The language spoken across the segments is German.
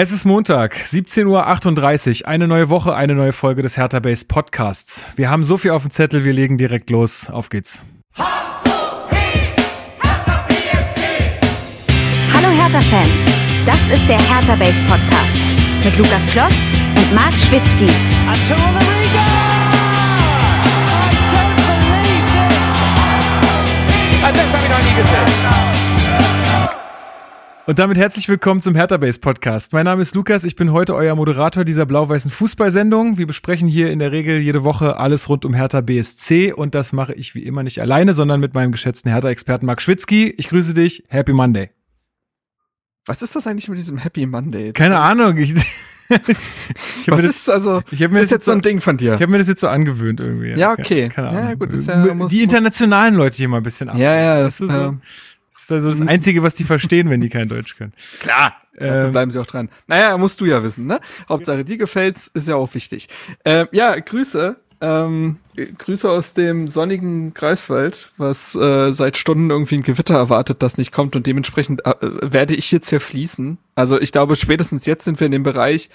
Es ist Montag, 17.38 Uhr, eine neue Woche, eine neue Folge des Hertha Base Podcasts. Wir haben so viel auf dem Zettel, wir legen direkt los. Auf geht's. Hallo Hertha-Fans, das ist der Hertha Base Podcast mit Lukas Kloss und Marc Schwitzky. Das habe ich noch nie gesehen. Und damit herzlich willkommen zum Hertha Base Podcast. Mein Name ist Lukas, ich bin heute euer Moderator dieser blau-weißen Fußballsendung. Wir besprechen hier in der Regel jede Woche alles rund um Hertha BSC und das mache ich wie immer nicht alleine, sondern mit meinem geschätzten Hertha-Experten Marc Schwitzky. Ich grüße dich. Happy Monday. Was ist das eigentlich mit diesem Happy Monday? Keine Ahnung. Ich, ich Was das, ist also? Ich habe mir das jetzt so ein Ding von dir. Ich habe mir das jetzt so angewöhnt irgendwie. Ja, okay. Keine, keine ja, gut. Ist ja, muss, die internationalen Leute hier mal ein bisschen ab. Ja, ja. Das ist so. Das ist also das Einzige, was die verstehen, wenn die kein Deutsch können. Klar. Ähm, bleiben sie auch dran. Naja, musst du ja wissen, ne? Hauptsache, dir gefällt's, ist ja auch wichtig. Ähm, ja, Grüße. Ähm, Grüße aus dem sonnigen Greifswald, was äh, seit Stunden irgendwie ein Gewitter erwartet, das nicht kommt und dementsprechend äh, werde ich jetzt hier fließen. Also ich glaube, spätestens jetzt sind wir in dem Bereich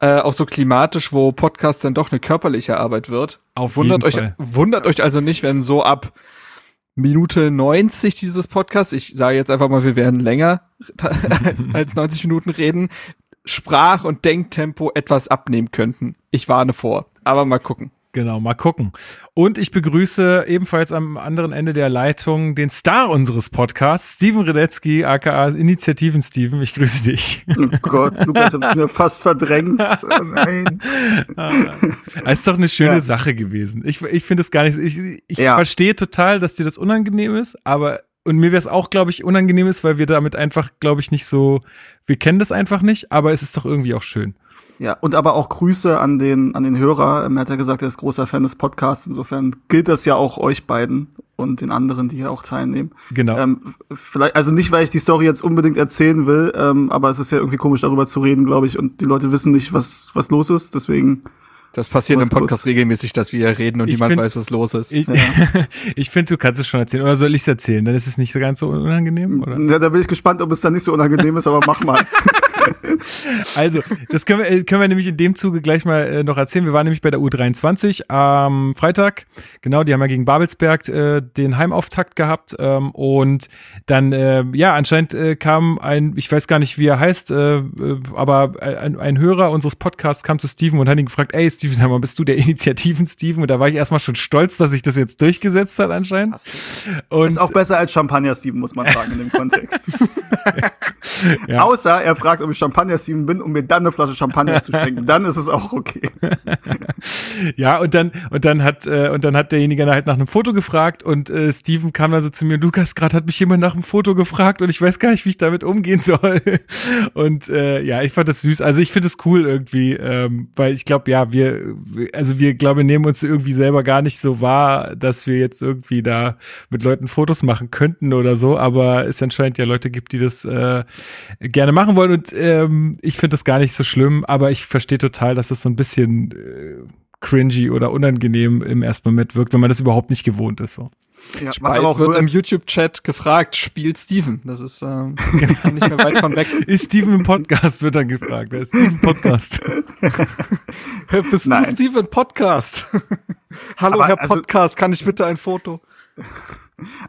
äh, auch so klimatisch, wo Podcast dann doch eine körperliche Arbeit wird. Auf wundert euch, Fall. wundert euch also nicht, wenn so ab Minute 90 dieses Podcasts, ich sage jetzt einfach mal, wir werden länger als 90 Minuten reden, Sprach- und Denktempo etwas abnehmen könnten. Ich warne vor, aber mal gucken. Genau, mal gucken. Und ich begrüße ebenfalls am anderen Ende der Leitung den Star unseres Podcasts, Steven Redetzky, aka Initiativen Steven. Ich grüße dich. Oh Gott, Lukas, hab ich mir fast verdrängt. Oh nein. Ah, ist doch eine schöne ja. Sache gewesen. Ich, ich finde es gar nicht, ich, ich ja. verstehe total, dass dir das unangenehm ist, aber und mir wäre es auch, glaube ich, unangenehm ist, weil wir damit einfach, glaube ich, nicht so, wir kennen das einfach nicht, aber es ist doch irgendwie auch schön. Ja, und aber auch Grüße an den, an den Hörer. Er hat ja gesagt, er ist großer Fan des Podcasts. Insofern gilt das ja auch euch beiden und den anderen, die hier auch teilnehmen. Genau. Ähm, vielleicht, also nicht, weil ich die Story jetzt unbedingt erzählen will, ähm, aber es ist ja irgendwie komisch, darüber zu reden, glaube ich. Und die Leute wissen nicht, was, was los ist. Deswegen das passiert im Podcast kurz. regelmäßig, dass wir hier reden und ich niemand find, weiß, was los ist. Ich, ja. ich finde, du kannst es schon erzählen. Oder soll ich es erzählen? Dann ist es nicht so ganz so unangenehm, oder? Ja, da bin ich gespannt, ob es dann nicht so unangenehm ist, aber mach mal. also, das können wir, äh, können wir nämlich in dem Zuge gleich mal äh, noch erzählen. Wir waren nämlich bei der U23 am Freitag. Genau, die haben ja gegen Babelsberg äh, den Heimauftakt gehabt. Ähm, und dann, äh, ja, anscheinend äh, kam ein, ich weiß gar nicht, wie er heißt, äh, aber ein, ein Hörer unseres Podcasts kam zu Steven und hat ihn gefragt, ey Steven, sag mal, bist du der Initiativen Steven? Und da war ich erstmal schon stolz, dass sich das jetzt durchgesetzt hat anscheinend. Und ist auch besser als Champagner Steven, muss man sagen, in dem Kontext. ja. Außer er fragt, ob ich Champagner-Steven bin, um mir dann eine Flasche Champagner zu schenken. Dann ist es auch okay. ja, und dann, und dann hat, äh, und dann hat derjenige halt nach einem Foto gefragt und äh, Steven kam dann zu mir, Lukas, gerade hat mich jemand nach einem Foto gefragt und ich weiß gar nicht, wie ich damit umgehen soll. und äh, ja, ich fand das süß. Also ich finde es cool irgendwie, ähm, weil ich glaube, ja, wir, also wir, glaube nehmen uns irgendwie selber gar nicht so wahr, dass wir jetzt irgendwie da mit Leuten Fotos machen könnten oder so, aber es anscheinend ja Leute gibt, die das äh, gerne machen wollen und ähm, ich finde das gar nicht so schlimm, aber ich verstehe total, dass das so ein bisschen äh, cringy oder unangenehm im ersten Moment wirkt, wenn man das überhaupt nicht gewohnt ist. So. Ja, was aber auch wird im YouTube-Chat gefragt, spielt Steven. Das ist ähm, nicht mehr weit von weg. ist Steven im Podcast, wird dann gefragt. ist Steven Podcast. Bist Nein. du Steven Podcast? Hallo, aber, Herr also Podcast, kann ich bitte ein Foto?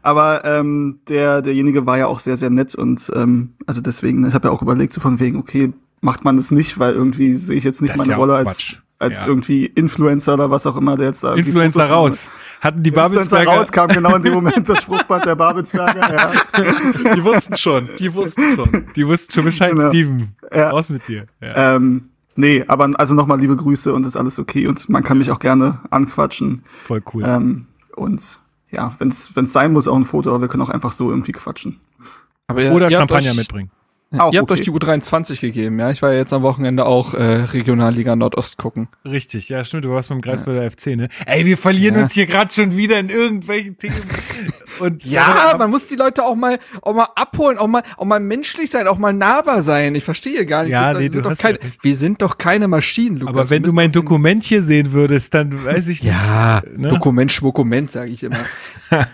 Aber ähm, der derjenige war ja auch sehr sehr nett und ähm, also deswegen ich habe ja auch überlegt so von wegen okay macht man es nicht, weil irgendwie sehe ich jetzt nicht das meine ja Rolle als als ja. irgendwie Influencer oder was auch immer, der jetzt da Influencer raus. Hatten die Babelsberger Influencer raus kam genau in dem Moment das Spruchband der Babelsberger. Ja. Die wussten schon, die wussten schon. Die wussten schon Bescheid, genau. Steven. Ja. Raus mit dir. Ja. Ähm, nee, aber also nochmal liebe Grüße und ist alles okay und man kann mich auch gerne anquatschen. Voll cool. Ähm, und ja, wenn es sein muss, auch ein Foto, aber wir können auch einfach so irgendwie quatschen. Aber ja, Oder Champagner euch, mitbringen. Auch Ihr habt okay. euch die U23 gegeben, ja? Ich war ja jetzt am Wochenende auch äh, Regionalliga Nordost gucken. Richtig, ja, stimmt. Du warst beim Greifswalder ja. FC, ne? Ey, wir verlieren ja. uns hier gerade schon wieder in irgendwelchen Themen. Und ja, man muss die Leute auch mal auch mal abholen, auch mal auch mal menschlich sein, auch mal nahbar sein. Ich verstehe gar nicht. Ja, wir, nee, sind doch keine, wir sind doch keine Maschinen, Lukas. Aber wenn du mein Dokument hier sehen würdest, dann weiß ich nicht. Ja, ne? Dokument, Schwokument, sage ich immer. ja.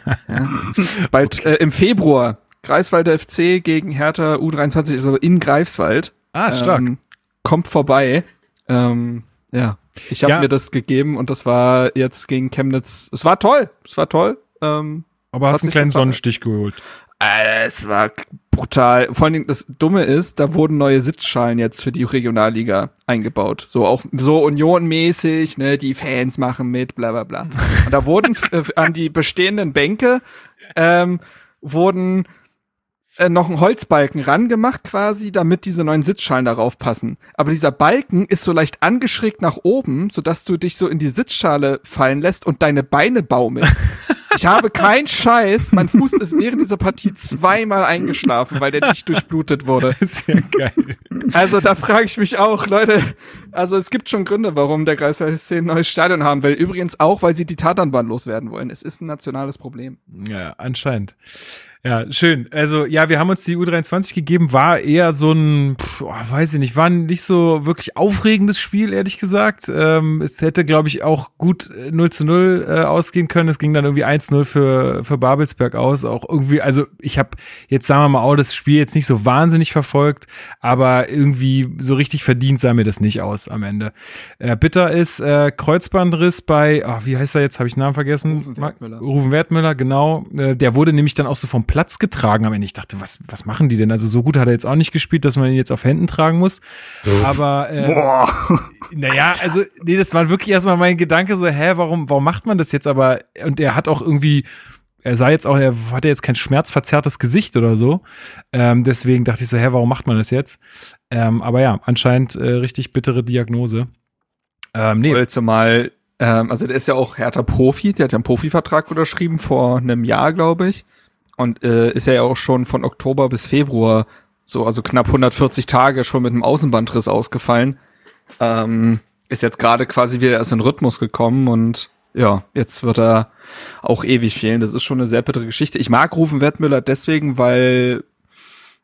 Bald okay. äh, im Februar Greifswalder FC gegen Hertha U23 ist also in Greifswald. Ah, stark. Ähm, kommt vorbei. Ähm, ja, ich habe Ja. mir das gegeben und das war jetzt gegen Chemnitz. Es war toll, es war toll. Ähm, Aber Hast einen kleinen? Sonnenstich geholt. äh, es war brutal. Vor allen Dingen das Dumme ist, da wurden neue Sitzschalen jetzt für die Regionalliga eingebaut. So auch so Union-mäßig, ne, die Fans machen mit, bla bla bla. Und da wurden äh, an die bestehenden Bänke ähm, wurden äh, noch ein Holzbalken rangemacht quasi, damit diese neuen Sitzschalen darauf passen. Aber dieser Balken ist so leicht angeschrägt nach oben, sodass du dich so in die Sitzschale fallen lässt und deine Beine baumeln. Ich habe keinen Scheiß, mein Fuß ist während dieser Partie zweimal eingeschlafen, weil der nicht durchblutet wurde. Sehr geil. Also da frage ich mich auch, Leute, also es gibt schon Gründe, warum der Greifswald SC ein neues Stadion haben will. Übrigens auch, weil sie die Tatanbahn loswerden wollen. Es ist ein nationales Problem. Ja, anscheinend. Ja, schön. Also, ja, wir haben uns die U23 gegeben, war eher so ein, pff, oh, weiß ich nicht, war ein nicht so wirklich aufregendes Spiel, ehrlich gesagt. Ähm, es hätte, glaube ich, auch gut äh, 0 zu 0 äh, ausgehen können. Es ging dann irgendwie 1-0 für, für Babelsberg aus. Auch irgendwie, also ich habe jetzt, sagen wir mal, auch das Spiel jetzt nicht so wahnsinnig verfolgt, aber irgendwie so richtig verdient sah mir das nicht aus am Ende. Äh, bitter ist äh, Kreuzbandriss bei, ah, wie heißt er jetzt, habe ich den Namen vergessen? Rufen Wertmüller. Rufen Wertmüller, genau. Äh, der wurde nämlich dann auch so vom Platz getragen am Ende. Ich dachte, was, was machen die denn? Also so gut hat er jetzt auch nicht gespielt, dass man ihn jetzt auf Händen tragen muss. Aber äh, Boah. naja, also nee, das war wirklich erstmal mein Gedanke so, hä, warum, warum macht man das jetzt? Aber und er hat auch irgendwie, er sah jetzt auch, er hatte jetzt kein schmerzverzerrtes Gesicht oder so. Ähm, deswegen dachte ich so, hä, warum macht man das jetzt? Ähm, aber ja, anscheinend äh, richtig bittere Diagnose. Ähm, nee, Zumal, ähm, also der ist ja auch härter Profi, der hat ja einen Profivertrag unterschrieben vor einem Jahr, glaube ich. Und äh, ist ja auch schon von Oktober bis Februar so, also knapp 140 Tage schon mit einem Außenbandriss ausgefallen. Ähm, ist jetzt gerade quasi wieder erst in Rhythmus gekommen und ja, jetzt wird er auch ewig fehlen. Das ist schon eine sehr bittere Geschichte. Ich mag Rufen Wertmüller deswegen, weil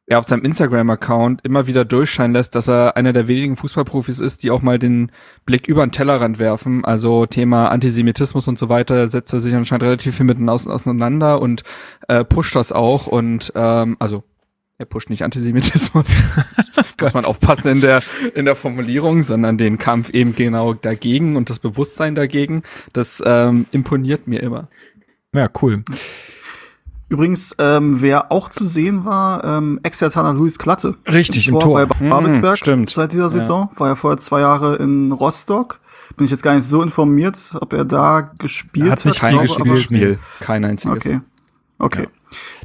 er auf seinem Instagram-Account immer wieder durchscheinen lässt, dass er einer der wenigen Fußballprofis ist, die auch mal den Blick über den Tellerrand werfen. Also Thema Antisemitismus und so weiter setzt er sich anscheinend relativ viel mit aus auseinander und äh, pusht das auch. Und ähm, also er pusht nicht Antisemitismus, muss man aufpassen in der in der Formulierung, sondern den Kampf eben genau dagegen und das Bewusstsein dagegen. Das ähm, imponiert mir immer. ja, cool. Übrigens, ähm, wer auch zu sehen war, ähm, Ex-Japaner Luis Klatte. Richtig, im Tor. Bei Babelsberg Hm, stimmt. seit dieser Saison. War ja vorher zwei Jahre in Rostock. Bin ich jetzt gar nicht so informiert, ob er da gespielt Er hat nicht Ich Kein glaube, gespielt, aber- Spiel, kein einziges. Okay. Okay.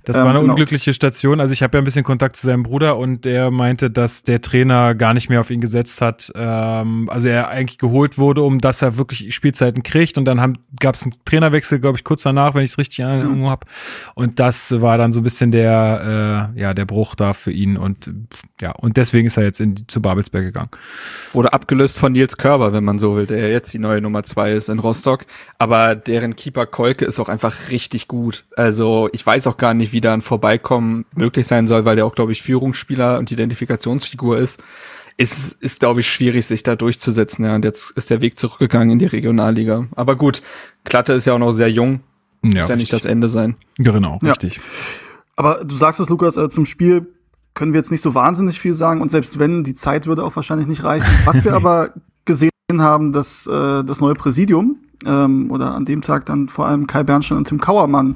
Das Ähm, war eine genau. unglückliche Station. Also ich habe ja ein bisschen Kontakt zu seinem Bruder und der meinte, dass der Trainer gar nicht mehr auf ihn gesetzt hat. Ähm, also er eigentlich geholt wurde, um dass er wirklich Spielzeiten kriegt. Und dann gab es einen Trainerwechsel, glaube ich, kurz danach, wenn ich es richtig in Erinnerung habe. Und das war dann so ein bisschen der, äh, ja, der Bruch da für ihn. Und ja, und deswegen ist er jetzt in, zu Babelsberg gegangen. Wurde abgelöst von Nils Körber, wenn man so will, der jetzt die neue Nummer zwei ist in Rostock. Aber deren Keeper Kolke ist auch einfach richtig gut. Also ich weiß auch gar nicht, wie da ein Vorbeikommen möglich sein soll, weil der auch, glaube ich, Führungsspieler und Identifikationsfigur ist. Es ist, glaube ich, schwierig, sich da durchzusetzen. Ja, und jetzt ist der Weg zurückgegangen in die Regionalliga. Aber gut, Klatte ist ja auch noch sehr jung. Ja, Muss ja nicht das Ende sein. Genau, Ja. richtig. Aber du sagst es, Lukas, äh, zum Spiel können wir jetzt nicht so wahnsinnig viel sagen und selbst wenn, die Zeit würde auch wahrscheinlich nicht reichen. Was wir aber gesehen haben, dass äh, das neue Präsidium ähm, oder an dem Tag dann vor allem Kai Bernstein und Tim Kauermann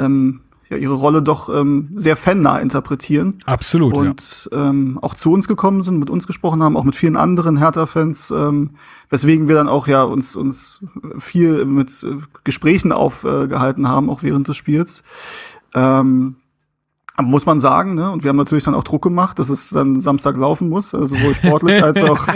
ähm, ja, ihre Rolle doch ähm, sehr fannah interpretieren Absolut, ja. und ähm, auch zu uns gekommen sind, mit uns gesprochen haben, auch mit vielen anderen Hertha-Fans, ähm, weswegen wir dann auch ja uns uns viel mit äh, Gesprächen aufgehalten haben, auch während des Spiels. Ähm, muss man sagen, ne? Und wir haben natürlich dann auch Druck gemacht, dass es dann Samstag laufen muss, also sowohl sportlich als auch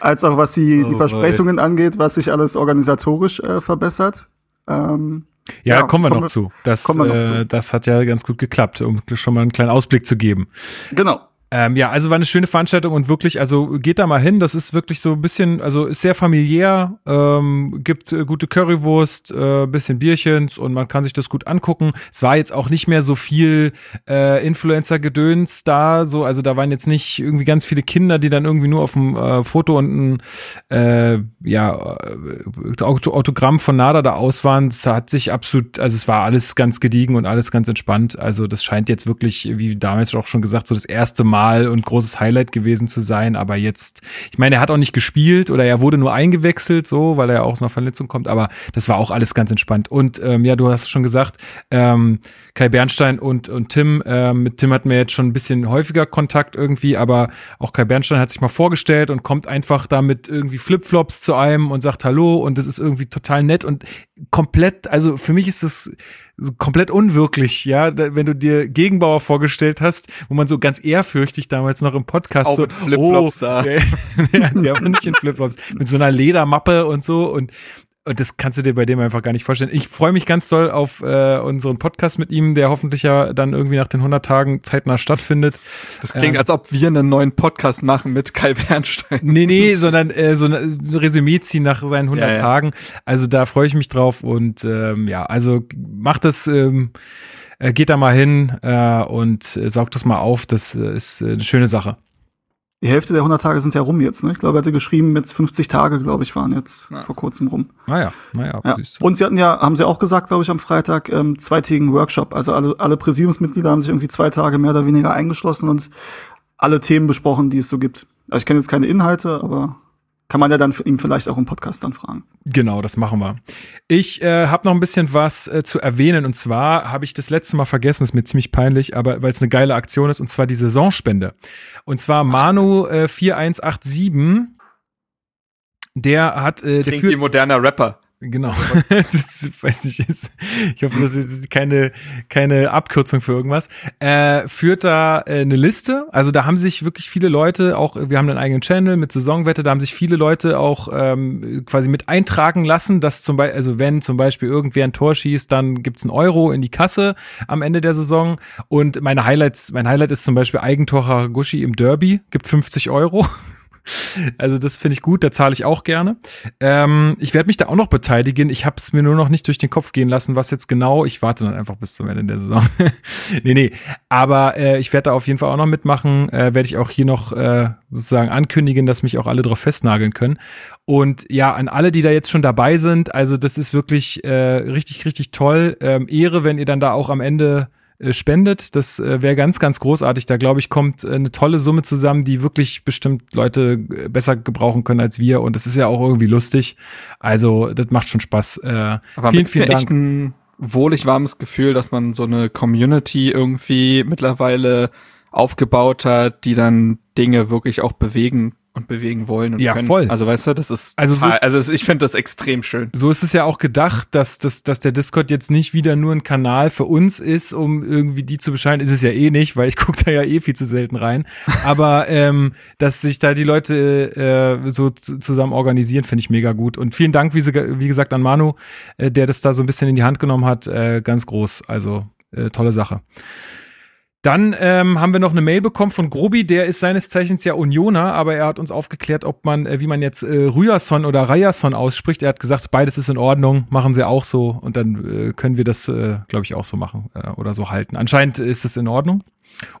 als auch was die, die Oh, Versprechungen angeht, was sich alles organisatorisch äh, verbessert. Ähm, Ja, Ja, kommen wir kommen noch wir- zu. Das, wir noch äh, zu. das hat ja ganz gut geklappt, um schon mal einen kleinen Ausblick zu geben. genau. Ähm, ja, also war eine schöne Veranstaltung und wirklich, also geht da mal hin. Das ist wirklich so ein bisschen, also ist sehr familiär, ähm, gibt äh, gute Currywurst, äh, bisschen Bierchens und man kann sich das gut angucken. Es war jetzt auch nicht mehr so viel äh, Influencer-Gedöns da, so, also da waren jetzt nicht irgendwie ganz viele Kinder, die dann irgendwie nur auf dem äh, Foto und ein äh, ja, äh, Auto Autogramm von Nada da aus waren. Das hat sich absolut, also es war alles ganz gediegen und alles ganz entspannt. Also das scheint jetzt wirklich, wie damals auch schon gesagt, so das erste Mal Skandal und großes Highlight gewesen zu sein. Aber jetzt, ich meine, er hat auch nicht gespielt oder er wurde nur eingewechselt, so, weil er auch aus einer Verletzung kommt. Aber das war auch alles ganz entspannt. Und ähm, ja, du hast schon gesagt, ähm, Kai Bernstein und, und Tim, ähm, mit Tim hatten wir jetzt schon ein bisschen häufiger Kontakt irgendwie, aber auch Kai Bernstein hat sich mal vorgestellt und kommt einfach da mit irgendwie Flipflops zu einem und sagt Hallo und das ist irgendwie total nett und komplett, also für mich ist das komplett unwirklich, ja, wenn du dir Gegenbauer vorgestellt hast, wo man so ganz ehrfürchtig damals noch im Podcast Auch so, mit Flipflops oh, da. Der, der, der nicht in Flipflops, mit so einer Ledermappe und so und und das kannst du dir bei dem einfach gar nicht vorstellen. Ich freue mich ganz doll auf äh, unseren Podcast mit ihm, der hoffentlich ja dann irgendwie nach den 100 Tagen zeitnah stattfindet. Das klingt, Ähm, als ob wir einen neuen Podcast machen mit Kai Bernstein. Nee, nee, sondern äh, so ein Resümee ziehen nach seinen 100 Ja, ja. Tagen. Also da freue ich mich drauf und ähm, ja, also macht das, ähm, äh, geht da mal hin äh, und äh, saugt das mal auf. Das äh, ist äh, eine schöne Sache. Die Hälfte der 100 Tage sind ja rum jetzt, ne? Ich glaube, er hatte geschrieben, jetzt 50 Tage, glaube ich, waren jetzt Ja. vor kurzem rum. Naja, naja, Ja. Und sie hatten ja, haben sie auch gesagt, glaube ich, am Freitag, ähm, zweitägigen Workshop. Also alle, alle Präsidiumsmitglieder haben sich irgendwie zwei Tage mehr oder weniger eingeschlossen und alle Themen besprochen, die es so gibt. Also ich kenne jetzt keine Inhalte, aber kann man ja dann für ihn vielleicht auch im Podcast dann fragen. Genau, das machen wir. Ich äh, habe noch ein bisschen was äh, zu erwähnen und zwar habe ich das letzte Mal vergessen, ist mir ziemlich peinlich, aber weil es eine geile Aktion ist und zwar die Saisonspende. Und zwar Manu äh, 4187, der hat, äh, der Klingt führt wie moderner Rapper. Genau. das weiß nicht, ist, ich hoffe, das ist keine, keine Abkürzung für irgendwas. Äh, führt da äh, eine Liste. Also da haben sich wirklich viele Leute, auch wir haben einen eigenen Channel mit Saisonwette, da haben sich viele Leute auch ähm, quasi mit eintragen lassen, dass zum Beispiel, also wenn zum Beispiel irgendwer ein Tor schießt, dann gibt's einen Euro in die Kasse am Ende der Saison. Und meine Highlights, mein Highlight ist zum Beispiel Eigentor Haraguchi im Derby, gibt 50 Euro. Also das finde ich gut, da zahle ich auch gerne. Ähm, ich werde mich da auch noch beteiligen. Ich habe es mir nur noch nicht durch den Kopf gehen lassen, was jetzt genau. Ich warte dann einfach bis zum Ende der Saison. nee, nee. Aber äh, ich werde da auf jeden Fall auch noch mitmachen. Äh, werde ich auch hier noch äh, sozusagen ankündigen, dass mich auch alle drauf festnageln können. Und ja, an alle, die da jetzt schon dabei sind, also das ist wirklich äh, richtig, richtig toll. Ähm, Ehre, wenn ihr dann da auch am Ende spendet. Das äh, wäre ganz, ganz großartig. Da glaube ich, kommt äh, eine tolle Summe zusammen, die wirklich bestimmt Leute äh, besser gebrauchen können als wir. Und es ist ja auch irgendwie lustig. Also, das macht schon Spaß. Äh, Aber vielen, vielen mir echt Dank. ein wohlig warmes Gefühl, dass man so eine Community irgendwie mittlerweile aufgebaut hat, die dann Dinge wirklich auch bewegen und bewegen wollen und Ja, können. voll. Also weißt du, das ist Also so total, ist- also ich finde das extrem schön. So ist es ja auch gedacht, dass, dass, dass der Discord jetzt nicht wieder nur ein Kanal für uns ist, um irgendwie die zu bescheiden. Ist es ja eh nicht, weil ich gucke da ja eh viel zu selten rein. Aber ähm, dass sich da die Leute äh, so zu- zusammen organisieren, finde ich mega gut. Und vielen Dank, wie, wie gesagt, an Manu, äh, der das da so ein bisschen in die Hand genommen hat. Äh, ganz groß. Also äh, tolle Sache. Dann ähm, haben wir noch eine Mail bekommen von Grobi, der ist seines Zeichens ja Unioner, aber er hat uns aufgeklärt, ob man, äh, wie man jetzt äh, Ryason oder Rayason ausspricht. Er hat gesagt, beides ist in Ordnung, machen sie auch so und dann äh, können wir das, äh, glaube ich, auch so machen äh, oder so halten. Anscheinend ist es in Ordnung.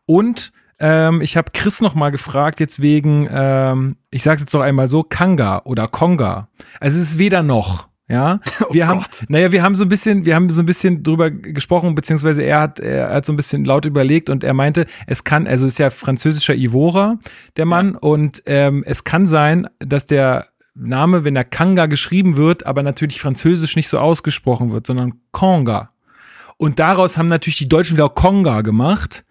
Und ähm, ich habe Chris noch mal gefragt, jetzt wegen, ähm, ich sage jetzt noch einmal so, Kanga oder Konga. Also es ist weder noch. Ja, wir haben, Gott. naja, wir haben so ein bisschen, wir haben so ein bisschen drüber gesprochen, beziehungsweise er hat, er hat so ein bisschen laut überlegt und er meinte, es kann, also ist ja französischer Ivora, der Mann, und ähm, es kann sein, dass der Name, wenn er Kanga geschrieben wird, aber natürlich französisch nicht so ausgesprochen wird, sondern Konga. Und daraus haben natürlich die Deutschen wieder Konga gemacht.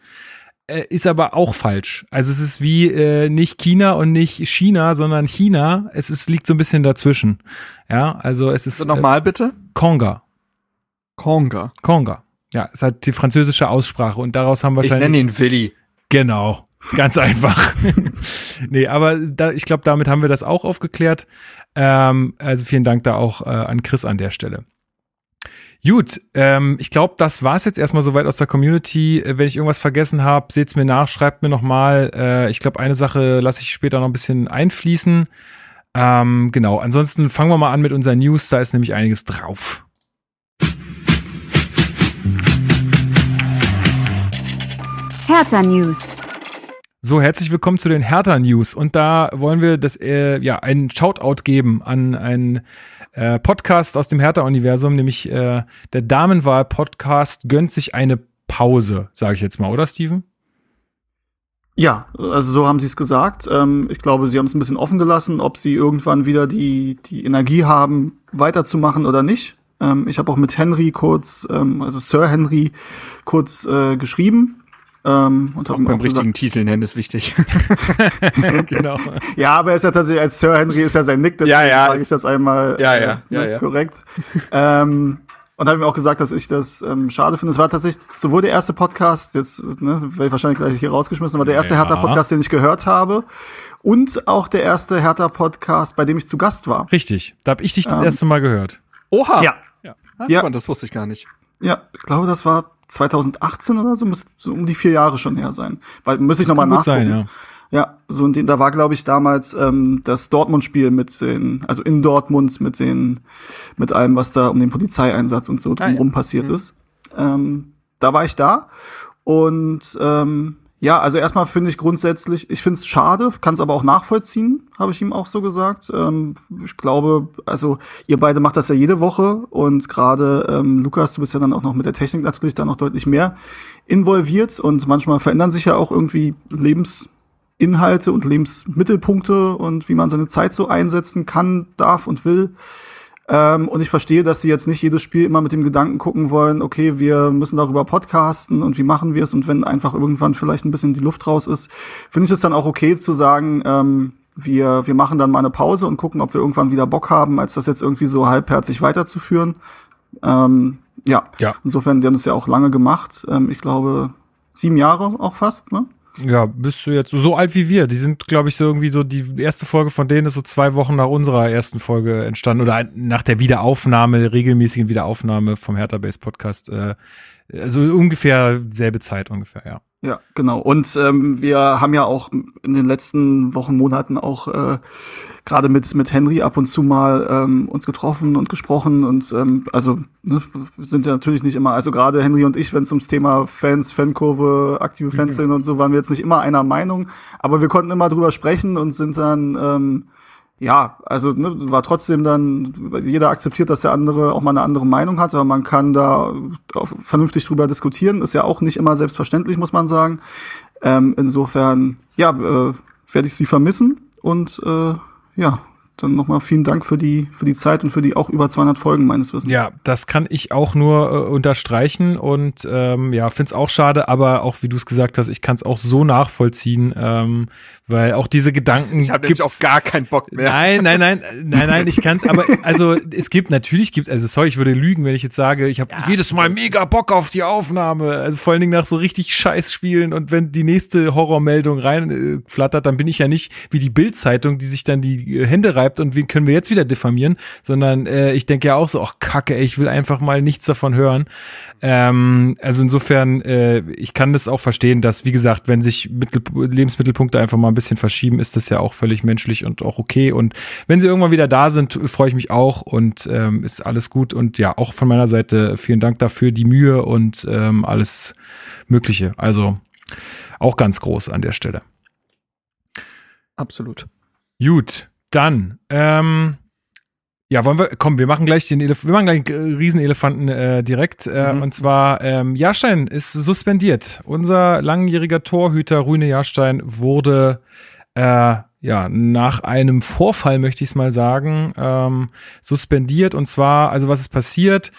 Äh, ist aber auch falsch. Also es ist wie äh, nicht China und nicht China, sondern China. Es ist, liegt so ein bisschen dazwischen. Ja, also es ist So, nochmal bitte? äh, Konga. Konga. Konga. Ja, es hat die französische Aussprache und daraus haben Ich wahrscheinlich. nenne ihn Willi. Genau. Ganz einfach. nee, aber da, ich glaube, damit haben wir das auch aufgeklärt. Ähm, also vielen Dank da auch äh, an Chris an der Stelle. Gut, ähm, ich glaube, das war's jetzt erstmal soweit aus der Community. Äh, Wenn ich irgendwas vergessen habe, seht's mir nach, schreibt mir nochmal. Äh, ich glaube, eine Sache lasse ich später noch ein bisschen einfließen. Ähm, genau, ansonsten fangen wir mal an mit unseren News. Da ist nämlich einiges drauf. Hertha News. So, herzlich willkommen zu den Hertha News. Und da wollen wir das, äh, ja, einen Shoutout geben an einen äh, Podcast aus dem Hertha-Universum, nämlich äh, der Damenwahl-Podcast gönnt sich eine Pause, sage ich jetzt mal, oder Steven? Ja, also so haben sie es gesagt. Ähm, ich glaube, sie haben es ein bisschen offen gelassen, ob sie irgendwann wieder die, die Energie haben, weiterzumachen oder nicht. Ähm, ich habe auch mit Henry kurz, ähm, also Sir Henry, kurz äh, geschrieben. Ähm, und auch beim auch richtigen Titel nennen ist wichtig. genau. Ja, aber er ist ja tatsächlich als Sir Henry ist ja sein Nick, deswegen ja, ja, sage ich das einmal ja, ja, äh, ja, ja, korrekt. ähm, und habe ihm auch gesagt, dass ich das ähm, schade finde. Es war tatsächlich sowohl der erste Podcast, jetzt ne, werde ich wahrscheinlich gleich hier rausgeschmissen, aber der erste ja. Hertha-Podcast, den ich gehört habe. Und auch der erste Hertha-Podcast, bei dem ich zu Gast war. Richtig, da habe ich dich das ähm, erste Mal gehört. Oha! Ja. Ja. Ja. das wusste ich gar nicht. Ja, ich glaube, das war 2018 oder so, müsste so um die vier Jahre schon her sein. Weil müsste ich nochmal nachgucken. Sein, ja. Ja, so in den, da war, glaube ich, damals ähm, das Dortmund-Spiel mit den, also in Dortmund mit den, mit allem, was da um den Polizeieinsatz und so drumherum ah, ja. passiert mhm. ist. Ähm, da war ich da und ähm, ja, also erstmal finde ich grundsätzlich, ich finde es schade, kann es aber auch nachvollziehen, habe ich ihm auch so gesagt. Ähm, ich glaube, also ihr beide macht das ja jede Woche und gerade ähm, Lukas, du bist ja dann auch noch mit der Technik natürlich dann noch deutlich mehr involviert und manchmal verändern sich ja auch irgendwie Lebensinhalte und Lebensmittelpunkte und wie man seine Zeit so einsetzen kann, darf und will. Ähm, und ich verstehe, dass sie jetzt nicht jedes Spiel immer mit dem Gedanken gucken wollen, okay, wir müssen darüber podcasten und wie machen wir es und wenn einfach irgendwann vielleicht ein bisschen die Luft raus ist, finde ich es dann auch okay zu sagen, ähm, wir, wir machen dann mal eine Pause und gucken, ob wir irgendwann wieder Bock haben, als das jetzt irgendwie so halbherzig weiterzuführen. Ähm, ja. ja, insofern, wir haben es ja auch lange gemacht. Ähm, ich glaube, sieben Jahre auch fast, ne? Ja, bist du jetzt so alt wie wir? Die sind, glaube ich, so irgendwie so, die erste Folge von denen ist so zwei Wochen nach unserer ersten Folge entstanden oder nach der Wiederaufnahme, der regelmäßigen Wiederaufnahme vom Hertha Base Podcast. Äh, also ungefähr selbe Zeit ungefähr, ja. Ja, genau. Und ähm, wir haben ja auch in den letzten Wochen, Monaten auch äh, gerade mit mit Henry ab und zu mal ähm, uns getroffen und gesprochen und ähm, also ne, sind ja natürlich nicht immer, also gerade Henry und ich, wenn es ums Thema Fans, Fankurve, aktive Fans mhm. sind und so, waren wir jetzt nicht immer einer Meinung, aber wir konnten immer drüber sprechen und sind dann ähm, ja, also ne, war trotzdem dann, jeder akzeptiert, dass der andere auch mal eine andere Meinung hat, aber man kann da vernünftig drüber diskutieren. Ist ja auch nicht immer selbstverständlich, muss man sagen. Ähm, insofern, ja, äh, werde ich sie vermissen und äh, ja, dann nochmal vielen Dank für die, für die Zeit und für die auch über 200 Folgen meines Wissens. Ja, das kann ich auch nur äh, unterstreichen und ähm, ja, finde es auch schade, aber auch wie du es gesagt hast, ich kann es auch so nachvollziehen, ähm, weil auch diese Gedanken. Ich habe nämlich auch gar keinen Bock mehr. Nein, nein, nein, nein, nein, ich kann aber also es gibt natürlich gibt also sorry, ich würde lügen, wenn ich jetzt sage, ich habe ja, jedes Mal mega Bock auf die Aufnahme, also vor allen Dingen nach so richtig Scheiß spielen und wenn die nächste Horrormeldung reinflattert, äh, dann bin ich ja nicht wie die Bildzeitung, die sich dann die äh, Hände reibt und wen können wir jetzt wieder diffamieren, sondern äh, ich denke ja auch so, ach Kacke, ey, ich will einfach mal nichts davon hören. Ähm, also insofern, äh, ich kann das auch verstehen, dass wie gesagt, wenn sich Mittel Lebensmittelpunkte einfach mal ein bisschen verschieben, ist das ja auch völlig menschlich und auch okay. Und wenn sie irgendwann wieder da sind, freue ich mich auch und ähm, ist alles gut. Und ja, auch von meiner Seite vielen Dank dafür, die Mühe und ähm, alles Mögliche. Also auch ganz groß an der Stelle. Absolut. Gut, dann ähm, ja, wollen wir, komm, wir machen gleich den Elef wir machen gleich einen Riesenelefanten äh, direkt. Äh, mhm. Und zwar, ähm, Jahrstein ist suspendiert. Unser langjähriger Torhüter Rune Jahrstein wurde äh, ja, nach einem Vorfall, möchte ich es mal sagen, ähm, suspendiert. Und zwar, also was ist passiert?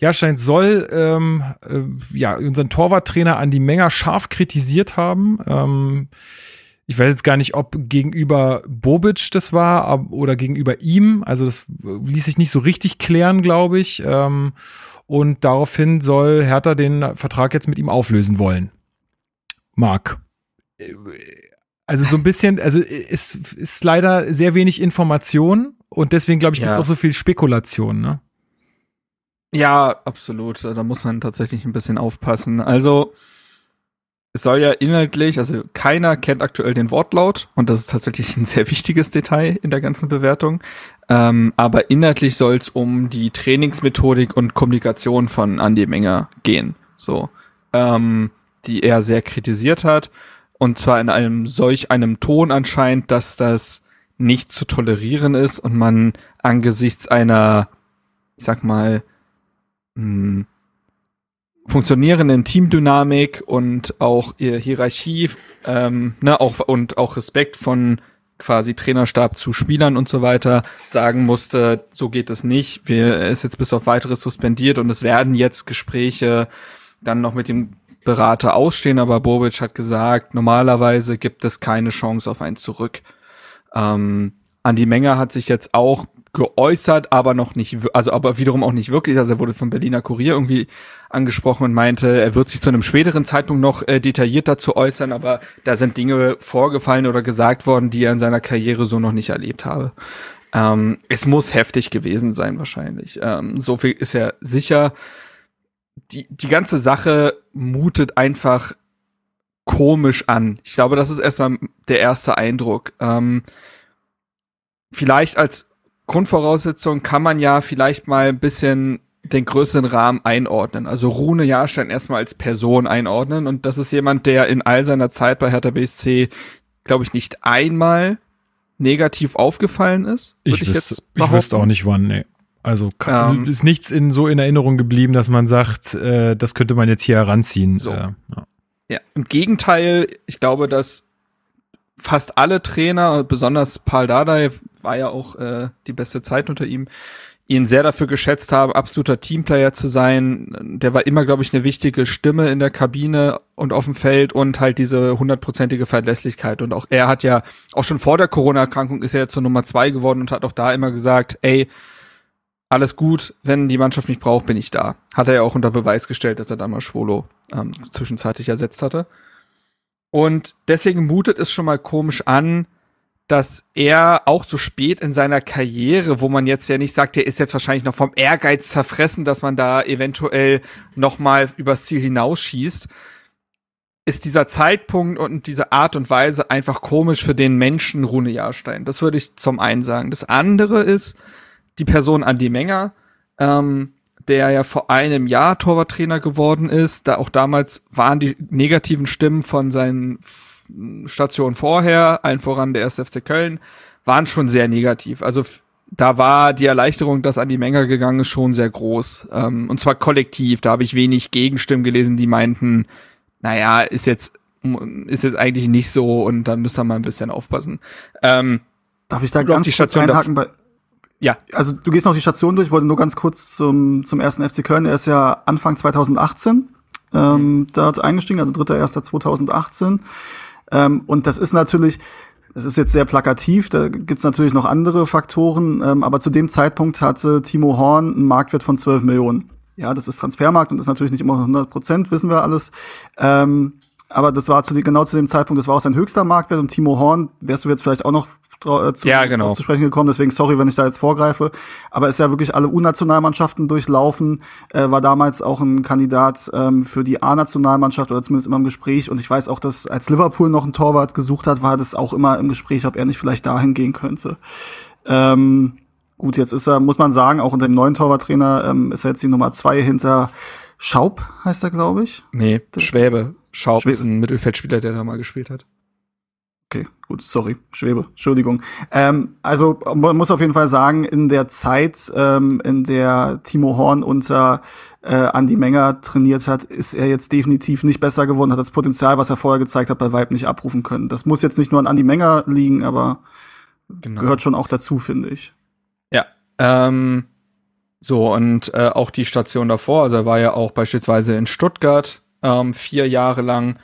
Jahrstein soll ähm, äh, ja unseren Torwarttrainer an die Menge scharf kritisiert haben. Ähm, ich weiß jetzt gar nicht, ob gegenüber Bobic das war oder gegenüber ihm. Also das ließ sich nicht so richtig klären, glaube ich. Ähm, und daraufhin soll Hertha den Vertrag jetzt mit ihm auflösen wollen. Marc. Also so ein bisschen, also es ist leider sehr wenig Information und deswegen, glaube ich, gibt es auch so viel Spekulation, ne? Ja, absolut. Da muss man tatsächlich ein bisschen aufpassen. Also, es soll ja inhaltlich, also keiner kennt aktuell den Wortlaut und das ist tatsächlich ein sehr wichtiges Detail in der ganzen Bewertung. Ähm, aber inhaltlich soll es um die Trainingsmethodik und Kommunikation von Andy Menger gehen, so, ähm, die er sehr kritisiert hat und zwar in einem solch einem Ton anscheinend, dass das nicht zu tolerieren ist und man angesichts einer, ich sag mal, mh, hm, funktionierenden Teamdynamik und auch Hierarchie, ähm, ne, auch und auch Respekt von quasi Trainerstab zu Spielern und so weiter sagen musste, so geht es nicht. Wir er ist jetzt bis auf weiteres suspendiert und es werden jetzt Gespräche dann noch mit dem Berater ausstehen, aber Bobic hat gesagt, normalerweise gibt es keine Chance auf ein Zurück. Ähm, Andi Menger hat sich jetzt auch geäußert, aber noch nicht, also aber wiederum auch nicht wirklich. Also er wurde vom Berliner Kurier irgendwie angesprochen und meinte, er wird sich zu einem späteren Zeitpunkt noch äh, detailliert dazu äußern, aber da sind Dinge vorgefallen oder gesagt worden, die er in seiner Karriere so noch nicht erlebt habe. Ähm, es muss heftig gewesen sein wahrscheinlich. Ähm, so viel ist ja sicher. Die, die ganze Sache mutet einfach komisch an. Ich glaube, das ist erstmal der erste Eindruck. Ähm, vielleicht als Grundvoraussetzung kann man ja vielleicht mal ein bisschen den größeren Rahmen einordnen. Also Rune Jahrstein erstmal als Person einordnen. Und das ist jemand, der in all seiner Zeit bei Hertha BSC, glaube ich, nicht einmal negativ aufgefallen ist. Ich, ich, wüsste, ich wüsste auch nicht wann, nee. Also, kann, also ähm, ist nichts in, so in Erinnerung geblieben, dass man sagt, äh, das könnte man jetzt hier heranziehen. So. Äh, ja. ja, im Gegenteil, ich glaube, dass fast alle Trainer, besonders Paul Dardai, war ja auch äh, die beste Zeit unter ihm, ihn sehr dafür geschätzt haben, absoluter Teamplayer zu sein. Der war immer, glaube ich, eine wichtige Stimme in der Kabine und auf dem Feld und halt diese hundertprozentige Verlässlichkeit. Und auch er hat ja, auch schon vor der Corona-Erkrankung ist er jetzt zur Nummer zwei geworden und hat auch da immer gesagt, ey, alles gut, wenn die Mannschaft mich braucht, bin ich da. Hat er ja auch unter Beweis gestellt, dass er damals Schwolo ähm, zwischenzeitlich ersetzt hatte. Und deswegen mutet es schon mal komisch an, dass er auch so spät in seiner Karriere, wo man jetzt ja nicht sagt, er ist jetzt wahrscheinlich noch vom Ehrgeiz zerfressen, dass man da eventuell noch mal übers Ziel hinausschießt, ist dieser Zeitpunkt und diese Art und Weise einfach komisch für den Menschen Rune Jahrstein. Das würde ich zum einen sagen. Das andere ist die Person Andi Menger, ähm, der ja vor einem Jahr Torwarttrainer geworden ist. Da auch damals waren die negativen Stimmen von seinen Station vorher, allen voran der 1. FC Köln, waren schon sehr negativ. Also da war die Erleichterung, dass an die Menge gegangen ist, schon sehr groß. Ähm, und zwar kollektiv. Da habe ich wenig Gegenstimmen gelesen, die meinten, naja, ist jetzt, ist jetzt eigentlich nicht so und dann müsst ihr mal ein bisschen aufpassen. Ähm, Darf ich da ganz die kurz einhaken bei, ja. Also du gehst noch die Station durch, ich wollte nur ganz kurz zum, zum ersten FC Köln. Er ist ja Anfang 2018 ähm, mhm. dort eingestiegen, also 3.1.2018. Ähm, und das ist natürlich, das ist jetzt sehr plakativ, da gibt's natürlich noch andere Faktoren, ähm, aber zu dem Zeitpunkt hatte Timo Horn einen Marktwert von 12 Millionen. Ja, das ist Transfermarkt und ist natürlich nicht immer 100 Prozent, wissen wir alles. Ähm, aber das war zu, genau zu dem Zeitpunkt, das war auch sein höchster Marktwert und Timo Horn, wärst du jetzt vielleicht auch noch zu, ja, genau. zu sprechen gekommen. Deswegen sorry, wenn ich da jetzt vorgreife. Aber ist ja wirklich alle U-Nationalmannschaften durchlaufen. Äh, war damals auch ein Kandidat ähm, für die A-Nationalmannschaft oder zumindest immer im Gespräch. Und ich weiß auch, dass als Liverpool noch einen Torwart gesucht hat, war das auch immer im Gespräch, ob er nicht vielleicht dahin gehen könnte. Ähm, gut, jetzt ist er, muss man sagen, auch unter dem neuen Torwarttrainer ähm, ist er jetzt die Nummer zwei hinter Schaub, heißt er, glaube ich. Nee, Schwäbe. Schaub Schwäbe. ist ein Mittelfeldspieler, der da mal gespielt hat. Okay, gut, sorry, Schwebe, Entschuldigung. Ähm, also man muss auf jeden Fall sagen, in der Zeit, ähm, in der Timo Horn unter äh, Andy Menger trainiert hat, ist er jetzt definitiv nicht besser geworden, hat das Potenzial, was er vorher gezeigt hat, bei Weib nicht abrufen können. Das muss jetzt nicht nur an Andy Menger liegen, aber genau. gehört schon auch dazu, finde ich. Ja, ähm, so und äh, auch die Station davor, also er war ja auch beispielsweise in Stuttgart ähm, vier Jahre lang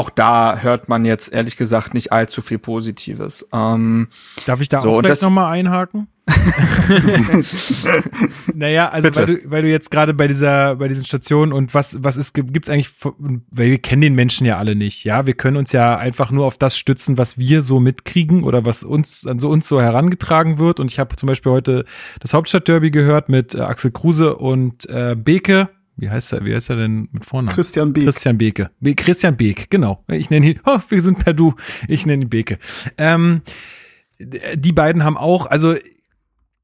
auch da hört man jetzt ehrlich gesagt nicht allzu viel Positives. Ähm, Darf ich da so, auch gleich nochmal einhaken? naja, also weil du, weil du jetzt gerade bei dieser, bei diesen Stationen und was, was ist, gibt es eigentlich, weil wir kennen den Menschen ja alle nicht, ja, wir können uns ja einfach nur auf das stützen, was wir so mitkriegen oder was uns, an so uns so herangetragen wird. Und ich habe zum Beispiel heute das Hauptstadtderby gehört mit äh, Axel Kruse und äh, Beke wie heißt er, wie heißt er denn mit Vornamen? Christian Beek. Christian Beke. Be Christian Beek, genau. Ich nenne ihn, oh, wir sind per Du. Ich nenne ihn Beke. Ähm, die beiden haben auch, also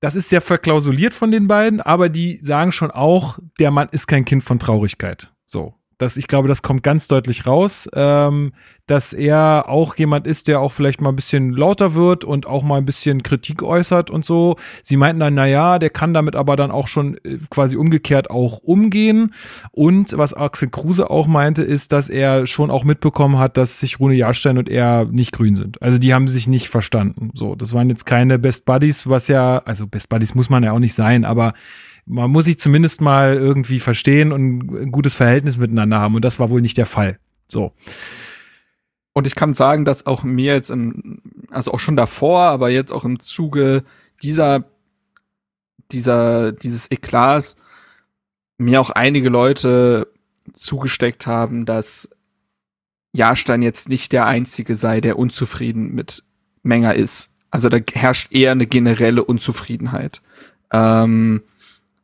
das ist sehr verklausuliert von den beiden, aber die sagen schon auch, der Mann ist kein Kind von Traurigkeit. So. Das, ich glaube, das kommt ganz deutlich raus, ähm, dass er auch jemand ist, der auch vielleicht mal ein bisschen lauter wird und auch mal ein bisschen Kritik äußert und so. Sie meinten dann, na ja, der kann damit aber dann auch schon äh, quasi umgekehrt auch umgehen. Und was Axel Kruse auch meinte, ist, dass er schon auch mitbekommen hat, dass sich Rune Jahrstein und er nicht grün sind. Also die haben sich nicht verstanden. So, das waren jetzt keine Best Buddies, was ja, also Best Buddies muss man ja auch nicht sein, aber man muss sich zumindest mal irgendwie verstehen und ein gutes Verhältnis miteinander haben. Und das war wohl nicht der Fall. So. Und ich kann sagen, dass auch mir jetzt im, also auch schon davor, aber jetzt auch im Zuge dieser, dieser, dieses Eklats mir auch einige Leute zugesteckt haben, dass Jahrstein jetzt nicht der Einzige sei, der unzufrieden mit Menger ist. Also da herrscht eher eine generelle Unzufriedenheit. Ähm,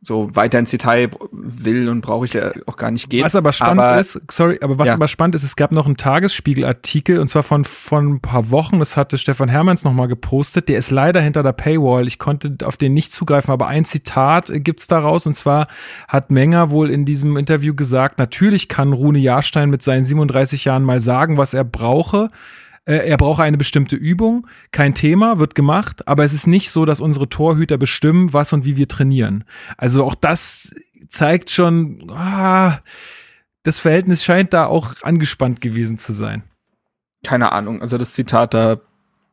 so weiter ins Detail will und brauche ich ja auch gar nicht gehen. Was aber spannend aber, ist, sorry, aber was ja. aber spannend ist, es gab noch einen Tagesspiegel-Artikel und zwar von, von ein paar Wochen, das hatte Stefan Hermanns nochmal gepostet, der ist leider hinter der Paywall, ich konnte auf den nicht zugreifen, aber ein Zitat gibt's daraus und zwar hat Menger wohl in diesem Interview gesagt, natürlich kann Rune Jahrstein mit seinen 37 Jahren mal sagen, was er brauche, er braucht eine bestimmte Übung, kein Thema, wird gemacht, aber es ist nicht so, dass unsere Torhüter bestimmen, was und wie wir trainieren. Also auch das zeigt schon, ah, das Verhältnis scheint da auch angespannt gewesen zu sein. Keine Ahnung, also das Zitat da,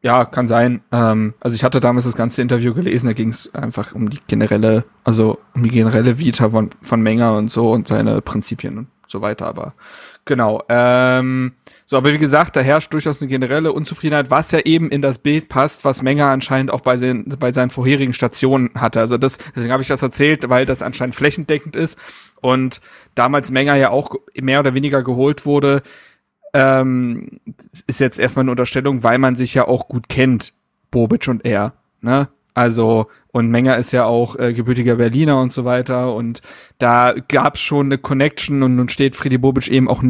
ja, kann sein. Ähm, also ich hatte damals das ganze Interview gelesen, da ging es einfach um die generelle, also um die generelle Vita von, von Menger und so und seine Prinzipien und so weiter, aber genau. Ähm, so, aber wie gesagt, da herrscht durchaus eine generelle Unzufriedenheit, was ja eben in das Bild passt, was Menger anscheinend auch bei, seinen, bei seinen vorherigen Stationen hatte. Also das, deswegen habe ich das erzählt, weil das anscheinend flächendeckend ist und damals Menger ja auch mehr oder weniger geholt wurde, ähm, ist jetzt erstmal eine Unterstellung, weil man sich ja auch gut kennt, Bobic und er. Ne? Also, und Menger ist ja auch äh, gebürtiger Berliner und so weiter. Und da gab es schon eine Connection und nun steht Friedi Bobic eben auch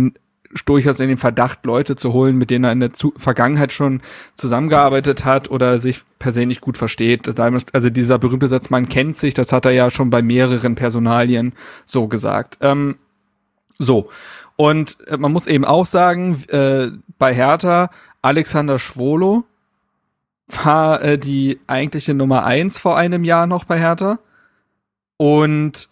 durchaus in den Verdacht, Leute zu holen, mit denen er in der Zu Vergangenheit schon zusammengearbeitet hat oder sich persönlich gut versteht. Also dieser berühmte Satz, man kennt sich, das hat er ja schon bei mehreren Personalien so gesagt. Ähm, so. Und äh, man muss eben auch sagen, äh, bei Hertha, Alexander Schwolo war äh, die eigentliche Nummer eins vor einem Jahr noch bei Hertha. Und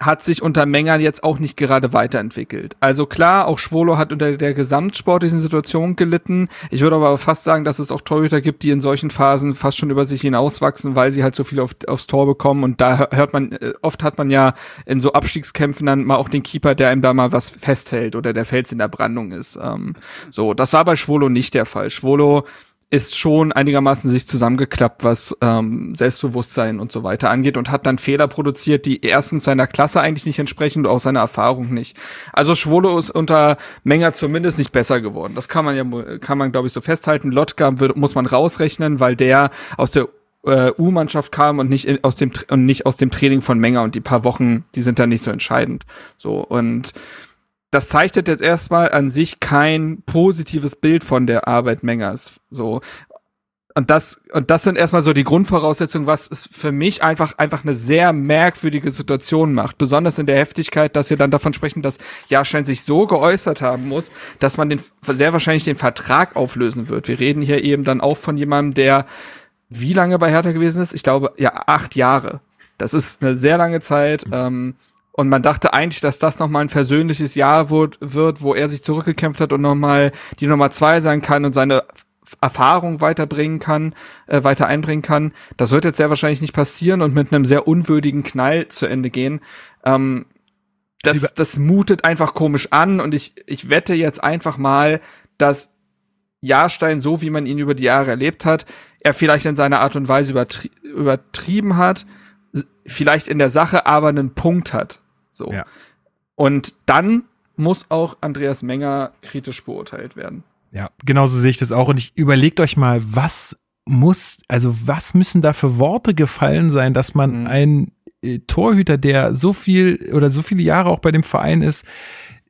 hat sich unter Mengern jetzt auch nicht gerade weiterentwickelt. Also klar, auch Schwolo hat unter der gesamtsportlichen Situation gelitten. Ich würde aber fast sagen, dass es auch Torhüter gibt, die in solchen Phasen fast schon über sich hinauswachsen, weil sie halt so viel auf, aufs Tor bekommen. Und da hört man, äh, oft hat man ja in so Abstiegskämpfen dann mal auch den Keeper, der einem da mal was festhält oder der Fels in der Brandung ist. Ähm, so, das war bei Schwolo nicht der Fall. Schwolo ist schon einigermaßen sich zusammengeklappt, was ähm, Selbstbewusstsein und so weiter angeht und hat dann Fehler produziert, die erstens seiner Klasse eigentlich nicht entsprechen und auch seiner Erfahrung nicht. Also Schwolo ist unter Menger zumindest nicht besser geworden. Das kann man ja, kann man glaube ich so festhalten. Lotka wird, muss man rausrechnen, weil der aus der äh, U-Mannschaft kam und nicht aus dem und nicht aus dem Training von Menger und die paar Wochen, die sind da nicht so entscheidend. So und das zeichnet jetzt erstmal an sich kein positives Bild von der Arbeit Mengers. So. Und das, und das sind erstmal so die Grundvoraussetzungen, was es für mich einfach, einfach eine sehr merkwürdige Situation macht. Besonders in der Heftigkeit, dass wir dann davon sprechen, dass Jahrstein sich so geäußert haben muss, dass man den, sehr wahrscheinlich den Vertrag auflösen wird. Wir reden hier eben dann auch von jemandem, der wie lange bei Hertha gewesen ist? Ich glaube, ja, acht Jahre. Das ist eine sehr lange Zeit. Ähm, und man dachte eigentlich, dass das nochmal ein versöhnliches Jahr wird, wird, wo er sich zurückgekämpft hat und nochmal die Nummer zwei sein kann und seine Erfahrung weiterbringen kann, äh, weiter einbringen kann. Das wird jetzt sehr wahrscheinlich nicht passieren und mit einem sehr unwürdigen Knall zu Ende gehen. Ähm, das, das mutet einfach komisch an und ich, ich wette jetzt einfach mal, dass Jahrstein, so wie man ihn über die Jahre erlebt hat, er vielleicht in seiner Art und Weise übertrie übertrieben hat, vielleicht in der Sache aber einen Punkt hat. So. Ja. Und dann muss auch Andreas Menger kritisch beurteilt werden. Ja, genauso sehe ich das auch. Und ich überlegt euch mal, was muss, also was müssen da für Worte gefallen sein, dass man mhm. einen äh, Torhüter, der so viel oder so viele Jahre auch bei dem Verein ist,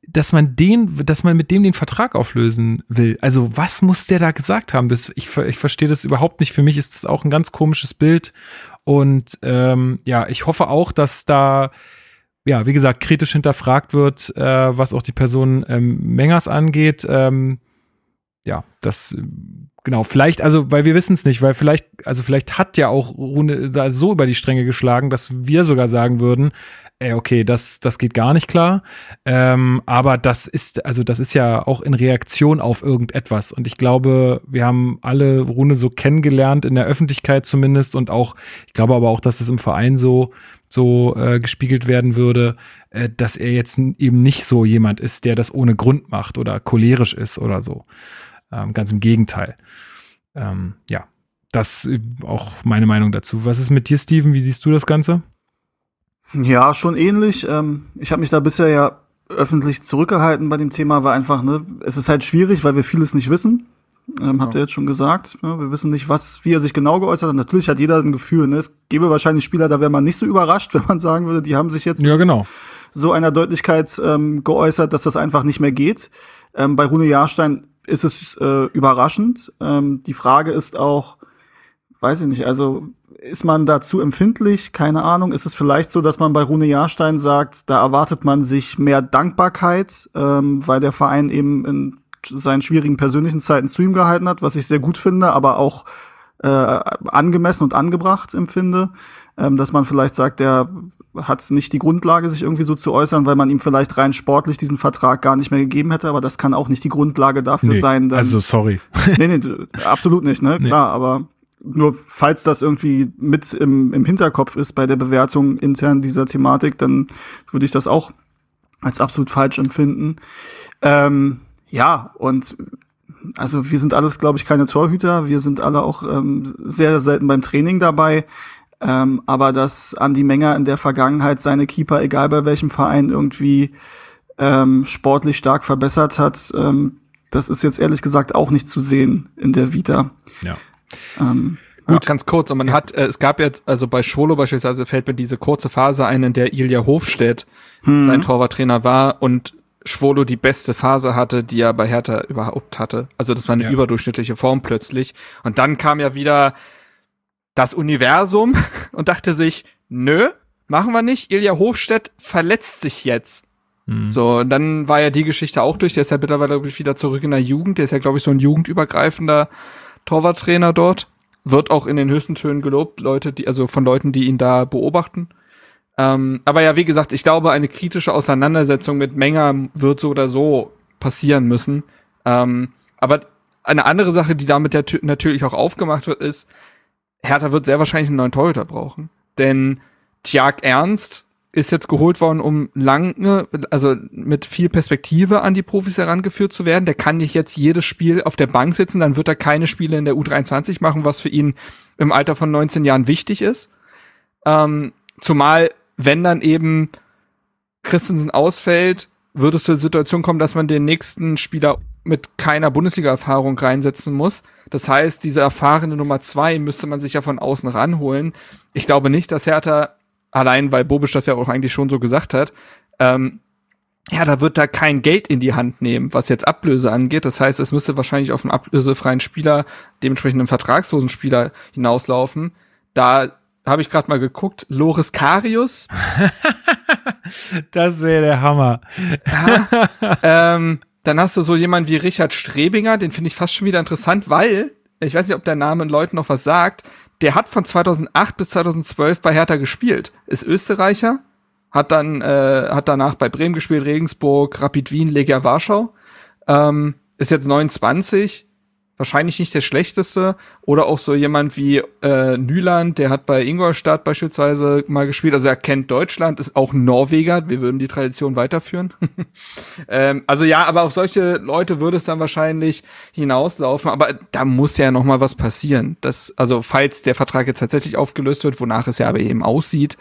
dass man den, dass man mit dem den Vertrag auflösen will. Also was muss der da gesagt haben? Das, ich, ich verstehe das überhaupt nicht. Für mich ist das auch ein ganz komisches Bild. Und ähm, ja, ich hoffe auch, dass da ja, wie gesagt, kritisch hinterfragt wird, äh, was auch die Person ähm, Mengers angeht. Ähm, ja, das genau, vielleicht, also, weil wir wissen es nicht, weil vielleicht, also vielleicht hat ja auch Rune so über die Stränge geschlagen, dass wir sogar sagen würden, ey, okay, das, das geht gar nicht klar. Ähm, aber das ist, also das ist ja auch in Reaktion auf irgendetwas. Und ich glaube, wir haben alle Rune so kennengelernt, in der Öffentlichkeit zumindest. Und auch, ich glaube aber auch, dass es im Verein so, so äh, gespiegelt werden würde, äh, dass er jetzt eben nicht so jemand ist, der das ohne Grund macht oder cholerisch ist oder so. Ähm, ganz im Gegenteil. Ähm, ja, das auch meine Meinung dazu. Was ist mit dir, Steven? Wie siehst du das Ganze? Ja, schon ähnlich. Ähm, ich habe mich da bisher ja öffentlich zurückgehalten bei dem Thema, war einfach, ne, es ist halt schwierig, weil wir vieles nicht wissen. Ähm, habt ihr jetzt schon gesagt. Ne? Wir wissen nicht, was, wie er sich genau geäußert hat. Natürlich hat jeder ein Gefühl. Ne? Es gäbe wahrscheinlich Spieler, da wäre man nicht so überrascht, wenn man sagen würde, die haben sich jetzt ja, genau. so einer Deutlichkeit ähm, geäußert, dass das einfach nicht mehr geht. Ähm, bei Rune Jahrstein ist es äh, überraschend. Ähm, die Frage ist auch, weiß ich nicht, also ist man dazu empfindlich? Keine Ahnung. Ist es vielleicht so, dass man bei Rune Jahrstein sagt, da erwartet man sich mehr Dankbarkeit, ähm, weil der Verein eben in seinen schwierigen persönlichen Zeiten zu ihm gehalten hat, was ich sehr gut finde, aber auch äh, angemessen und angebracht empfinde, ähm, dass man vielleicht sagt, der hat nicht die Grundlage, sich irgendwie so zu äußern, weil man ihm vielleicht rein sportlich diesen Vertrag gar nicht mehr gegeben hätte, aber das kann auch nicht die Grundlage dafür nee, sein. Dann, also sorry. nee, nee, absolut nicht, ne? Nee. Klar, aber nur falls das irgendwie mit im, im Hinterkopf ist bei der Bewertung intern dieser Thematik, dann würde ich das auch als absolut falsch empfinden. Ähm, ja, und also wir sind alles, glaube ich, keine Torhüter. Wir sind alle auch ähm, sehr selten beim Training dabei. Ähm, aber dass Andi Menger in der Vergangenheit seine Keeper, egal bei welchem Verein, irgendwie ähm, sportlich stark verbessert hat, ähm, das ist jetzt ehrlich gesagt auch nicht zu sehen in der Vita. Ja. Ähm, Gut, ja. ganz kurz. Und man hat, äh, es gab jetzt, also bei Scholo beispielsweise fällt mir diese kurze Phase ein, in der Ilja Hofstedt hm. sein Torwarttrainer war und Schwolo die beste Phase hatte, die er bei Hertha überhaupt hatte. Also das war eine ja. überdurchschnittliche Form plötzlich. Und dann kam ja wieder das Universum und dachte sich, nö, machen wir nicht. Ilja Hofstedt verletzt sich jetzt. Mhm. So, und dann war ja die Geschichte auch durch. Der ist ja mittlerweile, glaube ich, wieder zurück in der Jugend. Der ist ja, glaube ich, so ein jugendübergreifender Torwarttrainer dort. Wird auch in den höchsten Tönen gelobt, Leute, die, also von Leuten, die ihn da beobachten. Ähm, aber ja, wie gesagt, ich glaube, eine kritische Auseinandersetzung mit Menger wird so oder so passieren müssen. Ähm, aber eine andere Sache, die damit natürlich auch aufgemacht wird, ist, Hertha wird sehr wahrscheinlich einen neuen Torhüter brauchen. Denn Tjag Ernst ist jetzt geholt worden, um lange, also mit viel Perspektive an die Profis herangeführt zu werden. Der kann nicht jetzt jedes Spiel auf der Bank sitzen, dann wird er keine Spiele in der U23 machen, was für ihn im Alter von 19 Jahren wichtig ist. Ähm, zumal, wenn dann eben Christensen ausfällt, würde es zur Situation kommen, dass man den nächsten Spieler mit keiner Bundesliga-Erfahrung reinsetzen muss. Das heißt, diese erfahrene Nummer zwei müsste man sich ja von außen ranholen. Ich glaube nicht, dass Hertha allein weil Bobisch das ja auch eigentlich schon so gesagt hat, ähm, ja, da wird da kein Geld in die Hand nehmen, was jetzt Ablöse angeht. Das heißt, es müsste wahrscheinlich auf einen ablösefreien Spieler, dementsprechend einen vertragslosen Spieler hinauslaufen. Da habe ich gerade mal geguckt, Loris Karius. das wäre der Hammer. Ja, ähm, dann hast du so jemand wie Richard Strebinger, den finde ich fast schon wieder interessant, weil, ich weiß nicht, ob der Name Leuten noch was sagt, der hat von 2008 bis 2012 bei Hertha gespielt, ist Österreicher, hat dann äh, hat danach bei Bremen gespielt, Regensburg, Rapid Wien, Legia Warschau, ähm, ist jetzt 29, wahrscheinlich nicht der schlechteste. Oder auch so jemand wie äh, Nyland, der hat bei Ingolstadt beispielsweise mal gespielt. Also er kennt Deutschland, ist auch Norweger. Wir würden die Tradition weiterführen. ähm, also ja, aber auf solche Leute würde es dann wahrscheinlich hinauslaufen. Aber da muss ja noch mal was passieren. Das, also falls der Vertrag jetzt tatsächlich aufgelöst wird, wonach es ja aber eben aussieht,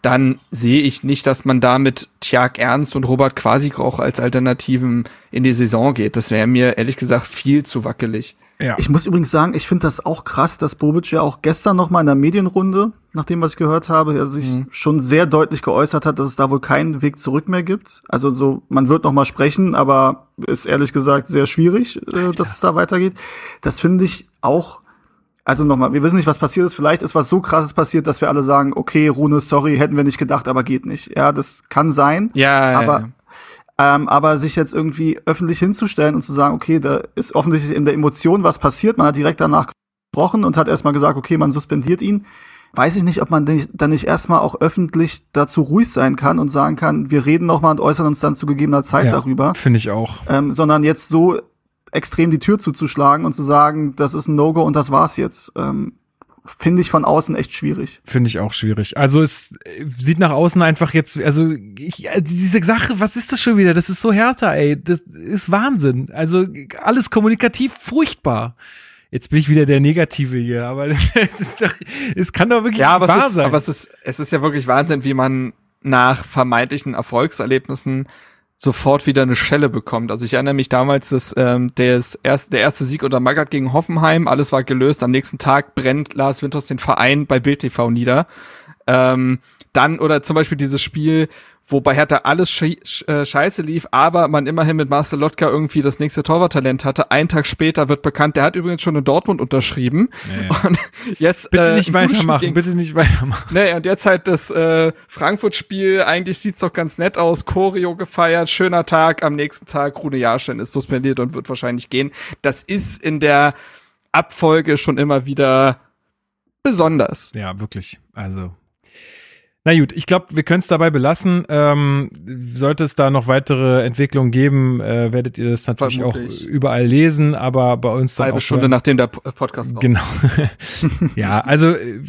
dann sehe ich nicht, dass man da mit Tjag Ernst und Robert Quasigrauch als Alternativen in die Saison geht. Das wäre mir ehrlich gesagt viel zu wackelig. Ja. Ich muss übrigens sagen, ich finde das auch krass, dass Bobic ja auch gestern noch mal in der Medienrunde, nach dem, was ich gehört habe, er sich mhm. schon sehr deutlich geäußert hat, dass es da wohl keinen Weg zurück mehr gibt. Also so, man wird noch mal sprechen, aber ist ehrlich gesagt sehr schwierig, äh, dass es da weitergeht. Das finde ich auch Also nochmal, wir wissen nicht, was passiert ist. Vielleicht ist was so krasses passiert, dass wir alle sagen, okay, Rune, sorry, hätten wir nicht gedacht, aber geht nicht. Ja, das kann sein. Ja, aber ja. Ähm, aber sich jetzt irgendwie öffentlich hinzustellen und zu sagen, okay, da ist offensichtlich in der Emotion was passiert, man hat direkt danach gesprochen und hat erstmal gesagt, okay, man suspendiert ihn, weiß ich nicht, ob man dann nicht erstmal auch öffentlich dazu ruhig sein kann und sagen kann, wir reden nochmal und äußern uns dann zu gegebener Zeit ja, darüber. Finde ich auch. Ähm, sondern jetzt so extrem die Tür zuzuschlagen und zu sagen, das ist ein No-Go und das war's jetzt. Ähm, finde ich von außen echt schwierig. Finde ich auch schwierig. Also es äh, sieht nach außen einfach jetzt, also ich, äh, diese Sache, was ist das schon wieder? Das ist so härter, ey. Das ist Wahnsinn. Also alles kommunikativ furchtbar. Jetzt bin ich wieder der Negative hier, aber das, ist doch, es kann doch wirklich ja, aber wahr es ist, sein. Aber es ist, es ist ja wirklich Wahnsinn, wie man nach vermeintlichen Erfolgserlebnissen sofort wieder eine Schelle bekommt. Also ich erinnere mich damals, dass ähm, des erst, der erste Sieg unter Magath gegen Hoffenheim, alles war gelöst. Am nächsten Tag brennt Lars Winters den Verein bei Bild TV nieder. Ähm, dann, oder zum Beispiel dieses Spiel, wo bei Hertha alles äh, scheiße lief, aber man immerhin mit Marcel Lotka irgendwie das nächste Torwarttalent hatte. Ein Tag später wird bekannt, der hat übrigens schon in Dortmund unterschrieben. Ja, Und jetzt bitte äh, nicht weitermachen, bitte nicht weitermachen. Nee, und jetzt halt das äh, Frankfurt-Spiel, eigentlich sieht's doch ganz nett aus, Choreo gefeiert, schöner Tag, am nächsten Tag Rune Jahrstein ist suspendiert und wird wahrscheinlich gehen. Das ist in der Abfolge schon immer wieder besonders. Ja, wirklich. Also na gut, ich glaube, wir können es dabei belassen. Ähm, sollte es da noch weitere Entwicklungen geben, äh, werdet ihr das natürlich Vermutlich. auch überall lesen, aber bei uns dann Halbe auch Stunde hören. nachdem der Podcast kommt. Genau. ja, also äh,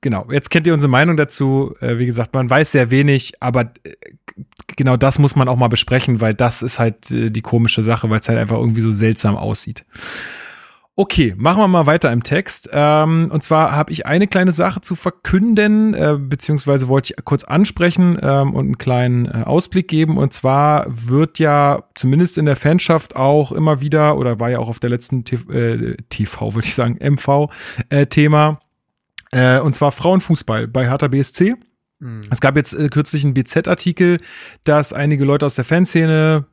genau. Jetzt kennt ihr unsere Meinung dazu. Äh, wie gesagt, man weiß sehr wenig, aber äh, genau das muss man auch mal besprechen, weil das ist halt äh, die komische Sache, weil es halt einfach irgendwie so seltsam aussieht. Okay, machen wir mal weiter im Text. Ähm, und zwar habe ich eine kleine Sache zu verkünden, äh, beziehungsweise wollte ich kurz ansprechen ähm, und einen kleinen äh, Ausblick geben. Und zwar wird ja zumindest in der Fanschaft auch immer wieder, oder war ja auch auf der letzten TV, äh, TV würde ich sagen, MV-Thema, äh, äh, und zwar Frauenfußball bei Hertha BSC. Mhm. Es gab jetzt äh, kürzlich einen BZ-Artikel, dass einige Leute aus der Fanszene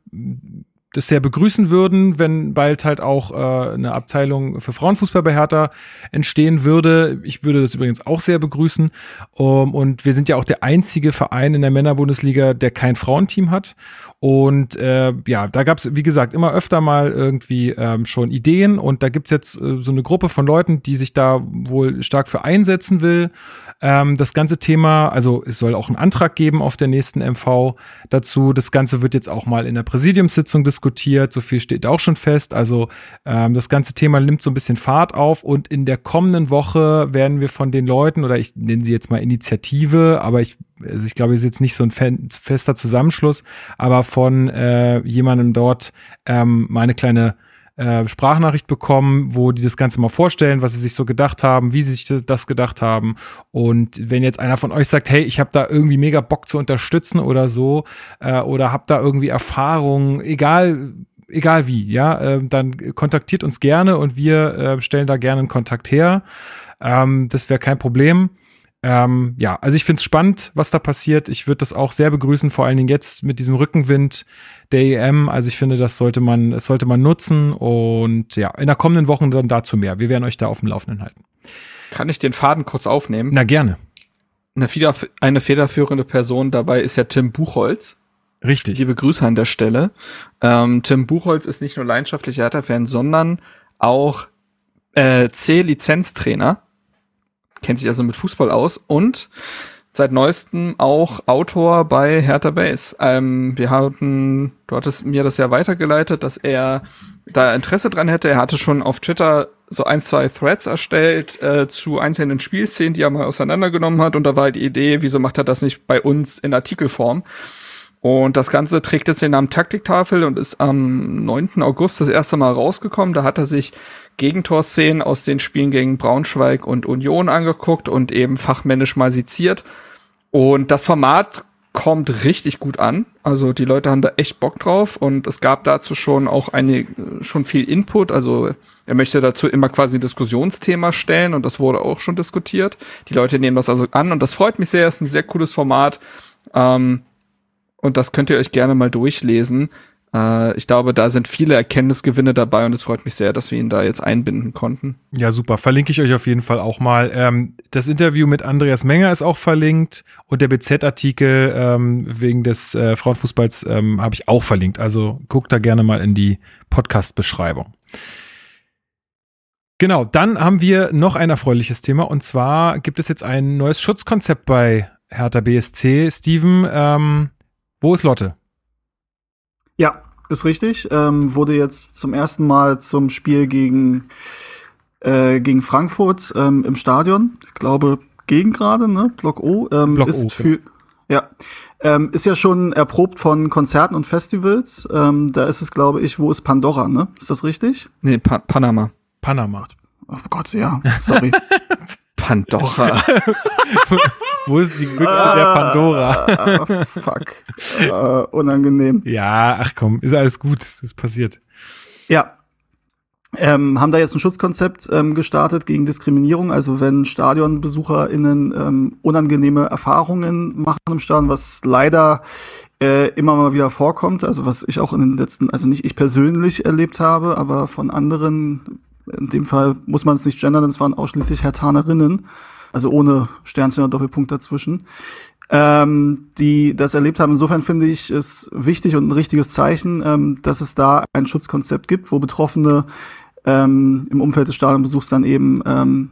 das sehr begrüßen würden, wenn bald halt auch äh, eine Abteilung für Frauenfußball bei Hertha entstehen würde. Ich würde das übrigens auch sehr begrüßen. Um, und wir sind ja auch der einzige Verein in der Männerbundesliga, der kein Frauenteam hat. Und äh, ja, da gab es, wie gesagt, immer öfter mal irgendwie ähm, schon Ideen. Und da gibt's jetzt äh, so eine Gruppe von Leuten, die sich da wohl stark für einsetzen will. Ähm, das ganze Thema, also es soll auch einen Antrag geben auf der nächsten MV dazu. Das Ganze wird jetzt auch mal in der Präsidiumssitzung diskutiert. So viel steht auch schon fest. Also ähm, das ganze Thema nimmt so ein bisschen Fahrt auf und in der kommenden Woche werden wir von den Leuten, oder ich nenne sie jetzt mal Initiative, aber ich also ich glaube, es ist jetzt nicht so ein fester Zusammenschluss, aber von äh, jemandem dort ähm, mal eine kleine äh, Sprachnachricht bekommen, wo die das Ganze mal vorstellen, was sie sich so gedacht haben, wie sie sich das gedacht haben. Und wenn jetzt einer von euch sagt, hey, ich habe da irgendwie mega Bock zu unterstützen oder so, äh, oder hab da irgendwie Erfahrungen, egal egal wie, ja, äh, dann kontaktiert uns gerne und wir äh, stellen da gerne einen Kontakt her. Ähm, das wäre kein Problem. Ähm, ja, also ich finde es spannend, was da passiert. Ich würde das auch sehr begrüßen, vor allen Dingen jetzt mit diesem Rückenwind der EM. Also ich finde, das sollte man, das sollte man nutzen und ja, in der kommenden Woche dann dazu mehr. Wir werden euch da auf dem Laufenden halten. Kann ich den Faden kurz aufnehmen? Na gerne. Eine, Feder, eine federführende Person dabei ist ja Tim Buchholz. Richtig. Liebe Grüße an der Stelle. Ähm, Tim Buchholz ist nicht nur leidenschaftlicher Hertha-Fan, sondern auch äh, C-Lizenztrainer kennt sich also mit Fußball aus und seit neuestem auch Autor bei Hertha Base. Ähm, wir hatten, du hattest mir das ja weitergeleitet, dass er da Interesse dran hätte. Er hatte schon auf Twitter so ein, zwei Threads erstellt äh, zu einzelnen Spielszenen, die er mal auseinandergenommen hat. Und da war die Idee, wieso macht er das nicht bei uns in Artikelform? Und das Ganze trägt jetzt den Namen Taktiktafel und ist am 9. August das erste Mal rausgekommen. Da hat er sich Gegentorszenen aus den Spielen gegen Braunschweig und Union angeguckt und eben fachmännisch mal seziert. Und das Format kommt richtig gut an. Also die Leute haben da echt Bock drauf und es gab dazu schon auch eine, schon viel Input. Also er möchte dazu immer quasi Diskussionsthema stellen und das wurde auch schon diskutiert. Die Leute nehmen das also an und das freut mich sehr. Es ist ein sehr cooles Format. Ähm, und das könnt ihr euch gerne mal durchlesen. Äh, ich glaube, da sind viele Erkenntnisgewinne dabei und es freut mich sehr, dass wir ihn da jetzt einbinden konnten. Ja, super. Verlinke ich euch auf jeden Fall auch mal. Ähm, das Interview mit Andreas Menger ist auch verlinkt und der BZ-Artikel ähm, wegen des äh, Frauenfußballs ähm, habe ich auch verlinkt. Also guckt da gerne mal in die Podcast-Beschreibung. Genau, dann haben wir noch ein erfreuliches Thema und zwar gibt es jetzt ein neues Schutzkonzept bei Hertha BSC. Steven, ähm, wo ist Lotte? Ja, ist richtig. Ähm, wurde jetzt zum ersten Mal zum Spiel gegen, äh, gegen Frankfurt ähm, im Stadion. Ich glaube, gegen gerade, ne? Block O. Ähm, Block ist o, für, genau. ja. Ähm, ist ja schon erprobt von Konzerten und Festivals. Ähm, da ist es, glaube ich, wo ist Pandora, ne? Ist das richtig? Nee, pa Panama. Panama. Oh Gott, ja, sorry. Pandora. Wo ist die Büchse der Pandora? Ah, fuck. Uh, unangenehm. Ja, ach komm, ist alles gut. Das passiert. Ja. Ähm, haben da jetzt ein Schutzkonzept ähm, gestartet gegen Diskriminierung. Also wenn StadionbesucherInnen ähm, unangenehme Erfahrungen machen im Stadion, was leider äh, immer mal wieder vorkommt, also was ich auch in den letzten, also nicht ich persönlich erlebt habe, aber von anderen in dem Fall muss man es nicht gendern, denn es waren ausschließlich Hertanerinnen, also ohne Sternchen oder Doppelpunkt dazwischen, ähm, die das erlebt haben. Insofern finde ich es wichtig und ein richtiges Zeichen, ähm, dass es da ein Schutzkonzept gibt, wo Betroffene ähm, im Umfeld des Stadionbesuchs dann eben ähm,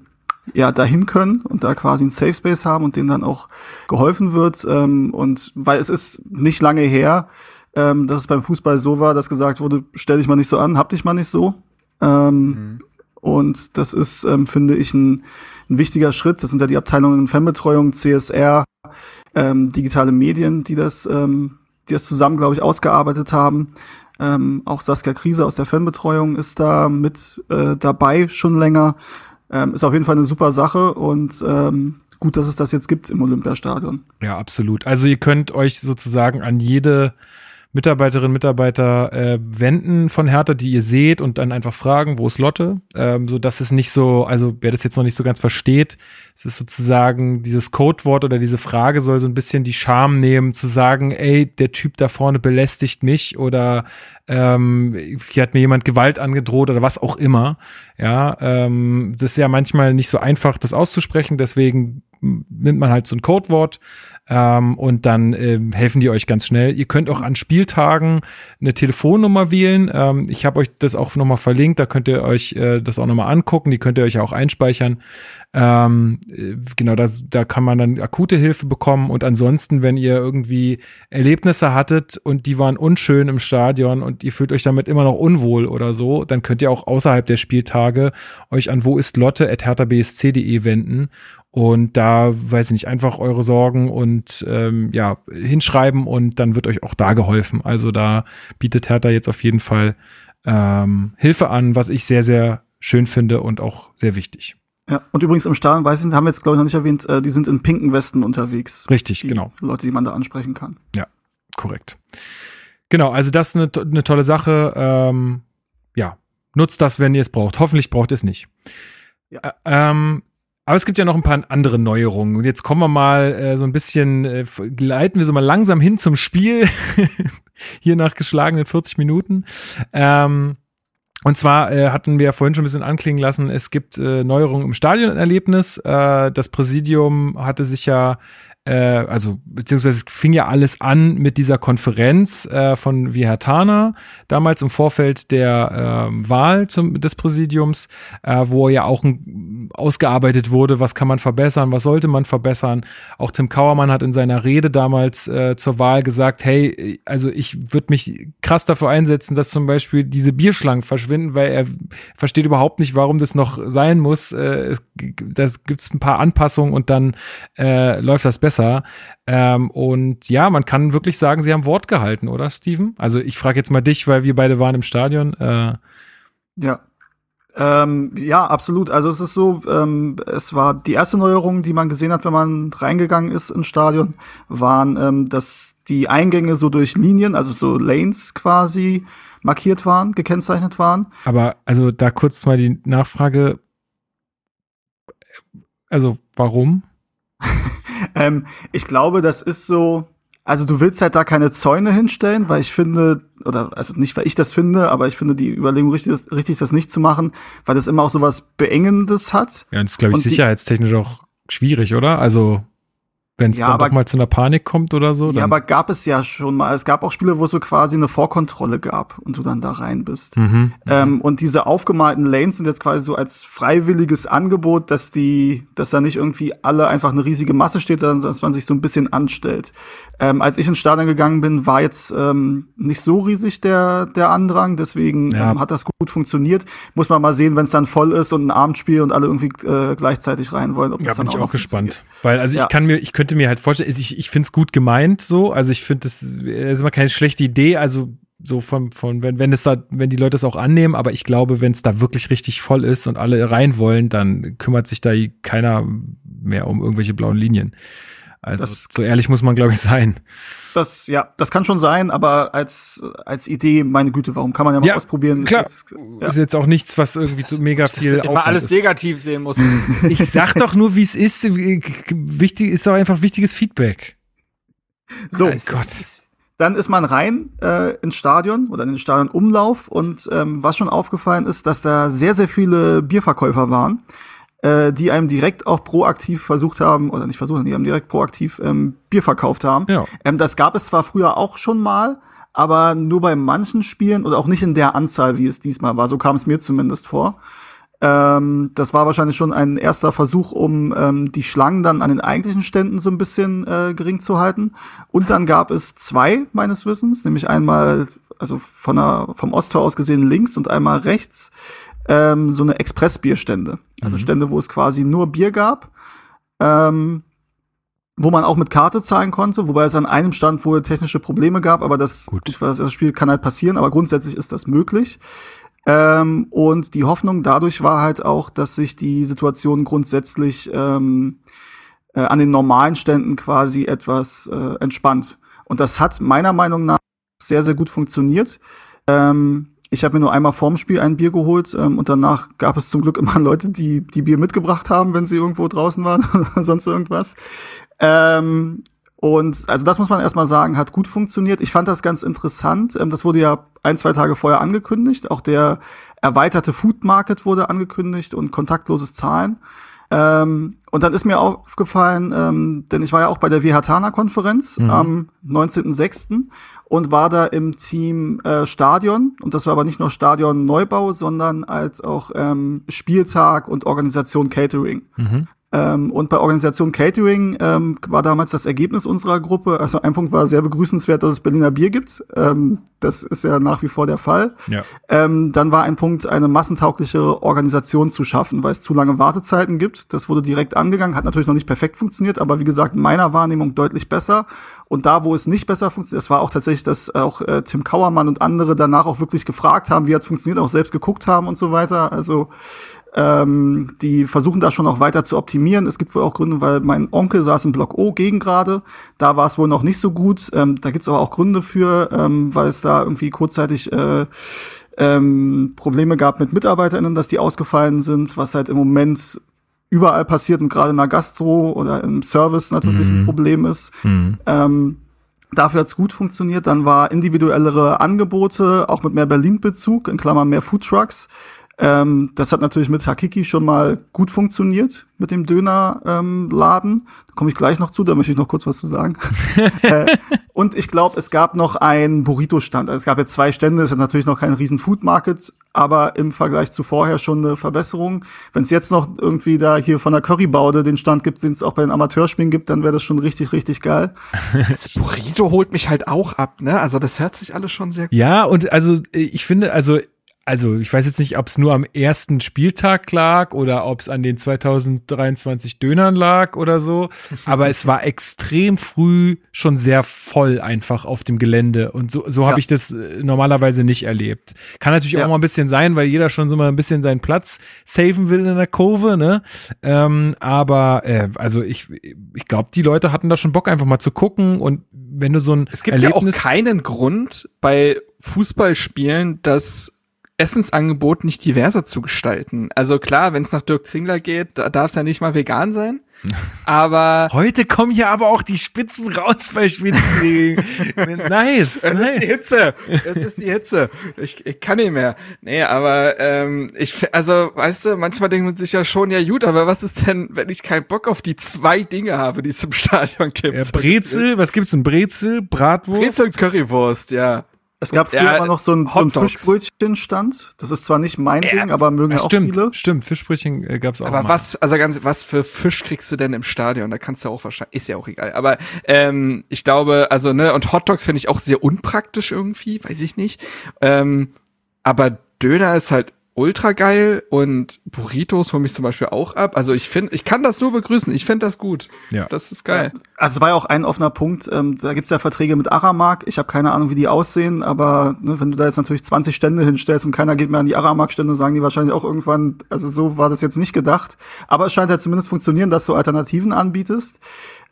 ja dahin können und da quasi ein Safe Space haben und denen dann auch geholfen wird. Ähm, und weil es ist nicht lange her, ähm, dass es beim Fußball so war, dass gesagt wurde, stell dich mal nicht so an, hab dich mal nicht so. Ähm, mhm. Und das ist, ähm, finde ich, ein, ein wichtiger Schritt. Das sind ja die Abteilungen Fanbetreuung, CSR, ähm, digitale Medien, die das, ähm, die das zusammen, glaube ich, ausgearbeitet haben. Ähm, auch Saskia Krise aus der Fanbetreuung ist da mit äh, dabei schon länger. Ähm, ist auf jeden Fall eine super Sache und ähm, gut, dass es das jetzt gibt im Olympiastadion. Ja, absolut. Also ihr könnt euch sozusagen an jede Mitarbeiterinnen, Mitarbeiter äh, wenden von Hertha, die ihr seht und dann einfach fragen, wo ist Lotte? Ähm, so dass es nicht so, also wer das jetzt noch nicht so ganz versteht, es ist sozusagen dieses Codewort oder diese Frage soll so ein bisschen die Scham nehmen, zu sagen, ey, der Typ da vorne belästigt mich oder ähm, hier hat mir jemand Gewalt angedroht oder was auch immer. Ja, ähm, das ist ja manchmal nicht so einfach, das auszusprechen, deswegen nimmt man halt so ein Codewort. Ähm, und dann äh, helfen die euch ganz schnell. Ihr könnt auch an Spieltagen eine Telefonnummer wählen. Ähm, ich habe euch das auch nochmal verlinkt, da könnt ihr euch äh, das auch nochmal angucken, die könnt ihr euch auch einspeichern. Ähm, äh, genau, da, da kann man dann akute Hilfe bekommen. Und ansonsten, wenn ihr irgendwie Erlebnisse hattet und die waren unschön im Stadion und ihr fühlt euch damit immer noch unwohl oder so, dann könnt ihr auch außerhalb der Spieltage euch an wo ist Lotte at herthabsc.de wenden und da, weiß ich nicht, einfach eure Sorgen und ähm, ja, hinschreiben und dann wird euch auch da geholfen. Also da bietet Hertha jetzt auf jeden Fall ähm, Hilfe an, was ich sehr, sehr schön finde und auch sehr wichtig. Ja, und übrigens im Stadion, weiß ich, haben wir jetzt, glaube ich, noch nicht erwähnt, äh, die sind in pinken Westen unterwegs. Richtig, die genau. Leute, die man da ansprechen kann. Ja, korrekt. Genau, also das ist eine, eine tolle Sache. Ähm, ja, nutzt das, wenn ihr es braucht. Hoffentlich braucht ihr es nicht. Ja. Ä ähm, aber es gibt ja noch ein paar andere Neuerungen. Und jetzt kommen wir mal äh, so ein bisschen, äh, gleiten wir so mal langsam hin zum Spiel. Hier nach geschlagenen 40 Minuten. Ähm, und zwar äh, hatten wir ja vorhin schon ein bisschen anklingen lassen, es gibt äh, Neuerungen im Stadionerlebnis. Äh, das Präsidium hatte sich ja also beziehungsweise es fing ja alles an mit dieser Konferenz äh, von Vihatana, damals im Vorfeld der äh, Wahl zum, des Präsidiums, äh, wo ja auch ein, ausgearbeitet wurde, was kann man verbessern, was sollte man verbessern. Auch Tim Kauermann hat in seiner Rede damals äh, zur Wahl gesagt, hey, also ich würde mich krass dafür einsetzen, dass zum Beispiel diese Bierschlangen verschwinden, weil er versteht überhaupt nicht, warum das noch sein muss. Äh, da gibt es ein paar Anpassungen und dann äh, läuft das besser besser. Ähm, und ja, man kann wirklich sagen, sie haben Wort gehalten, oder, Steven? Also ich frage jetzt mal dich, weil wir beide waren im Stadion. Äh, ja. Ähm, ja, absolut. Also es ist so, ähm, es war die erste Neuerung, die man gesehen hat, wenn man reingegangen ist ins Stadion, waren, ähm, dass die Eingänge so durch Linien, also so Lanes quasi markiert waren, gekennzeichnet waren. Aber also da kurz mal die Nachfrage. Also warum? ähm, ich glaube, das ist so, also du willst halt da keine Zäune hinstellen, weil ich finde, oder also nicht, weil ich das finde, aber ich finde die Überlegung richtig, das, richtig, das nicht zu machen, weil das immer auch so was Beengendes hat. Ja, und das ist, glaube ich, sicherheitstechnisch auch schwierig, oder? Also wenn es ja, dann aber, doch mal zu einer Panik kommt oder so. Ja, aber gab es ja schon mal. Es gab auch Spiele, wo es so quasi eine Vorkontrolle gab und du dann da rein bist. Mhm, ähm, und diese aufgemalten Lanes sind jetzt quasi so als freiwilliges Angebot, dass die, dass da nicht irgendwie alle einfach eine riesige Masse steht, sondern dass man sich so ein bisschen anstellt. Ähm, als ich ins Stadion gegangen bin, war jetzt ähm, nicht so riesig der, der Andrang, deswegen ja. ähm, hat das gut funktioniert. Muss man mal sehen, wenn es dann voll ist und ein Abendspiel und alle irgendwie äh, gleichzeitig rein wollen. Ob ja, das dann bin auch ich auch gespannt. Weil, also ja. ich kann mir, ich könnte mir halt vorstellen, ich, ich finde es gut gemeint so, also ich finde, das ist immer keine schlechte Idee, also so von, von wenn, wenn es da, wenn die Leute es auch annehmen, aber ich glaube, wenn es da wirklich richtig voll ist und alle rein wollen, dann kümmert sich da keiner mehr um irgendwelche blauen Linien. Also das, so ehrlich muss man, glaube ich, sein. Das, ja, das kann schon sein, aber als, als Idee, meine Güte, warum kann man ja mal ja, ausprobieren? Klar. Ist jetzt, ja. ist jetzt auch nichts, was irgendwie so mega viel immer alles ist. negativ sehen muss. ich sag doch nur, wie es ist. Wichtig ist doch einfach wichtiges Feedback. So, oh Gott. Dann ist man rein äh, ins Stadion oder in den Stadionumlauf und ähm, was schon aufgefallen ist, dass da sehr, sehr viele Bierverkäufer waren äh, die einem direkt auch proaktiv versucht haben, oder nicht versucht, die haben direkt proaktiv ähm, Bier verkauft haben. Ja. Ähm, das gab es zwar früher auch schon mal, aber nur bei manchen Spielen oder auch nicht in der Anzahl, wie es diesmal war. So kam es mir zumindest vor. Ähm, das war wahrscheinlich schon ein erster Versuch, um ähm, die Schlangen dann an den eigentlichen Ständen so ein bisschen äh, gering zu halten. Und dann gab es zwei meines Wissens, nämlich einmal, also von der, vom Osttor aus gesehen links und einmal rechts ähm, so eine Expressbierstände. Also mhm. Stände, wo es quasi nur Bier gab. Ähm, wo man auch mit Karte zahlen konnte, wobei es an einem Stand wohl technische Probleme gab, aber das, gut. das Spiel kann halt passieren, aber grundsätzlich ist das möglich. Ähm, und die Hoffnung dadurch war halt auch, dass sich die Situation grundsätzlich ähm, äh, an den normalen Ständen quasi etwas äh, entspannt. Und das hat meiner Meinung nach sehr, sehr gut funktioniert. Ähm, ich habe mir nur einmal vorm Spiel ein Bier geholt ähm, und danach gab es zum Glück immer Leute, die die Bier mitgebracht haben, wenn sie irgendwo draußen waren oder sonst irgendwas. Ähm, und also das muss man erstmal sagen, hat gut funktioniert. Ich fand das ganz interessant. Ähm, das wurde ja ein, zwei Tage vorher angekündigt. Auch der erweiterte Food Market wurde angekündigt und kontaktloses Zahlen. Ähm, und dann ist mir aufgefallen, ähm, denn ich war ja auch bei der WHTANA-Konferenz mhm. am 19.06. und war da im Team äh, Stadion. Und das war aber nicht nur Stadion Neubau, sondern als auch ähm, Spieltag und Organisation Catering. Mhm. Ähm, und bei Organisation Catering ähm, war damals das Ergebnis unserer Gruppe. Also ein Punkt war sehr begrüßenswert, dass es Berliner Bier gibt. Ähm, das ist ja nach wie vor der Fall. Ja. Ähm, dann war ein Punkt, eine massentaugliche Organisation zu schaffen, weil es zu lange Wartezeiten gibt. Das wurde direkt angegangen, hat natürlich noch nicht perfekt funktioniert, aber wie gesagt, in meiner Wahrnehmung deutlich besser. Und da, wo es nicht besser funktioniert, es war auch tatsächlich, dass auch äh, Tim Kauermann und andere danach auch wirklich gefragt haben, wie hat es funktioniert, auch selbst geguckt haben und so weiter. Also ähm, die versuchen da schon auch weiter zu optimieren. Es gibt wohl auch Gründe, weil mein Onkel saß im Block O gegen gerade. Da war es wohl noch nicht so gut. Ähm, da gibt es aber auch Gründe für, ähm, weil es da irgendwie kurzzeitig äh, ähm, Probleme gab mit MitarbeiterInnen, dass die ausgefallen sind, was halt im Moment überall passiert und gerade in der Gastro oder im Service natürlich mhm. ein Problem ist. Mhm. Ähm, Dafür hat's gut funktioniert. Dann war individuellere Angebote, auch mit mehr Berlin-Bezug, in Klammern mehr Foodtrucks. Ähm, das hat natürlich mit Hakiki schon mal gut funktioniert mit dem Dönerladen. Ähm, da komme ich gleich noch zu, da möchte ich noch kurz was zu sagen. äh, und ich glaube, es gab noch einen Burrito-Stand. Also es gab jetzt zwei Stände, es ist natürlich noch kein riesen Food Market, aber im Vergleich zu vorher schon eine Verbesserung. Wenn es jetzt noch irgendwie da hier von der Currybaude den Stand gibt, den es auch bei den Amateurspielen gibt, dann wäre das schon richtig, richtig geil. Das Burrito holt mich halt auch ab, ne? Also das hört sich alles schon sehr gut. Ja, und also ich finde, also also ich weiß jetzt nicht, ob es nur am ersten Spieltag lag oder ob es an den 2023 Dönern lag oder so, aber es war extrem früh schon sehr voll einfach auf dem Gelände und so, so ja. habe ich das äh, normalerweise nicht erlebt. Kann natürlich ja. auch mal ein bisschen sein, weil jeder schon so mal ein bisschen seinen Platz saven will in der Kurve, ne? Ähm, aber äh, also ich, ich glaube, die Leute hatten da schon Bock einfach mal zu gucken und wenn du so ein Es gibt Erlebnis ja auch keinen Grund bei Fußballspielen, dass Essensangebot nicht diverser zu gestalten. Also klar, wenn es nach Dirk Zingler geht, da darf es ja nicht mal vegan sein. Aber heute kommen hier aber auch die Spitzen raus bei Spitzenregeln. nice. Es nice. ist die Hitze. Es ist die Hitze. Ich, ich kann nicht mehr. Nee, aber ähm, ich also, weißt du, manchmal denkt man sich ja schon, ja gut, aber was ist denn, wenn ich keinen Bock auf die zwei Dinge habe, die es im Stadion gibt? Ja, Brezel, was gibt's denn? Brezel, Bratwurst? Brezel und Currywurst, ja. Es gab früher Ja, immer noch so ein, so ein. Fischbrötchenstand. Das ist zwar nicht mein Ja, Ding, aber mögen ja auch stimmt, viele. stimmt. Fischbrötchen äh, gab's auch Aber mal. was, also ganz, was für Fisch kriegst du denn im Stadion? Da kannst du auch wahrscheinlich, ist ja auch egal. Aber ähm, ich glaube, also ne, und Hotdogs finde ich auch sehr unpraktisch irgendwie, weiß ich nicht. Ähm, aber Döner ist halt ultra geil und Burritos hole mich zum Beispiel auch ab. Also ich finde, ich kann das nur begrüßen. Ich finde das gut. Ja. Das ist geil. Also es war ja auch ein offener Punkt. Ähm, da gibt's ja Verträge mit Aramark. Ich habe keine Ahnung, wie die aussehen, aber ne, wenn du da jetzt natürlich 20 Stände hinstellst und keiner geht mehr an die Aramark-Stände, sagen die wahrscheinlich auch irgendwann, also so war das jetzt nicht gedacht. Aber es scheint ja zumindest funktionieren, dass du Alternativen anbietest.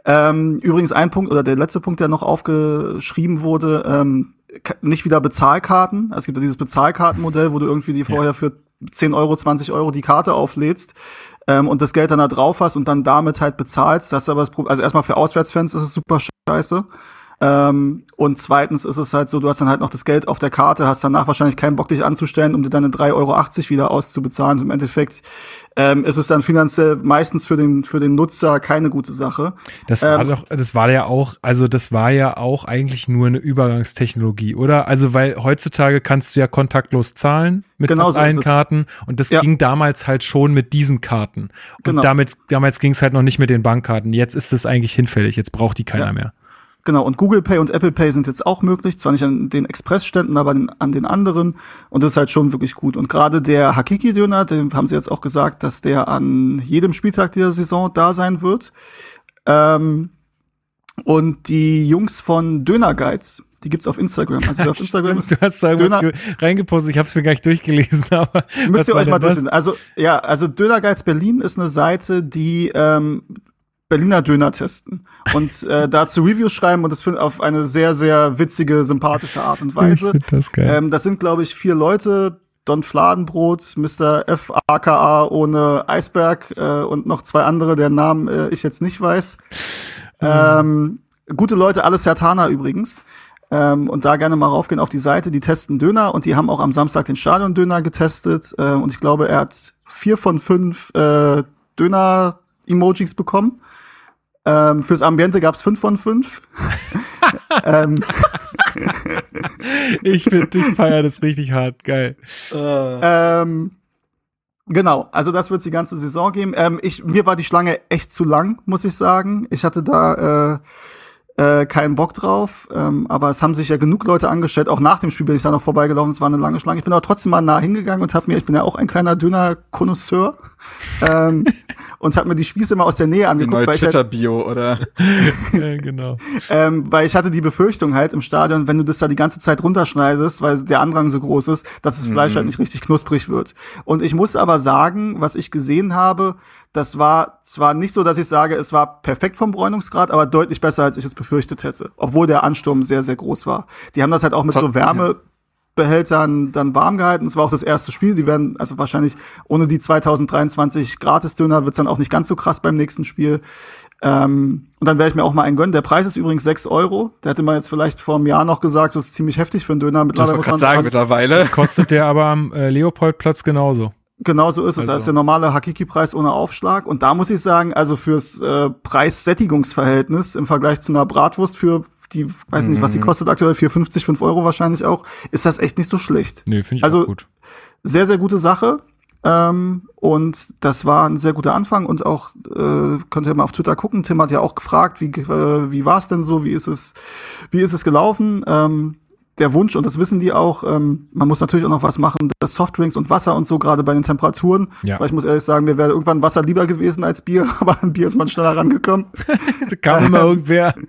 Ähm, übrigens ein Punkt oder der letzte Punkt, der noch aufgeschrieben wurde, ähm, nicht wieder Bezahlkarten. Es gibt ja dieses Bezahlkartenmodell, wo du irgendwie die vorher für 10 Euro, 20 Euro die Karte auflädst ähm, und das Geld dann da drauf hast und dann damit halt bezahlst. Das ist aber das Problem. Also erstmal für Auswärtsfans ist es super scheiße. Ähm, und zweitens ist es halt so, du hast dann halt noch das Geld auf der Karte, hast danach wahrscheinlich keinen Bock, dich anzustellen, um dir deine 3,80 Euro wieder auszubezahlen. Im Endeffekt ähm, ist es dann finanziell meistens für den, für den Nutzer keine gute Sache. Das war Ähm, doch, das war ja auch, also das war ja auch eigentlich nur eine Übergangstechnologie, oder? Also weil heutzutage kannst du ja kontaktlos zahlen mit Genau so allen. Karten und das Ja. ging damals halt schon mit diesen Karten. Und Genau. damit, damals ging es halt noch nicht mit den Bankkarten. Jetzt ist es eigentlich hinfällig, jetzt braucht die keiner Ja. mehr. Genau, und Google Pay und Apple Pay sind jetzt auch möglich, zwar nicht an den Expressständen, aber an, den anderen. Und das ist halt schon wirklich gut. Und gerade der Hakiki-Döner, den haben sie jetzt auch gesagt, dass der an jedem Spieltag dieser Saison da sein wird. Ähm, und die Jungs von Döner Guides, die gibt's auf Instagram. Also auf Instagram Stimmt, du hast da Döner- ge- reingepostet, ich habe es mir gar nicht durchgelesen, aber Müsst ihr euch mal durchlesen. Also, ja, also Döner Guides Berlin ist eine Seite, die ähm, Berliner Döner testen und äh, dazu Reviews schreiben und das auf eine sehr, sehr witzige, sympathische Art und Ich Weise. find das geil. Ähm, das sind, glaube ich, vier Leute. Don Fladenbrot, Mr. F, aka ohne Eisberg äh, und noch zwei andere, deren Namen äh, ich jetzt nicht weiß. Ähm, gute Leute, alles Hertaner übrigens. Ähm, und da gerne mal raufgehen auf die Seite, die testen Döner und die haben auch am Samstag den Stadion-Döner getestet. Ähm, und ich glaube, er hat vier von fünf äh, Döner-Emojis bekommen. Ähm, fürs Ambiente gab's fünf von fünf. ähm, ich finde, ich feiere das richtig hart, geil. Ähm, genau, also das wird die ganze Saison geben. Ähm, ich, mir war die Schlange echt zu lang, muss ich sagen. Ich hatte da äh, äh, keinen Bock drauf, ähm, aber es haben sich ja genug Leute angestellt. Auch nach dem Spiel bin ich da noch vorbeigelaufen. Es war eine lange Schlange. Ich bin aber trotzdem mal nah hingegangen und habe mir, ich bin ja auch ein kleiner dünner Connoisseur, ähm, und habe mir die Spieße mal aus der Nähe angeguckt, weil ich halt, Twitter-Bio, oder? Ja, genau. ähm, weil ich hatte die Befürchtung halt im Stadion, wenn du das da die ganze Zeit runterschneidest, weil der Andrang so groß ist, dass das Fleisch halt nicht richtig knusprig wird. Und ich muss aber sagen, was ich gesehen habe, das war zwar nicht so, dass ich sage, es war perfekt vom Bräunungsgrad, aber deutlich besser, als ich es befürchtet hätte. Obwohl der Ansturm sehr, sehr groß war. Die haben das halt auch mit so Wärmebehältern dann warm gehalten. Es war auch das erste Spiel. Die werden, also wahrscheinlich ohne die 2023 Gratis-Döner wird's dann auch nicht ganz so krass beim nächsten Spiel. Ähm, und dann werde ich mir auch mal einen gönnen. Der Preis ist übrigens 6 Euro. Der hätte man jetzt vielleicht vor einem Jahr noch gesagt, das ist ziemlich heftig für einen Döner. Das wollte muss ich man- gerade sagen, mittlerweile. Kostet der aber am äh, Leopoldplatz genauso. Genau so ist es. Also- Das ist der normale Hakiki-Preis ohne Aufschlag. Und da muss ich sagen, also fürs äh, Preis-Sättigungsverhältnis im Vergleich zu einer Bratwurst für die, weiß nicht, was Mhm. die kostet aktuell, 4,50, 5 Euro wahrscheinlich auch, ist das echt nicht so schlecht. Nee, finde ich Also- gut. Sehr, sehr gute Sache. Ähm, und das war ein sehr guter Anfang und auch äh, könnt ihr mal auf Twitter gucken. Tim hat ja auch gefragt, wie äh, wie war es denn so, wie ist es wie ist es gelaufen? Ähm, der Wunsch und das wissen die auch. Ähm, man muss natürlich auch noch was machen, dass Softdrinks und Wasser und so gerade bei den Temperaturen. Ja. Weil ich muss ehrlich sagen, mir wäre irgendwann Wasser lieber gewesen als Bier, aber an Bier ist man schneller rangekommen. Da kam immer irgendwer.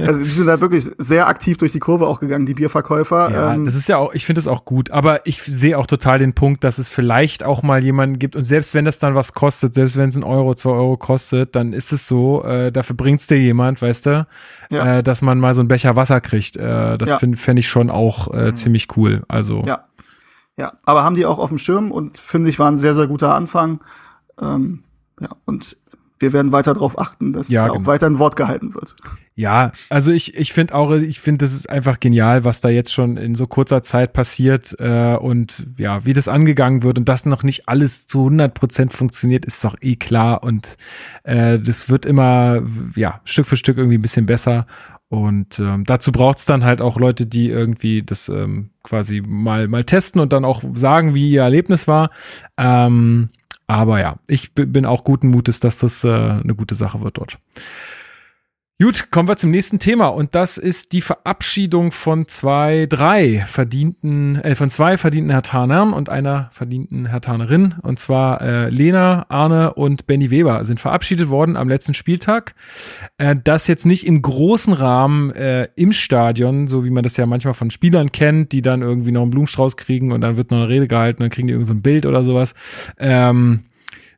Also die sind da wirklich sehr aktiv durch die Kurve auch gegangen, die Bierverkäufer. Ja, ähm, das ist ja auch, ich finde es auch gut, aber ich sehe auch total den Punkt, dass es vielleicht auch mal jemanden gibt und selbst wenn das dann was kostet, selbst wenn es ein Euro, zwei Euro kostet, dann ist es so, äh, dafür bringt's dir jemand, weißt du, Ja. äh, dass man mal so einen Becher Wasser kriegt. Äh, das Ja. finde fänd ich schon auch äh, ziemlich cool. Also Ja. Ja, aber haben die auch auf dem Schirm und finde ich war ein sehr, sehr guter Anfang. Ähm, ja, und wir werden weiter darauf achten, dass Ja, da auch genau. weiter ein Wort gehalten wird. Ja, also ich, ich finde auch, ich finde, das ist einfach genial, was da jetzt schon in so kurzer Zeit passiert äh, und ja, wie das angegangen wird und dass noch nicht alles zu 100 Prozent funktioniert, ist doch eh klar und äh, das wird immer, ja, Stück für Stück irgendwie ein bisschen besser und ähm, dazu braucht's dann halt auch Leute, die irgendwie das ähm, quasi mal, mal testen und dann auch sagen, wie ihr Erlebnis war. Ähm, aber ja, ich bin auch guten Mutes, dass das äh, eine gute Sache wird dort. Gut, kommen wir zum nächsten Thema und das ist die Verabschiedung von zwei, drei verdienten, äh, von zwei verdienten Hertanern und einer verdienten Hertanerin und zwar äh, Lena, Arne und Benny Weber sind verabschiedet worden am letzten Spieltag. Äh, das jetzt nicht in großen Rahmen äh, im Stadion, so wie man das ja manchmal von Spielern kennt, die dann irgendwie noch einen Blumenstrauß kriegen und dann wird noch eine Rede gehalten, dann kriegen die irgend so ein Bild oder sowas. Ähm,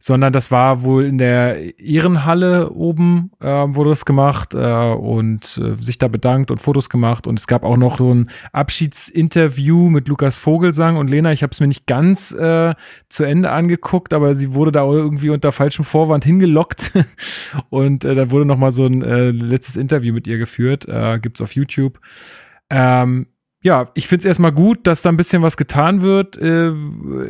sondern das war wohl in der Ehrenhalle oben, äh, wurde das gemacht äh, und äh, sich da bedankt und Fotos gemacht und es gab auch noch so ein Abschiedsinterview mit Lukas Vogelsang und Lena. Ich habe es mir nicht ganz äh, zu Ende angeguckt, aber sie wurde da irgendwie unter falschem Vorwand hingelockt und äh, da wurde noch mal so ein äh, letztes Interview mit ihr geführt, äh, gibt's auf YouTube. Ähm, ja, ich find's erstmal gut, dass da ein bisschen was getan wird, äh,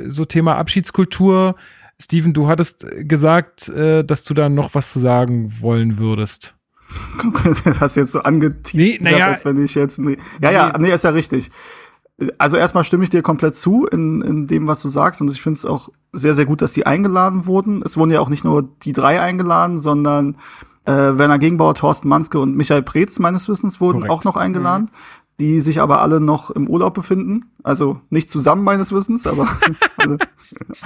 so Thema Abschiedskultur. Steven, du hattest gesagt, äh, dass du da noch was zu sagen wollen würdest. Hast jetzt so angeteasert, Nee, na ja. als wenn ich jetzt. Nee. Ja, ja, nee, ist ja richtig. Also erstmal stimme ich dir komplett zu in, in dem, was du sagst. Und ich finde es auch sehr, sehr gut, dass die eingeladen wurden. Es wurden ja auch nicht nur die drei eingeladen, sondern äh, Werner Gegenbauer, Thorsten Manske und Michael Preetz meines Wissens wurden Korrekt. auch noch eingeladen, die sich aber alle noch im Urlaub befinden. Also nicht zusammen meines Wissens, aber alle,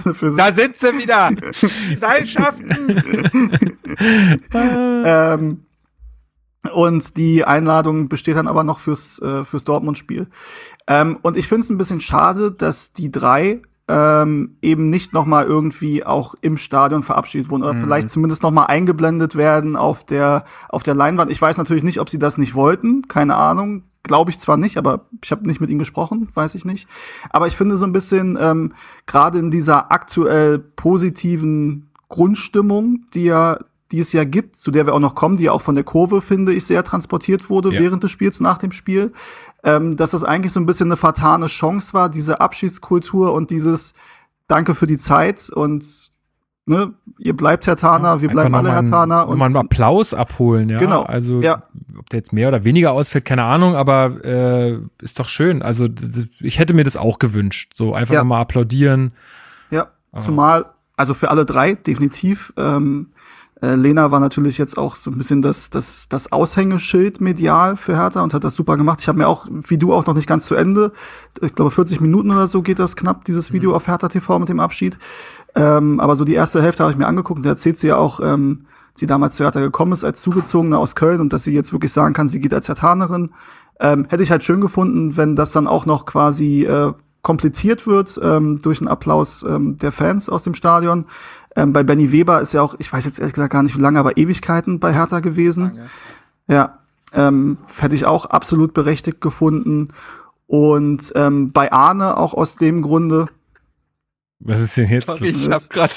alle für sich. Da sind sie wieder. Seilschaften. Ähm, und die Einladung besteht dann aber noch fürs, äh, fürs Dortmund-Spiel. Ähm, und ich finde es ein bisschen schade, dass die drei ähm, eben nicht noch mal irgendwie auch im Stadion verabschiedet wurden oder vielleicht zumindest noch mal eingeblendet werden auf der auf der Leinwand. Ich weiß natürlich nicht, ob sie das nicht wollten, keine Ahnung. Glaube ich zwar nicht, aber ich habe nicht mit ihnen gesprochen, weiß ich nicht. Aber ich finde so ein bisschen ähm, gerade in dieser aktuell positiven Grundstimmung, die ja die es ja gibt, zu der wir auch noch kommen, die ja auch von der Kurve, finde ich, sehr transportiert wurde Ja. während des Spiels, nach dem Spiel, ähm, dass das eigentlich so ein bisschen eine vertane Chance war, diese Abschiedskultur und dieses Danke für die Zeit und ne, ihr bleibt Herr Tana, wir bleiben alle Herr Tana noch mal einen Applaus abholen, ja. Genau, Also ja. ob der jetzt mehr oder weniger ausfällt, keine Ahnung, aber äh, ist doch schön. Also ich hätte mir das auch gewünscht. So einfach Ja. mal applaudieren. Ja, zumal, also für alle drei, definitiv. Ähm, äh, Lena war natürlich jetzt auch so ein bisschen das, das, das Aushängeschild medial für Hertha und hat das super gemacht. Ich habe mir auch, wie du auch noch nicht ganz zu Ende, ich glaube 40 Minuten oder so geht das knapp, dieses Video auf Hertha TV mit dem Abschied. Ähm, aber so die erste Hälfte habe ich mir angeguckt und da erzählt sie ja auch, ähm, sie damals zu Hertha gekommen ist als Zugezogene aus Köln und dass sie jetzt wirklich sagen kann, sie geht als Hertanerin. Ähm, hätte ich halt schön gefunden, wenn das dann auch noch quasi äh, komplettiert wird ähm, durch einen Applaus ähm, der Fans aus dem Stadion. Ähm, bei Benny Weber ist ja auch, ich weiß jetzt ehrlich gesagt gar nicht wie lange, aber Ewigkeiten bei Hertha gewesen. Ja, ähm, hätte ich auch absolut berechtigt gefunden. Und ähm, bei Arne auch aus dem Grunde, Was ist denn jetzt? Sorry, ich habe gerade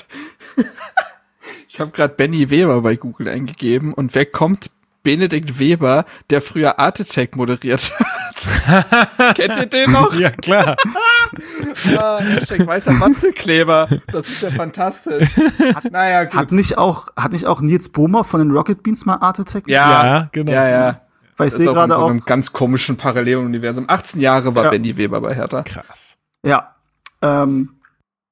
ich habe gerade Benny Weber bei Google eingegeben und wer kommt? Benedikt Weber, der früher Art Attack moderiert hat. Kennt ihr den noch? Ja, klar. Ja, Hashtag weißer Matzelkleber. Das ist ja fantastisch. naja, gut. hat nicht auch, hat nicht auch Nils Bohmer von den Rocket Beans mal Art Attack? ja, Ja, genau. Ja, ja. Weil ich sehe ist auch in gerade so einem ganz komischen Paralleluniversum. 18 Jahre war Ja. Benny Weber bei Hertha. Krass. Ja. Ähm,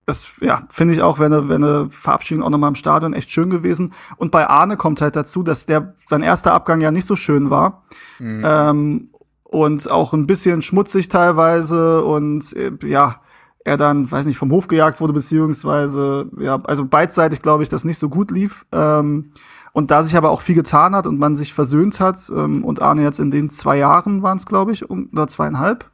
das ja, finde ich auch, wenn eine, wenn eine Verabschiedung auch nochmal im Stadion echt schön gewesen. Und bei Arne kommt halt dazu, dass der sein erster Abgang ja nicht so schön war. Ähm, und auch ein bisschen schmutzig teilweise und äh, ja, er dann, weiß nicht, vom Hof gejagt wurde, beziehungsweise, ja, also beidseitig glaube ich, das nicht so gut lief. Ähm, und da sich aber auch viel getan hat und man sich versöhnt hat, ähm, und Arne jetzt in den zwei Jahren waren es, glaube ich, um, oder zweieinhalb,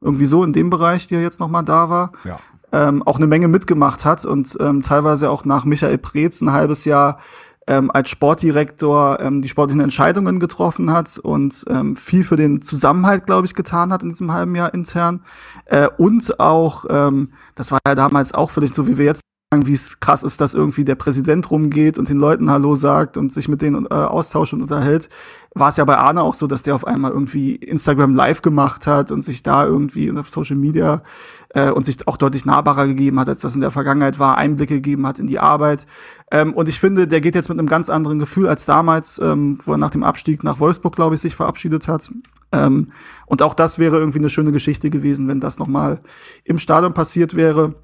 irgendwie so in dem Bereich, die er jetzt noch mal da war, Ja. Ähm, auch eine Menge mitgemacht hat und ähm, teilweise auch nach Michael Preetz ein halbes Jahr ähm, als Sportdirektor ähm, die sportlichen Entscheidungen getroffen hat und ähm, viel für den Zusammenhalt, glaube ich, getan hat in diesem halben Jahr intern. Äh, und auch, ähm, das war ja damals auch vielleicht so, wie wir jetzt wie es krass ist, dass irgendwie der Präsident rumgeht und den Leuten Hallo sagt und sich mit denen äh, austauscht und unterhält, war es ja bei Arne auch so, dass der auf einmal irgendwie Instagram live gemacht hat und sich da irgendwie auf Social Media äh, und sich auch deutlich nahbarer gegeben hat, als das in der Vergangenheit war, Einblicke gegeben hat in die Arbeit. Ähm, und ich finde, der geht jetzt mit einem ganz anderen Gefühl als damals, ähm, wo er nach dem Abstieg nach Wolfsburg, glaube ich, sich verabschiedet hat. Ähm, und auch das wäre irgendwie eine schöne Geschichte gewesen, wenn das nochmal im Stadion passiert wäre.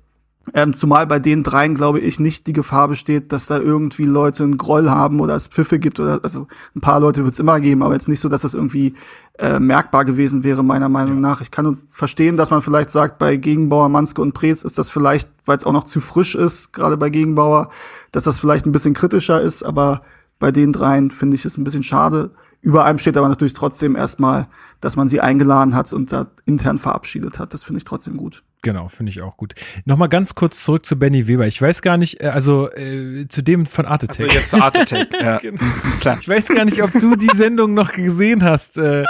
Ähm, zumal bei den dreien, glaube ich, nicht die Gefahr besteht, dass da irgendwie Leute einen Groll haben oder es Pfiffe gibt oder also ein paar Leute wird es immer geben, aber jetzt nicht so, dass das irgendwie äh, merkbar gewesen wäre, meiner Meinung ja. nach. Ich kann nur verstehen, dass man vielleicht sagt, bei Gegenbauer, Manske und Preetz ist das vielleicht, weil es auch noch zu frisch ist, gerade bei Gegenbauer, dass das vielleicht ein bisschen kritischer ist, aber bei den dreien finde ich es ein bisschen schade. Über einem steht aber natürlich trotzdem erstmal, dass man sie eingeladen hat und da intern verabschiedet hat. Das finde ich trotzdem gut. Genau, finde ich auch gut. Nochmal ganz kurz zurück zu Benny Weber. Ich weiß gar nicht, äh, also äh, zu dem von Art Attack. Also jetzt Art Attack, ja. genau. Klar. Ich weiß gar nicht, ob du die Sendung noch gesehen hast. Äh,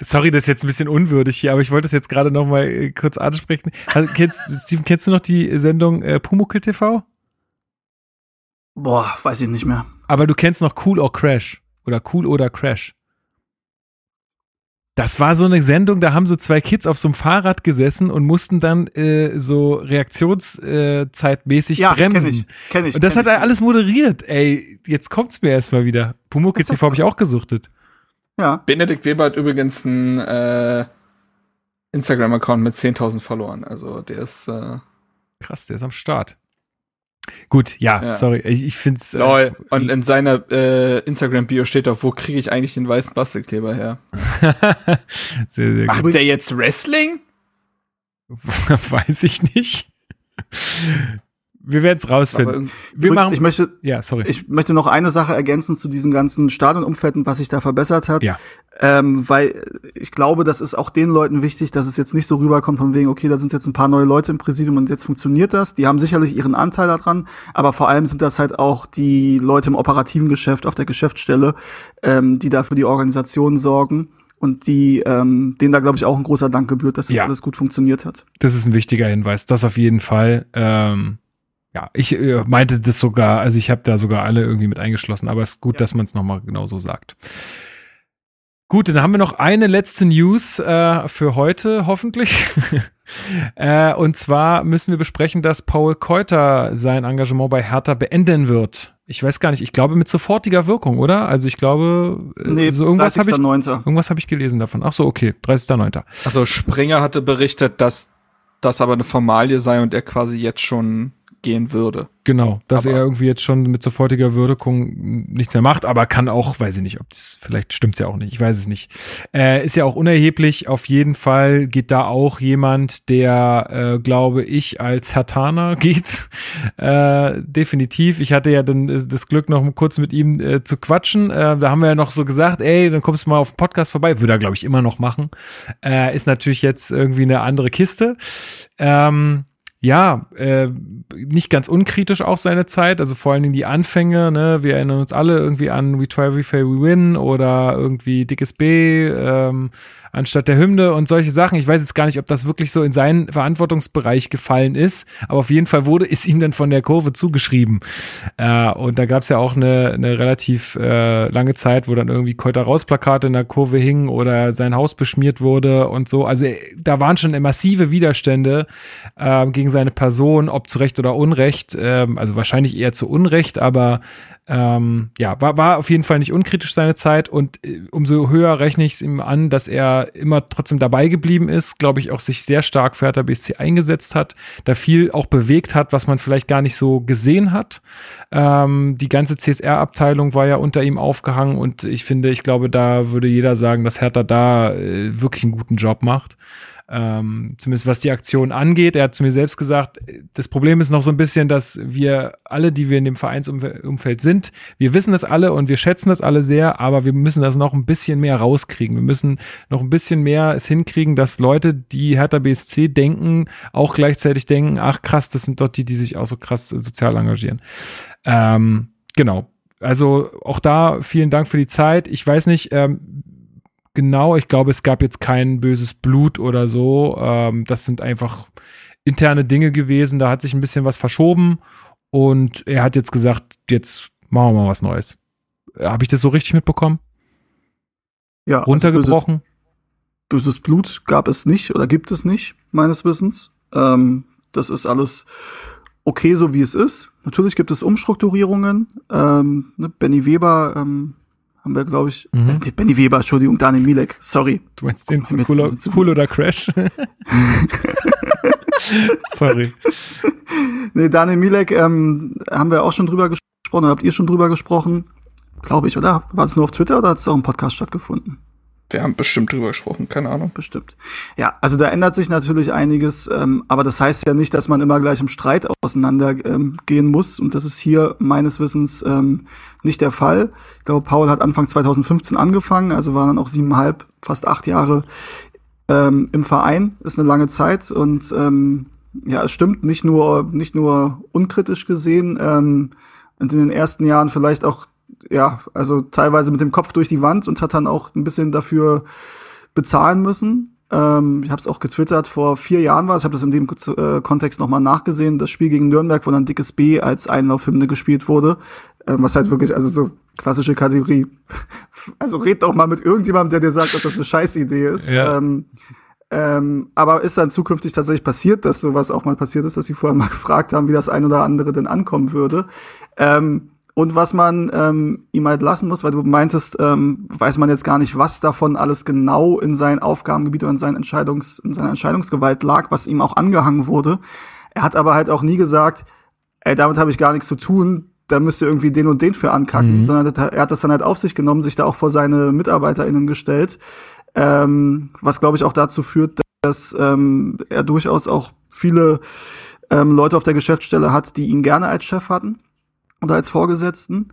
sorry, das ist jetzt ein bisschen unwürdig hier, aber ich wollte es jetzt gerade nochmal äh, kurz ansprechen. Also, kennst, Steven, kennst du noch die Sendung äh, Pumuckl TV? Boah, weiß ich nicht mehr. Aber du kennst noch Cool or Crash. Oder Cool oder Crash. Das war so eine Sendung, da haben so zwei Kids auf so einem Fahrrad gesessen und mussten dann äh, so reaktionszeitmäßig äh, ja, bremsen. Kenn ich, kenn ich, und das hat er alles moderiert. Ey, jetzt kommt's mir erstmal wieder. Pumuckl TV habe ich auch gesuchtet. Ja. Benedikt Weber hat übrigens einen äh, Instagram-Account mit 10.000 Followern. Also der ist äh krass, der ist am Start. Gut, ja, ja. sorry, ich, ich finde es. Äh, und in seiner äh, Instagram-Bio steht doch, wo kriege ich eigentlich den weißen Bastelkleber her? sehr, sehr Macht gut. der jetzt Wrestling? Weiß ich nicht. Wir werden es rausfinden. Wir machen, ich möchte, ja, sorry. Ich möchte noch eine Sache ergänzen zu diesem ganzen Stadionumfeld und was sich da verbessert hat. Ja. Ähm, weil ich glaube, das ist auch den Leuten wichtig, dass es jetzt nicht so rüberkommt von wegen, okay, da sind jetzt ein paar neue Leute im Präsidium und jetzt funktioniert das. Die haben sicherlich ihren Anteil daran, aber vor allem sind das halt auch die Leute im operativen Geschäft auf der Geschäftsstelle, ähm, die da für die Organisation sorgen und die ähm, denen da glaube ich auch ein großer Dank gebührt, dass das ja. alles gut funktioniert hat. Das ist ein wichtiger Hinweis, das auf jeden Fall. Ähm ja, ich äh, meinte das sogar, also ich habe da sogar alle irgendwie mit eingeschlossen, aber es ist gut, ja. dass man es nochmal genau so sagt. Gut, dann haben wir noch eine letzte News äh, für heute, hoffentlich. äh, und zwar müssen wir besprechen, dass Paul Keuter sein Engagement bei Hertha beenden wird. Ich weiß gar nicht, ich glaube mit sofortiger Wirkung, oder? Also ich glaube, äh, nee, so irgendwas habe ich, irgendwas hab ich gelesen davon. Ach so, okay, 30.09. Also Springer hatte berichtet, dass das aber eine Formalie sei und er quasi jetzt schon gehen würde. Genau, dass aber er irgendwie jetzt schon mit sofortiger Wirkung nichts mehr macht, aber kann auch, weiß ich nicht, ob das, vielleicht stimmt's ja auch nicht, ich weiß es nicht. Äh, ist ja auch unerheblich, auf jeden Fall geht da auch jemand, der, äh, glaube ich, als Hertaner geht. Äh, definitiv. Ich hatte ja dann äh, das Glück, noch kurz mit ihm äh, zu quatschen. Äh, da haben wir ja noch so gesagt, ey, dann kommst du mal auf den Podcast vorbei. Würde er, glaube ich, immer noch machen. Ist natürlich jetzt irgendwie eine andere Kiste. Ähm, ja, äh, nicht ganz unkritisch auch seine Zeit, also vor allen Dingen die Anfänge, ne? Wir erinnern uns alle irgendwie an We Try, We Fail, We Win oder irgendwie Dickes B, ähm, anstatt der Hymne und solche Sachen. Ich weiß jetzt gar nicht, ob das wirklich so in seinen Verantwortungsbereich gefallen ist, aber auf jeden Fall wurde es ihm dann von der Kurve zugeschrieben. Äh, und da gab es ja auch eine, eine relativ äh, lange Zeit, wo dann irgendwie Keuter rausplakate in der Kurve hingen oder sein Haus beschmiert wurde und so. Also da waren schon massive Widerstände äh, gegen seine Person, ob zu Recht oder Unrecht. Ähm, also wahrscheinlich eher zu Unrecht, aber ähm, ja, war, war auf jeden Fall nicht unkritisch seine Zeit und äh, umso höher rechne ich es ihm an, dass er immer trotzdem dabei geblieben ist, glaube ich, auch sich sehr stark für Hertha BSC eingesetzt hat, da viel auch bewegt hat, was man vielleicht gar nicht so gesehen hat. Ähm, die ganze CSR-Abteilung war ja unter ihm aufgehangen und ich finde, ich glaube, da würde jeder sagen, dass Hertha da äh, wirklich einen guten Job macht. Ähm, zumindest was die Aktion angeht. Er hat zu mir selbst gesagt, das Problem ist noch so ein bisschen, dass wir alle, die wir in dem Vereinsumfeld sind, wir wissen das alle und wir schätzen das alle sehr, aber wir müssen das noch ein bisschen mehr rauskriegen. Wir müssen noch ein bisschen mehr es hinkriegen, dass Leute, die Hertha BSC denken, auch gleichzeitig denken, ach krass, das sind doch die, die sich auch so krass sozial engagieren. Ähm, genau also auch da vielen Dank für die Zeit. Ich weiß nicht ähm, genau, ich glaube, es gab jetzt kein böses Blut oder so. Ähm, das sind einfach interne Dinge gewesen. Da hat sich ein bisschen was verschoben und er hat jetzt gesagt, jetzt machen wir mal was Neues. Habe ich das so richtig mitbekommen? Ja. also Runtergebrochen? böses, böses Blut gab es nicht oder gibt es nicht, meines Wissens. Ähm, das ist alles okay, so wie es ist. Natürlich gibt es Umstrukturierungen. Ähm, ne, Benny Weber ähm, haben wir, glaube ich. Mhm. Äh, Benny Weber, Entschuldigung, Daniel Milek, sorry. Du meinst den Oh, cool, cool oder Crash? Sorry. Nee, Daniel Milek ähm, haben wir auch schon drüber gesprochen, oder habt ihr schon drüber gesprochen? Glaube ich, oder? War es nur auf Twitter oder hat es auch im Podcast stattgefunden? Wir haben bestimmt drüber gesprochen, keine Ahnung. Bestimmt. Ja, also da ändert sich natürlich einiges, ähm, aber das heißt ja nicht, dass man immer gleich im Streit auseinandergehen ähm, muss. Und das ist hier meines Wissens ähm, nicht der Fall. Ich glaube, Paul hat Anfang 2015 angefangen, also waren dann auch siebeneinhalb, fast acht Jahre ähm, im Verein. Ist eine lange Zeit und ähm, ja, es stimmt, nicht nur, nicht nur unkritisch gesehen, ähm, und in den ersten Jahren vielleicht auch, ja, also teilweise mit dem Kopf durch die Wand und hat dann auch ein bisschen dafür bezahlen müssen. Ähm, ich habe es auch getwittert, vor vier Jahren war es, ich habe das in dem äh, Kontext nochmal nachgesehen, das Spiel gegen Nürnberg, wo dann Dickes B als Einlaufhymne gespielt wurde, ähm, was halt wirklich, also so klassische Kategorie, also red doch mal mit irgendjemandem, der dir sagt, dass das eine Scheißidee ist. Ja. Ähm, ähm, aber ist dann zukünftig tatsächlich passiert, dass sowas auch mal passiert ist, dass sie vorher mal gefragt haben, wie das ein oder andere denn ankommen würde. Ähm, und was man ähm, ihm halt lassen muss, weil du meintest, ähm, weiß man jetzt gar nicht, was davon alles genau in sein Aufgabengebiet oder in, sein Entscheidungs-, in seiner Entscheidungsgewalt lag, was ihm auch angehangen wurde. Er hat aber halt auch nie gesagt, ey, damit habe ich gar nichts zu tun, da müsst ihr irgendwie den und den für ankacken, Mhm. sondern er hat das dann halt auf sich genommen, sich da auch vor seine MitarbeiterInnen gestellt, ähm, was glaube ich auch dazu führt, dass ähm, er durchaus auch viele ähm, Leute auf der Geschäftsstelle hat, die ihn gerne als Chef hatten oder als Vorgesetzten.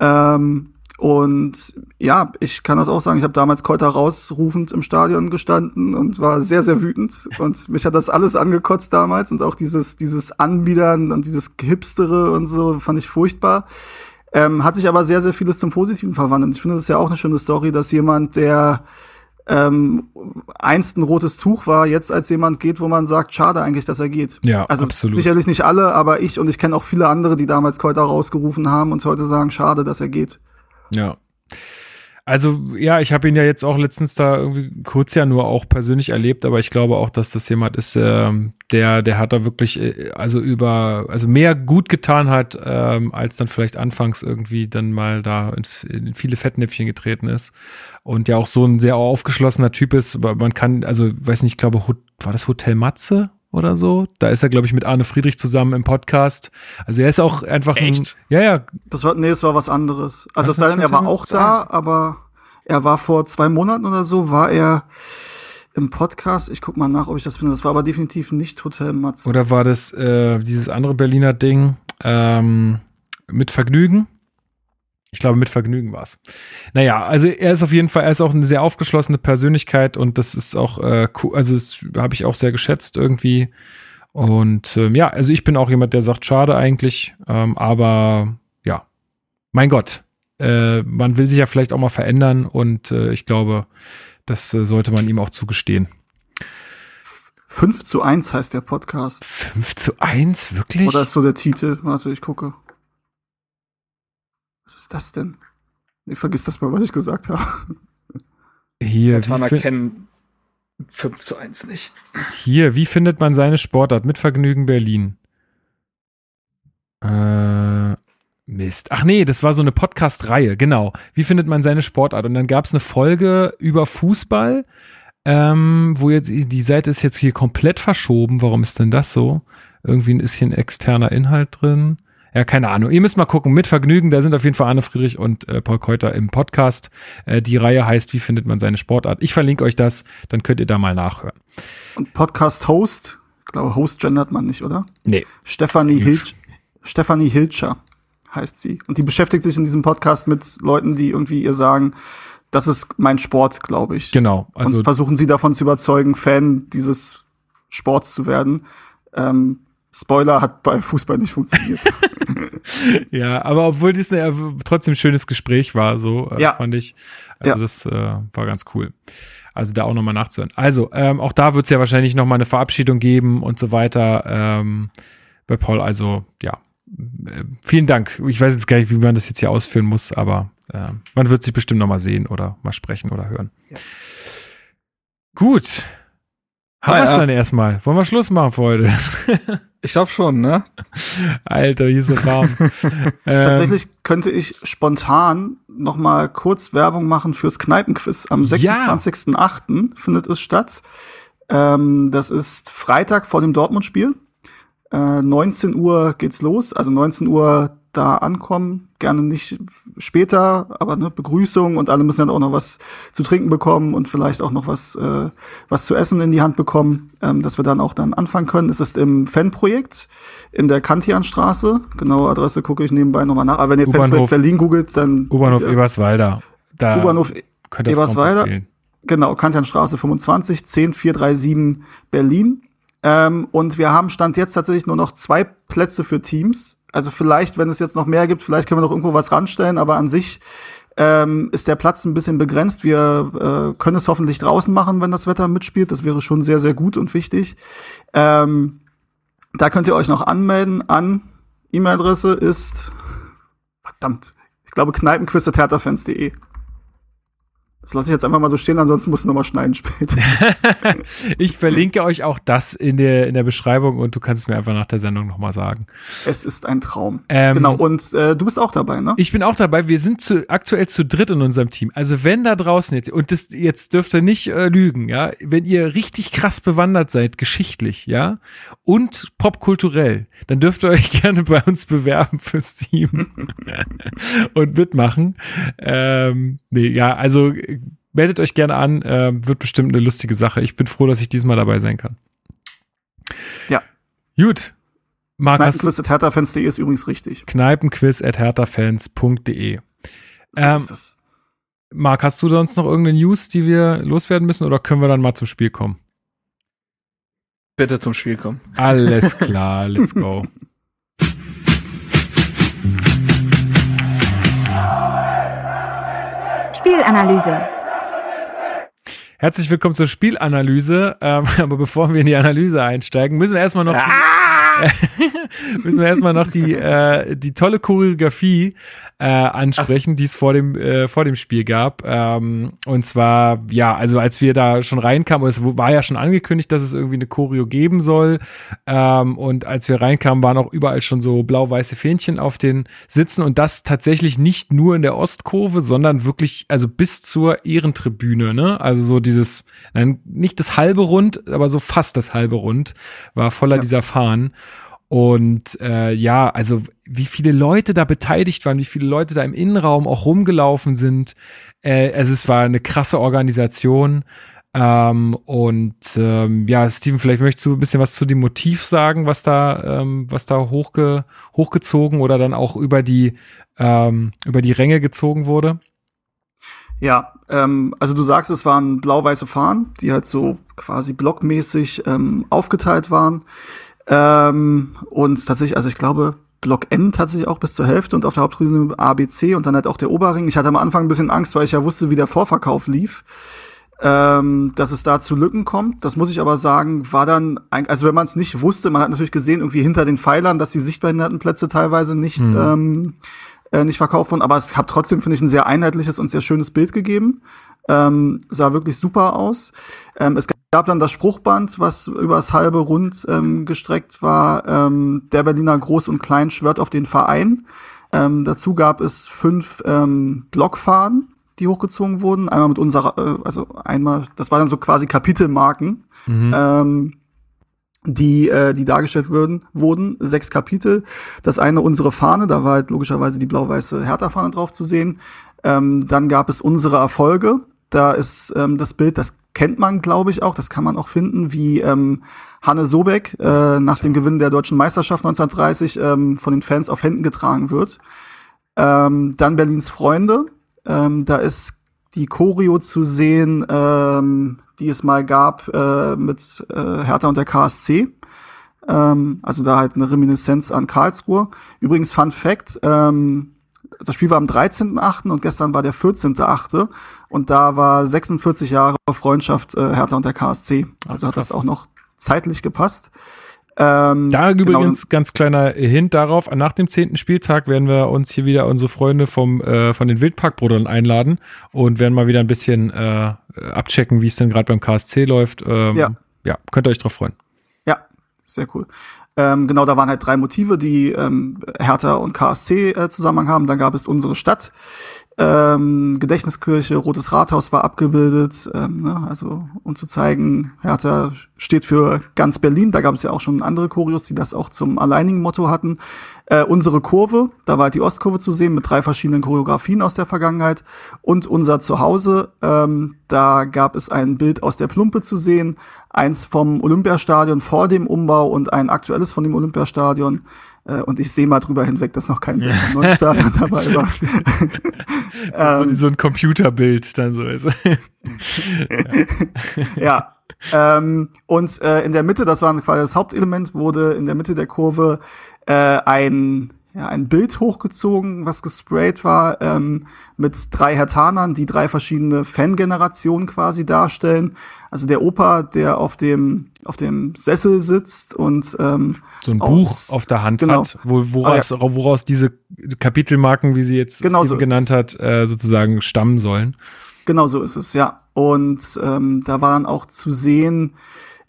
Ähm, und ja, ich kann das auch sagen, ich habe damals Keuter rausrufend im Stadion gestanden und war sehr, sehr wütend. Und mich hat das alles angekotzt damals und auch dieses, dieses Anbiedern und dieses Gehipstere und so fand ich furchtbar. Ähm, hat sich aber sehr, sehr vieles zum Positiven verwandelt. Ich finde, das ist ja auch eine schöne Story, dass jemand, der ähm, einst ein rotes Tuch war, jetzt als jemand geht, wo man sagt, schade eigentlich, dass er geht. Ja, also absolut. sicherlich nicht alle, aber ich und ich kenne auch viele andere, die damals Keuter rausgerufen haben und heute sagen, schade, dass er geht. Ja. Also ja, ich habe ihn ja jetzt auch letztens da irgendwie kurz ja nur auch persönlich erlebt, aber ich glaube auch, dass das jemand ist, ähm, der, der hat da wirklich äh, also über, also mehr gut getan hat, ähm, als dann vielleicht anfangs irgendwie dann mal da ins, in viele Fettnäpfchen getreten ist und ja auch so ein sehr aufgeschlossener Typ ist, aber man kann, also weiß nicht, ich glaube, war das Hotel Matze? Oder so. Da ist er, glaube ich, mit Arne Friedrich zusammen im Podcast. Also er ist auch einfach Echt? ein. Ja, ja, Das war, nee, es war was anderes. Also es sei denn, er war auch da, aber er war vor zwei Monaten oder so, war er im Podcast. Ich guck mal nach, ob ich das finde. Das war aber definitiv nicht Hotel Matze. Oder war das äh, dieses andere Berliner Ding ähm, mit Vergnügen? Ich glaube, mit Vergnügen war es. Naja, also er ist auf jeden Fall, er ist auch eine sehr aufgeschlossene Persönlichkeit und das ist auch äh, cool, also das habe ich auch sehr geschätzt irgendwie. Und ähm, ja, also ich bin auch jemand, der sagt, schade eigentlich, ähm, aber ja, mein Gott, äh, man will sich ja vielleicht auch mal verändern und äh, ich glaube, das äh, sollte man ihm auch zugestehen. 5 zu 1 heißt der Podcast. 5 zu 1, wirklich? Oder ist so der Titel? Warte, ich gucke. Was ist das denn? Nee, vergiss das mal, was ich gesagt habe. Hier, Montana kennen 5 zu 1 nicht. hier, wie findet man seine Sportart? Mit Vergnügen Berlin. Äh, Mist. Ach nee, das war so eine Podcast-Reihe, genau. Wie findet man seine Sportart? Und dann gab es eine Folge über Fußball, ähm, wo jetzt, die Seite ist jetzt hier komplett verschoben. Warum ist denn das so? Irgendwie ist hier ein externer Inhalt drin. Ja, keine Ahnung. Ihr müsst mal gucken. Mit Vergnügen, da sind auf jeden Fall Arne Friedrich und äh, Paul Keuter im Podcast. Äh, die Reihe heißt, wie findet man seine Sportart? Ich verlinke euch das, dann könnt ihr da mal nachhören. Und Podcast-Host, ich glaube, Host gendert man nicht, oder? Nee. Stefanie. Hilch, Stefanie Hilscher heißt sie. Und die beschäftigt sich in diesem Podcast mit Leuten, die irgendwie ihr sagen, das ist mein Sport, glaube ich. Genau. Also und versuchen sie davon zu überzeugen, Fan dieses Sports zu werden. Ähm, Spoiler hat bei Fußball nicht funktioniert. ja, aber obwohl dies äh, trotzdem ein schönes Gespräch war, so äh, ja. fand ich. Also ja. das äh, war ganz cool. Also da auch nochmal nachzuhören. Also, ähm, auch da wird es ja wahrscheinlich nochmal eine Verabschiedung geben und so weiter ähm, bei Paul. Also, ja, äh, vielen Dank. Ich weiß jetzt gar nicht, wie man das jetzt hier ausführen muss, aber äh, man wird sich bestimmt nochmal sehen oder mal sprechen oder hören. Ja. Gut. Haben wir es dann erstmal. Wollen wir Schluss machen für heute? Ich glaube schon, ne? Alter, hier ist so warm. Ähm, Tatsächlich könnte ich spontan noch mal kurz Werbung machen fürs Kneipenquiz. Am 26.08. Ja. findet es statt. Ähm, das ist Freitag vor dem Dortmund-Spiel. Äh, 19 Uhr geht's los. Also 19 Uhr da ankommen. Gerne nicht später, aber ne, Begrüßung und alle müssen dann auch noch was zu trinken bekommen und vielleicht auch noch was, äh, was zu essen in die Hand bekommen, ähm, dass wir dann auch dann anfangen können. Es ist im Fanprojekt in der Kantianstraße. Genaue Adresse gucke ich nebenbei nochmal nach. Aber wenn ihr Fanprojekt Berlin googelt, dann. U-Bahnhof Eberswalder. Da U-Bahnhof Eberswalder. Genau, Kantianstraße 25, 10437 Berlin. Ähm, und wir haben Stand jetzt tatsächlich nur noch zwei Plätze für Teams also vielleicht, wenn es jetzt noch mehr gibt, vielleicht können wir noch irgendwo was ranstellen, aber an sich ähm, ist der Platz ein bisschen begrenzt. Wir äh, können es hoffentlich draußen machen, wenn das Wetter mitspielt. Das wäre schon sehr, sehr gut und wichtig. Ähm, da könnt ihr euch noch anmelden an E-Mail-Adresse ist verdammt, ich glaube kneipenquiz.hertafans.de. Das lasse ich jetzt einfach mal so stehen, ansonsten muss ich nochmal schneiden später. ich verlinke euch auch das in der, in der Beschreibung und du kannst es mir einfach nach der Sendung nochmal sagen. Es ist ein Traum. Ähm, genau, und äh, du bist auch dabei, ne? Ich bin auch dabei. Wir sind zu, aktuell zu dritt in unserem Team. Also wenn da draußen jetzt, und das, jetzt dürft ihr nicht äh, lügen, ja, wenn ihr richtig krass bewandert seid, geschichtlich, ja, und popkulturell, dann dürft ihr euch gerne bei uns bewerben fürs Team und mitmachen. Ähm, nee, ja, also meldet euch gerne an, äh, wird bestimmt eine lustige Sache. Ich bin froh, dass ich diesmal dabei sein kann. Ja. Gut. Marc, Kneipenquiz at hertafans.de ist übrigens richtig. Kneipenquiz at hertafans.de. So ähm, ist es. Marc, hast du sonst noch irgendeine News, die wir loswerden müssen oder können wir dann mal zum Spiel kommen? Bitte zum Spiel kommen. Alles klar, let's go. Spielanalyse. Herzlich willkommen zur Spielanalyse. Ähm, aber bevor wir in die Analyse einsteigen, müssen wir erstmal noch, ah! müssen wir erstmal noch die, äh, die tolle Choreografie äh, ansprechen, die es vor dem, äh, vor dem Spiel gab. Ähm, und zwar, ja, also als wir da schon reinkamen, es war ja schon angekündigt, dass es irgendwie eine Choreo geben soll. Ähm, und als wir reinkamen, waren auch überall schon so blau-weiße Fähnchen auf den Sitzen und das tatsächlich nicht nur in der Ostkurve, sondern wirklich, also bis zur Ehrentribüne, ne? Also so dieses, nein, nicht das halbe Rund, aber so fast das halbe Rund war voller ja. dieser Fahnen. Und äh, ja, also wie viele Leute da beteiligt waren, wie viele Leute da im Innenraum auch rumgelaufen sind. Äh, also es war eine krasse Organisation. Ähm, und ähm, ja, Steven, vielleicht möchtest du ein bisschen was zu dem Motiv sagen, was da, ähm, was da hochge hochgezogen oder dann auch über die, ähm, über die Ränge gezogen wurde. Ja, ähm, also du sagst, es waren blau-weiße Fahnen, die halt so quasi blockmäßig ähm, aufgeteilt waren. Ähm, und tatsächlich, also ich glaube, Block N tatsächlich auch bis zur Hälfte und auf der Haupttribüne A, B, C und dann halt auch der Oberring. Ich hatte am Anfang ein bisschen Angst, weil ich ja wusste, wie der Vorverkauf lief. Ähm, dass es da zu Lücken kommt. Das muss ich aber sagen, war dann, ein, also wenn man es nicht wusste, man hat natürlich gesehen, irgendwie hinter den Pfeilern, dass die Sichtbehindertenplätze teilweise nicht, mhm. ähm, äh, nicht verkauft wurden, aber es hat trotzdem, finde ich, ein sehr einheitliches und sehr schönes Bild gegeben. Ähm, sah wirklich super aus. Ähm, es gab dann das Spruchband, was übers halbe Rund ähm, gestreckt war. Ähm, der Berliner Groß- und Klein schwört auf den Verein. Ähm, dazu gab es fünf ähm, Blockfahnen, die hochgezogen wurden. Einmal mit unserer, äh, also einmal, das waren dann so quasi Kapitelmarken, mhm. ähm, die, äh, die dargestellt würden, wurden. Sechs Kapitel. Das eine unsere Fahne, da war halt logischerweise die blau-weiße Hertha-Fahne drauf zu sehen. Ähm, dann gab es unsere Erfolge. Da ist ähm, das Bild, das kennt man, glaube ich, auch. Das kann man auch finden, wie ähm, Hanne Sobeck äh, nach dem Gewinn der deutschen Meisterschaft 1930 ähm, von den Fans auf Händen getragen wird. Ähm, dann Berlins Freunde. Ähm, da ist die Choreo zu sehen, ähm, die es mal gab äh, mit äh, Hertha und der KSC. Ähm, also da halt eine Reminiszenz an Karlsruhe. Übrigens, Fun Fact, ähm, das Spiel war am 13.8. und gestern war der 14.8. Und da war 46 Jahre Freundschaft äh, Hertha und der KSC. Also hat das auch noch zeitlich gepasst. Ähm, da genau. übrigens ganz kleiner Hint darauf, nach dem zehnten Spieltag werden wir uns hier wieder unsere Freunde vom, äh, von den Wildparkbrüdern einladen und werden mal wieder ein bisschen äh, abchecken, wie es denn gerade beim KSC läuft. Ähm, ja. ja, könnt ihr euch drauf freuen. Ja, sehr cool. Ähm, genau, da waren halt drei Motive, die ähm, Hertha und KSC äh, Zusammenhang haben. Dann gab es unsere Stadt, ähm, Gedächtniskirche, Rotes Rathaus war abgebildet, ähm, ne, also um zu zeigen, Hertha steht für ganz Berlin. Da gab es ja auch schon andere Choreos, die das auch zum alleinigen Motto hatten. Äh, unsere Kurve, da war halt die Ostkurve zu sehen mit drei verschiedenen Choreografien aus der Vergangenheit. Und unser Zuhause, ähm, da gab es ein Bild aus der Plumpe zu sehen, eins vom Olympiastadion vor dem Umbau und ein aktuelles von dem Olympiastadion. Äh, und ich sehe mal drüber hinweg, dass noch kein ja. neuen Stadion dabei war. so, ähm, so, ein Computerbild dann so ist. ja. Ähm, und äh, in der Mitte, das war quasi das Hauptelement, wurde in der Mitte der Kurve äh, ein ja, ein Bild hochgezogen, was gesprayt war, ähm, mit drei Hertanern, die drei verschiedene Fangenerationen quasi darstellen. Also der Opa, der auf dem, auf dem Sessel sitzt und ähm, so ein Buch auf der Hand genau. hat, wo, woraus, ah, ja. woraus diese Kapitelmarken, wie sie jetzt genau so genannt hat, äh, sozusagen stammen sollen. Genau so ist es, ja. Und ähm, da waren auch zu sehen,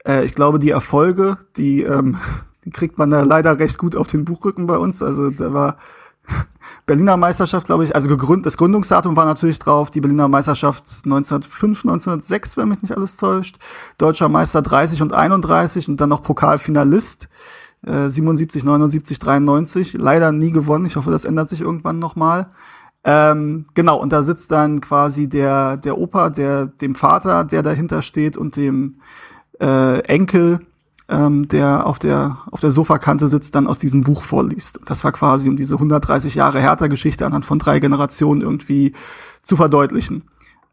äh, ich glaube, die Erfolge, die ähm, die kriegt man da leider recht gut auf den Buchrücken bei uns. Also da war Berliner Meisterschaft, glaube ich, also gegründet, das Gründungsdatum war natürlich drauf, die Berliner Meisterschaft 1905, 1906, wenn mich nicht alles täuscht. Deutscher Meister 30 und 31 und dann noch Pokalfinalist äh, 77, 79, 93. Leider nie gewonnen. Ich hoffe, das ändert sich irgendwann nochmal. Ähm, genau, und da sitzt dann quasi der, der Opa, der, dem Vater, der dahinter steht und dem äh, Enkel, ähm, der auf der auf der Sofakante sitzt, dann aus diesem Buch vorliest. Das war quasi, um diese 130 Jahre Hertha-Geschichte anhand von drei Generationen irgendwie zu verdeutlichen.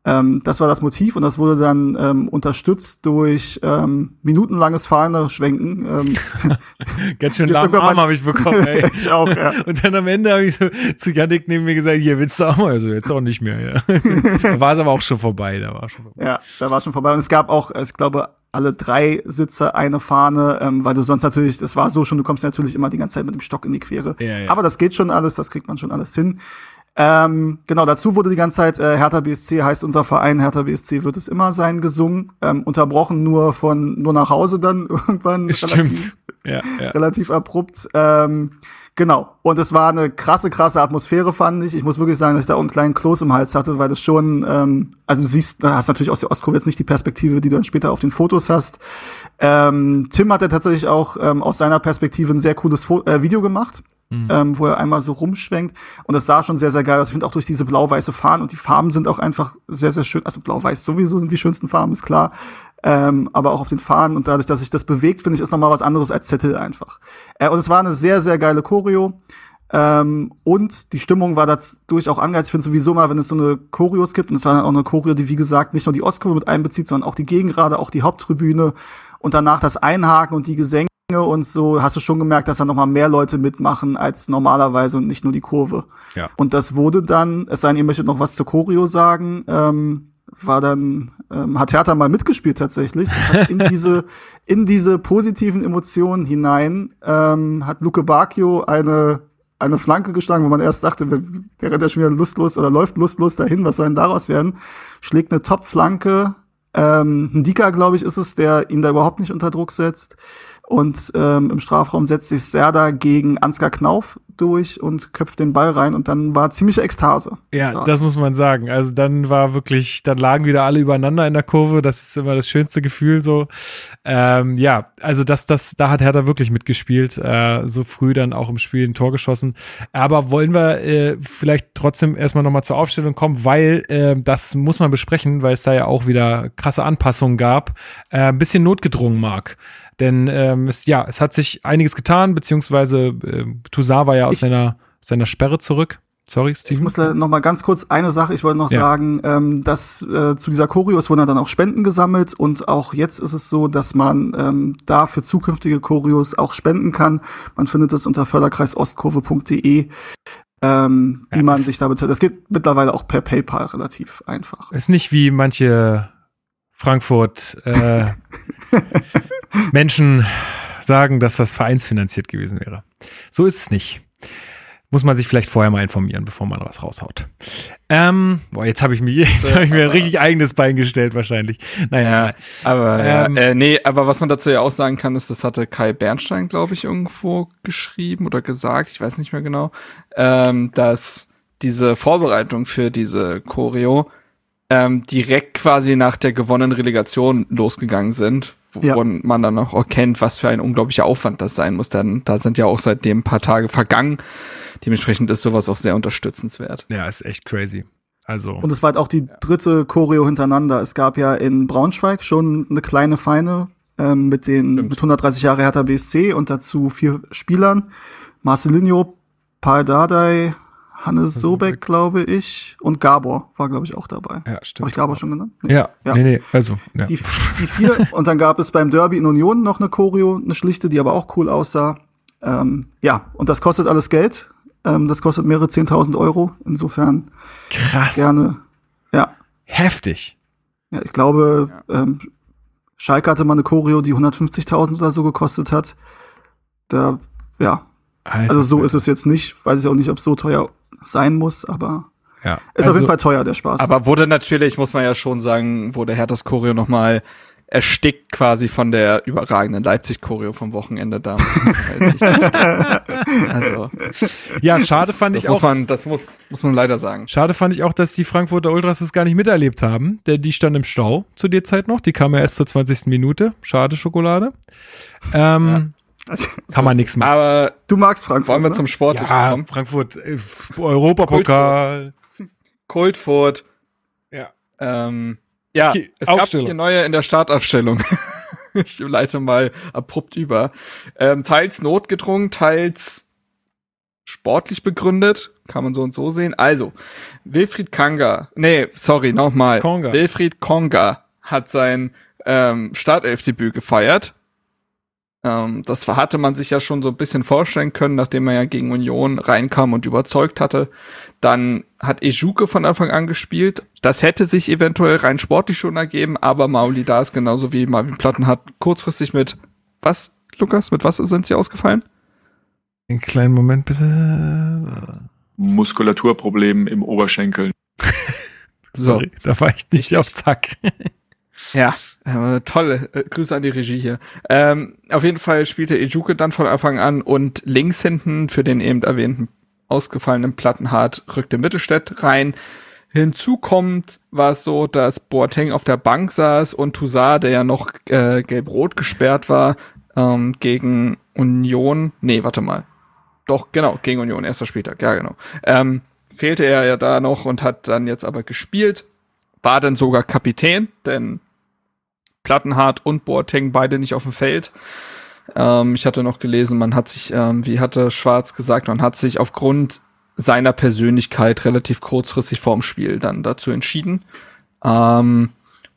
Ähm, das war das Motiv und das wurde dann ähm, unterstützt durch ähm, minutenlanges Fahne schwenken. Ähm, Ganz schön lahm Arm habe ich bekommen. Ey. ich auch, ja. Und dann am Ende habe ich so zu Janik neben mir gesagt, hier willst du auch mal? Also jetzt auch nicht mehr. Ja. da war es aber auch schon vorbei. Da war schon vorbei. Ja, da war schon vorbei. Und es gab auch, ich glaube, alle drei Sitze eine Fahne, ähm, weil du sonst natürlich, das war so schon, du kommst natürlich immer die ganze Zeit mit dem Stock in die Quere. Ja, ja. Aber das geht schon alles, das kriegt man schon alles hin. Ähm, genau, dazu wurde die ganze Zeit äh, Hertha BSC heißt unser Verein, Hertha BSC wird es immer sein, gesungen, ähm, unterbrochen nur von nur nach Hause dann irgendwann. Stimmt. Relativ, ja, ja. relativ abrupt. Ähm, genau. Und es war eine krasse, krasse Atmosphäre, fand ich. Ich muss wirklich sagen, dass ich da auch einen kleinen Kloß im Hals hatte, weil das schon, ähm, also du siehst, hast natürlich aus der Ostkurve jetzt nicht die Perspektive, die du dann später auf den Fotos hast. Ähm, Tim hat ja tatsächlich auch ähm, aus seiner Perspektive ein sehr cooles Fo äh, Video gemacht mhm. ähm, wo er einmal so rumschwenkt. Und das sah schon sehr, sehr geil aus. Ich finde auch durch diese blau-weiße Fahnen und die Farben sind auch einfach sehr, sehr schön. Also blau-weiß sowieso sind die schönsten Farben, ist klar. Ähm, aber auch auf den Fahnen und dadurch, dass sich das bewegt, finde ich, ist nochmal was anderes als Zettel einfach. Äh, und es war eine sehr, sehr geile Choreo. Ähm, und die Stimmung war dadurch auch angereizt. Ich finde sowieso mal, wenn es so eine Choreos gibt, und es war dann auch eine Choreo, die wie gesagt nicht nur die Ostkurve mit einbezieht, sondern auch die Gegengrade, auch die Haupttribüne und danach das Einhaken und die Gesänge und so hast du schon gemerkt, dass da noch mal mehr Leute mitmachen als normalerweise und nicht nur die Kurve. Ja. Und das wurde dann, es sei denn, ihr möchtet noch was zur Choreo sagen, ähm, war dann, ähm, hat Hertha mal mitgespielt tatsächlich. Hat in diese, in diese positiven Emotionen hinein ähm, hat Luke Bacchio eine eine Flanke geschlagen, wo man erst dachte, der rennt ja schon wieder lustlos oder läuft lustlos dahin, was soll denn daraus werden? Schlägt eine Top-Flanke. Ähm, ein Dika, glaube ich, ist es, der ihn da überhaupt nicht unter Druck setzt. Und ähm, im Strafraum setzt sich Serda gegen Ansgar Knauf durch und köpft den Ball rein und dann war ziemliche Ekstase. Ja, ja, das muss man sagen. Also dann war wirklich, dann lagen wieder alle übereinander in der Kurve. Das ist immer das schönste Gefühl so. Ähm, ja, also das, das, da hat Hertha wirklich mitgespielt. Äh, so früh dann auch im Spiel ein Tor geschossen. Aber wollen wir äh, vielleicht trotzdem erstmal nochmal zur Aufstellung kommen, weil äh, das muss man besprechen, weil es da ja auch wieder krasse Anpassungen gab. Äh, ein bisschen notgedrungen mag. Denn ähm, es, ja, es hat sich einiges getan, beziehungsweise äh, Toussaint war ja aus seiner, seiner Sperre zurück. Sorry, Steven. Ich muss noch mal ganz kurz eine Sache, ich wollte noch ja. sagen, ähm, dass äh, zu dieser Choreo, es wurden dann auch Spenden gesammelt und auch jetzt ist es so, dass man ähm, da für zukünftige Choreos auch spenden kann. Man findet das unter förderkreisostkurve.de, ähm, wie ja, man sich da beteiligt. Das geht mittlerweile auch per PayPal relativ einfach. Ist nicht wie manche Frankfurt äh, Menschen sagen, dass das vereinsfinanziert gewesen wäre. So ist es nicht muss man sich vielleicht vorher mal informieren, bevor man was raushaut. Ähm, boah, jetzt habe ich mir, jetzt hab ich mir ein richtig eigenes Bein gestellt wahrscheinlich. Naja, ja, aber ähm, ja, äh, nee, aber was man dazu ja auch sagen kann, ist, das hatte Kai Bernstein, glaube ich, irgendwo geschrieben oder gesagt, ich weiß nicht mehr genau, ähm, dass diese Vorbereitung für diese Choreo ähm, direkt quasi nach der gewonnenen Relegation losgegangen sind, wo ja. man dann auch erkennt, was für ein unglaublicher Aufwand das sein muss. Denn da sind ja auch seitdem ein paar Tage vergangen. Dementsprechend ist sowas auch sehr unterstützenswert. Ja, ist echt crazy. Also. Und es war halt auch die dritte Choreo hintereinander. Es gab ja in Braunschweig schon eine kleine Feine ähm, mit den Stimmt. mit 130 Jahre Hertha BSC und dazu vier Spielern. Marcelinho, Paul Dardai, Hannes Sobeck, glaube ich, und Gabor war, glaube ich, auch dabei. Ja, stimmt. Habe ich Gabor schon genannt? Nee. Ja, ja, nee, nee, also. Ja. Die, die vier, und dann gab es beim Derby in Union noch eine Choreo, eine schlichte, die aber auch cool aussah. Ähm, ja, und das kostet alles Geld. Ähm, das kostet mehrere 10.000 Euro. Insofern. Krass. Gerne. Ja. Heftig. Ja, ich glaube, ja. Ähm, Schalke hatte mal eine Choreo, die 150.000 oder so gekostet hat. Da, ja. Alter, also so Alter. ist es jetzt nicht. Weiß ich auch nicht, ob es so teuer sein muss, aber ja. ist also, auf jeden Fall teuer, der Spaß. Aber wurde natürlich, muss man ja schon sagen, wurde Herthas Choreo noch mal erstickt quasi von der überragenden Leipzig-Choreo vom Wochenende da. also. Ja, schade das, fand das ich muss auch. Man, das muss, muss man leider sagen. Schade fand ich auch, dass die Frankfurter Ultras das gar nicht miterlebt haben. Denn die stand im Stau zu der Zeit noch. Die kam ja erst zur 20. Minute. Schade, Schokolade. Ähm, ja. Kann man nichts machen. Aber du magst Frankfurt. Wollen wir ne? zum Sport ja, kommen? Frankfurt, äh, Europapokal. Kultfurt. Ja. Ähm, ja, es gab hier neue in der Startaufstellung. ich leite mal abrupt über. Ähm, teils notgedrungen, teils sportlich begründet. Kann man so und so sehen. Also, Wilfried Kanga, nee, sorry, nochmal. Konga. Wilfried Konga hat sein ähm, Startelfdebüt gefeiert. Ähm, das hatte man sich ja schon so ein bisschen vorstellen können, nachdem er ja gegen Union reinkam und überzeugt hatte. Dann hat Ejuke von Anfang an gespielt. Das hätte sich eventuell rein sportlich schon ergeben, aber Mauli da ist genauso wie Marvin Platten hat kurzfristig mit was, Lukas, mit was sind sie ausgefallen? Einen kleinen Moment bitte. Muskulaturproblem im Oberschenkel. Sorry, da war ich nicht auf Zack. ja, äh, tolle äh, Grüße an die Regie hier. Ähm, auf jeden Fall spielte Ejuke dann von Anfang an und links hinten für den eben erwähnten ausgefallenen Plattenhart rückte Mittelstädt rein. Hinzu kommt war es so, dass Boateng auf der Bank saß und Toussaint, der ja noch äh, gelb-rot gesperrt war, ähm, gegen Union, nee, warte mal. Doch, genau, gegen Union, erster Spieltag, ja genau. Ähm, fehlte er ja da noch und hat dann jetzt aber gespielt, war dann sogar Kapitän, denn Plattenhardt und Boateng beide nicht auf dem Feld. Ähm, ich hatte noch gelesen, man hat sich, ähm, wie hatte Schwarz gesagt, man hat sich aufgrund seiner Persönlichkeit relativ kurzfristig vorm Spiel dann dazu entschieden. Ähm,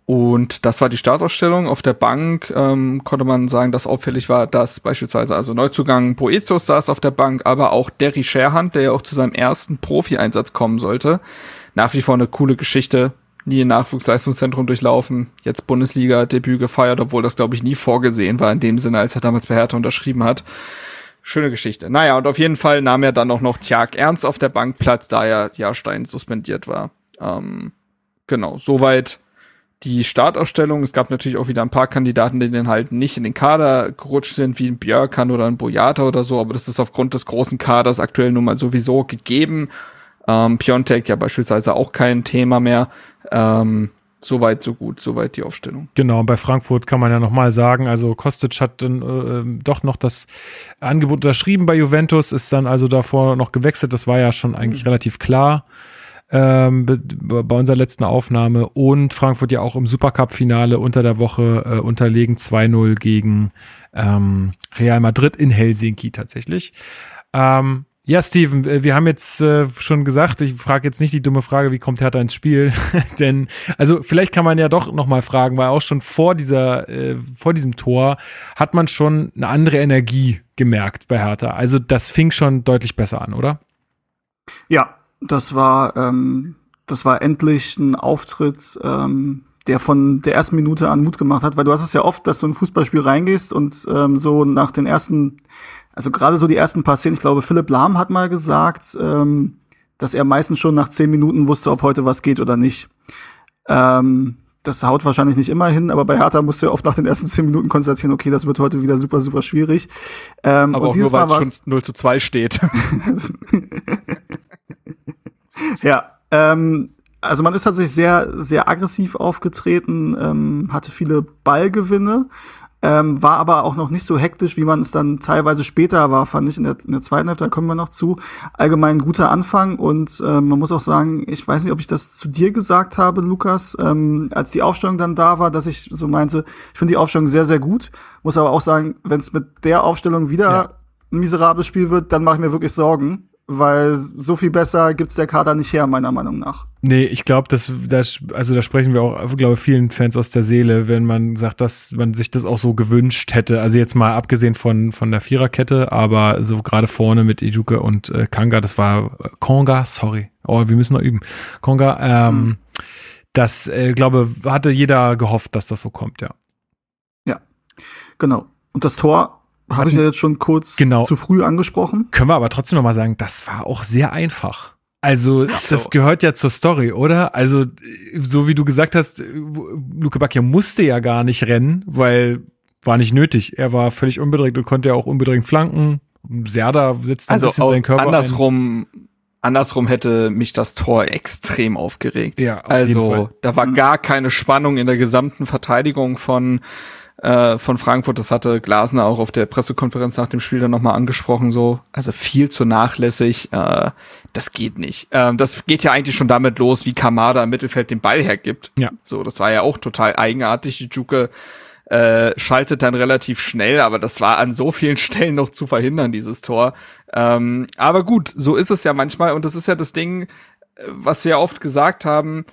und das war die Startausstellung. Auf der Bank ähm, konnte man sagen, dass auffällig war, dass beispielsweise also Neuzugang Boetius saß auf der Bank, aber auch Derry Sherhand, der ja auch zu seinem ersten Profi-Einsatz kommen sollte. Nach wie vor eine coole Geschichte nie Nachwuchsleistungszentrum durchlaufen, jetzt Bundesliga-Debüt gefeiert, obwohl das, glaube ich, nie vorgesehen war in dem Sinne, als er damals bei Hertha unterschrieben hat. Schöne Geschichte. Naja, und auf jeden Fall nahm er dann auch noch Tjag Ernst auf der Bank Platz, da er Jahrstein suspendiert war. Ähm, genau, soweit die Startausstellung. Es gab natürlich auch wieder ein paar Kandidaten, die dann halt nicht in den Kader gerutscht sind, wie ein Björkan oder ein Boyata oder so, aber das ist aufgrund des großen Kaders aktuell nun mal sowieso gegeben. Ähm, Piontek ja beispielsweise auch kein Thema mehr. Ähm, Soweit, so gut, soweit die Aufstellung. Genau, bei Frankfurt kann man ja nochmal sagen, also Kostic hat dann äh, doch noch das Angebot unterschrieben bei Juventus, ist dann also davor noch gewechselt, das war ja schon eigentlich mhm. relativ klar ähm, bei unserer letzten Aufnahme und Frankfurt ja auch im Supercup-Finale unter der Woche äh, unterlegen 2-0 gegen ähm, Real Madrid in Helsinki tatsächlich. Ähm, Ja, Steven, äh, wir haben jetzt äh, schon gesagt, ich frage jetzt nicht die dumme Frage, wie kommt Hertha ins Spiel? Denn, also vielleicht kann man ja doch nochmal fragen, weil auch schon vor dieser, äh, vor diesem Tor hat man schon eine andere Energie gemerkt bei Hertha. Also das fing schon deutlich besser an, oder? Ja, das war, ähm, das war endlich ein Auftritt, ähm, der von der ersten Minute an Mut gemacht hat, weil du hast es ja oft, dass du in ein Fußballspiel reingehst und ähm, so nach den ersten also gerade so die ersten paar Szenen, ich glaube, Philipp Lahm hat mal gesagt, ähm, dass er meistens schon nach zehn Minuten wusste, ob heute was geht oder nicht. Ähm, das haut wahrscheinlich nicht immer hin, aber bei Hertha musst du ja oft nach den ersten zehn Minuten konstatieren, okay, das wird heute wieder super, super schwierig. Ähm, aber auch nur, weil es schon 0 zu 2 steht. ja, ähm, also man ist tatsächlich sehr, sehr aggressiv aufgetreten, ähm, hatte viele Ballgewinne ähm, war aber auch noch nicht so hektisch, wie man es dann teilweise später war, fand ich in der, in der zweiten Hälfte, da kommen wir noch zu. Allgemein guter Anfang und äh, man muss auch sagen, ich weiß nicht, ob ich das zu dir gesagt habe, Lukas, ähm, als die Aufstellung dann da war, dass ich so meinte, ich finde die Aufstellung sehr, sehr gut, muss aber auch sagen, wenn es mit der Aufstellung wieder ja. ein miserables Spiel wird, dann mache ich mir wirklich Sorgen weil so viel besser gibt's der Kader nicht her, meiner Meinung nach. Nee, ich glaube, das, das, also da sprechen wir auch, glaube vielen Fans aus der Seele, wenn man sagt, dass man sich das auch so gewünscht hätte. Also jetzt mal abgesehen von, von der Viererkette, aber so gerade vorne mit Ijuke und äh, Kanga, das war äh, Konga, sorry. Oh, wir müssen noch üben. Konga, ähm, hm. das, äh, glaube, hatte jeder gehofft, dass das so kommt, ja. Ja, genau. Und das Tor habe ich ja jetzt schon kurz genau. zu früh angesprochen. Können wir aber trotzdem noch mal sagen, das war auch sehr einfach. Also, so. das gehört ja zur Story, oder? Also, so wie du gesagt hast, Luke Bacchia musste ja gar nicht rennen, weil war nicht nötig. Er war völlig unbedrängt und konnte ja auch unbedrängt flanken. Serda sitzt ein also bisschen seinen Körper andersrum, ein. andersrum hätte mich das Tor extrem aufgeregt. Ja, auf also, da war mhm. gar keine Spannung in der gesamten Verteidigung von äh, von Frankfurt. Das hatte Glasner auch auf der Pressekonferenz nach dem Spiel dann nochmal angesprochen, so. Also viel zu nachlässig. Äh, das geht nicht. Ähm, das geht ja eigentlich schon damit los, wie Kamada im Mittelfeld den Ball hergibt. Ja. So, das war ja auch total eigenartig. Die Juke äh, schaltet dann relativ schnell, aber das war an so vielen Stellen noch zu verhindern, dieses Tor. Ähm, aber gut, so ist es ja manchmal und das ist ja das Ding, äh, was wir oft gesagt haben.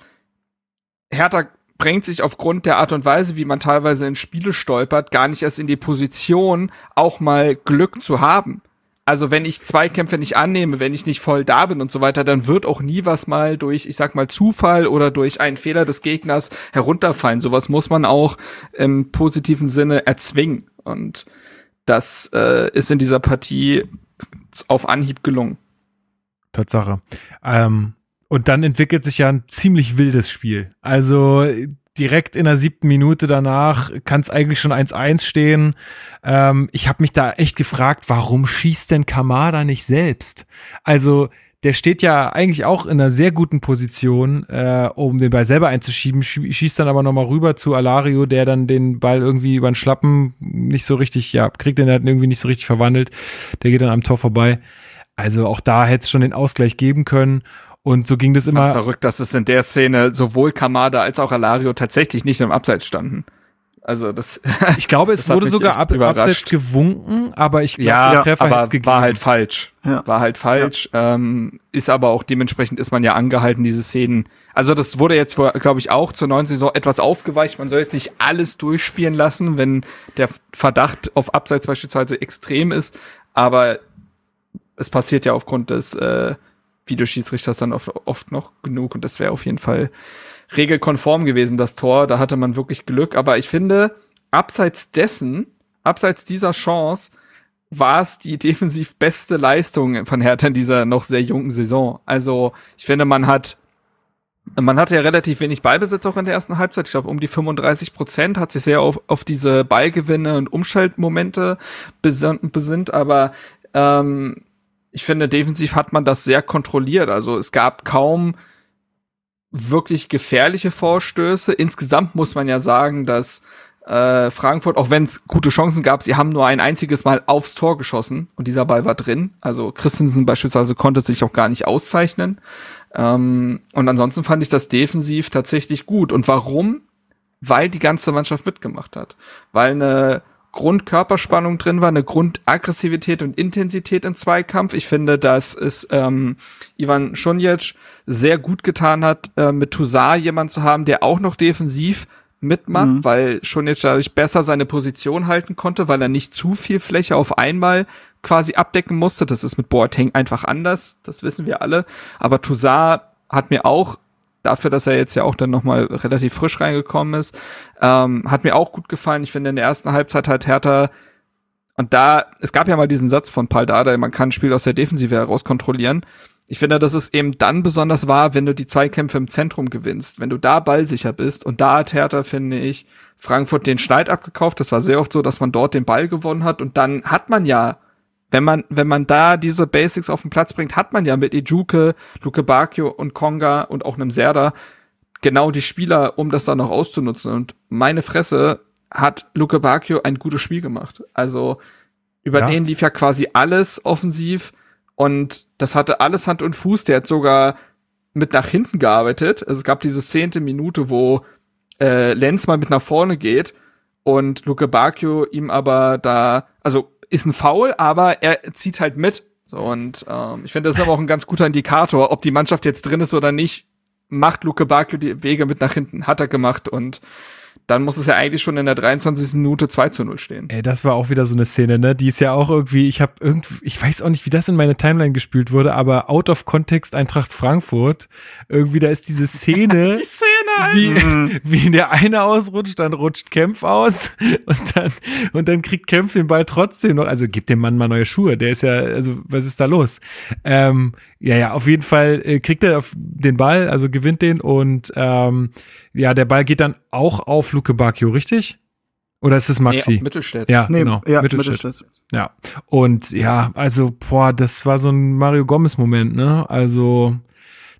Hertha bringt sich aufgrund der Art und Weise, wie man teilweise in Spiele stolpert, gar nicht erst in die Position, auch mal Glück zu haben. Also wenn ich Zweikämpfe nicht annehme, wenn ich nicht voll da bin und so weiter, dann wird auch nie was mal durch, ich sag mal, Zufall oder durch einen Fehler des Gegners herunterfallen. Sowas muss man auch im positiven Sinne erzwingen. Und das äh, ist in dieser Partie auf Anhieb gelungen. Tatsache. Ähm, und dann entwickelt sich ja ein ziemlich wildes Spiel. Also direkt in der siebten Minute danach kann es eigentlich schon 1-1 stehen. Ähm, ich habe mich da echt gefragt, warum schießt denn Kamada nicht selbst? Also der steht ja eigentlich auch in einer sehr guten Position, äh, um den Ball selber einzuschieben, schießt dann aber nochmal rüber zu Alario, der dann den Ball irgendwie über den Schlappen nicht so richtig, ja, kriegt den halt irgendwie nicht so richtig verwandelt. Der geht dann am Tor vorbei. Also auch da hätte es schon den Ausgleich geben können. Und so ging das immer. Ganz verrückt, dass es in der Szene sowohl Kamada als auch Alario tatsächlich nicht im Abseits standen. Also das. Ich glaube, es wurde sogar ab, abseits gewunken, aber ich glaube, ja, der Treffer aber war halt falsch. Ja. War halt falsch. Ja. Ähm, ist aber auch dementsprechend ist man ja angehalten, diese Szenen. Also das wurde jetzt, glaube ich, auch zur neuen Saison etwas aufgeweicht. Man soll jetzt nicht alles durchspielen lassen, wenn der Verdacht auf Abseits beispielsweise extrem ist. Aber es passiert ja aufgrund des äh, Videoschiedsrichters dann oft, oft noch genug und das wäre auf jeden Fall regelkonform gewesen, das Tor. Da hatte man wirklich Glück. Aber ich finde, abseits dessen, abseits dieser Chance, war es die defensiv beste Leistung von Hertha in dieser noch sehr jungen Saison. Also ich finde, man hat man hatte ja relativ wenig Ballbesitz auch in der ersten Halbzeit. Ich glaube, um die 35 Prozent hat sich sehr auf, auf diese Ballgewinne und Umschaltmomente besinnt, aber ähm, ich finde, defensiv hat man das sehr kontrolliert. Also es gab kaum wirklich gefährliche Vorstöße. Insgesamt muss man ja sagen, dass äh, Frankfurt, auch wenn es gute Chancen gab, sie haben nur ein einziges Mal aufs Tor geschossen und dieser Ball war drin. Also Christensen beispielsweise konnte sich auch gar nicht auszeichnen. Ähm, und ansonsten fand ich das defensiv tatsächlich gut. Und warum? Weil die ganze Mannschaft mitgemacht hat. Weil eine Grundkörperspannung drin war, eine Grundaggressivität und Intensität im Zweikampf. Ich finde, dass es ähm, Ivan Šunjic sehr gut getan hat, äh, mit Toussaint jemand zu haben, der auch noch defensiv mitmacht, mhm. weil Šunjic dadurch besser seine Position halten konnte, weil er nicht zu viel Fläche auf einmal quasi abdecken musste. Das ist mit Boateng einfach anders, das wissen wir alle. Aber Toussaint hat mir auch dafür, dass er jetzt ja auch dann nochmal relativ frisch reingekommen ist. Ähm, hat mir auch gut gefallen. Ich finde, in der ersten Halbzeit hat Hertha und da, es gab ja mal diesen Satz von Paul Dardai, man kann ein Spiel aus der Defensive heraus kontrollieren. Ich finde, dass es eben dann besonders war, wenn du die Zweikämpfe im Zentrum gewinnst, wenn du da ballsicher bist. Und da hat Hertha, finde ich, Frankfurt den Schneid abgekauft. Das war sehr oft so, dass man dort den Ball gewonnen hat. Und dann hat man ja wenn man, wenn man da diese Basics auf den Platz bringt, hat man ja mit Ijuke, Luke Bakio und Konga und auch einem Serda genau die Spieler, um das dann noch auszunutzen. Und meine Fresse hat Luke Bakio ein gutes Spiel gemacht. Also über ja. den lief ja quasi alles offensiv und das hatte alles Hand und Fuß. Der hat sogar mit nach hinten gearbeitet. Also es gab diese zehnte Minute, wo äh, Lenz mal mit nach vorne geht und Luke Bakio ihm aber da, also ist ein Foul, aber er zieht halt mit. So, und ähm, ich finde, das ist aber auch ein ganz guter Indikator, ob die Mannschaft jetzt drin ist oder nicht, macht Luke Bakio die Wege mit nach hinten, hat er gemacht und dann muss es ja eigentlich schon in der 23. Minute 2 zu 0 stehen. Ey, das war auch wieder so eine Szene, ne? Die ist ja auch irgendwie, ich habe irgendwie, ich weiß auch nicht, wie das in meine Timeline gespielt wurde, aber out of context Eintracht Frankfurt, irgendwie da ist diese Szene, Die Szene wie, mhm. wie der eine ausrutscht, dann rutscht Kempf aus und dann, und dann kriegt Kempf den Ball trotzdem noch, also gibt dem Mann mal neue Schuhe, der ist ja, also was ist da los? Ähm, ja, ja, auf jeden Fall äh, kriegt er den Ball, also gewinnt den und ähm, ja, der Ball geht dann auch auf Luke Bacchio, richtig? Oder ist es Maxi? Nee, Mittelstädt. Ja, nee, genau. Ja, Mittelstädt. Mittelstädt. Ja. Und ja, also, boah, das war so ein Mario Gomez-Moment, ne? Also,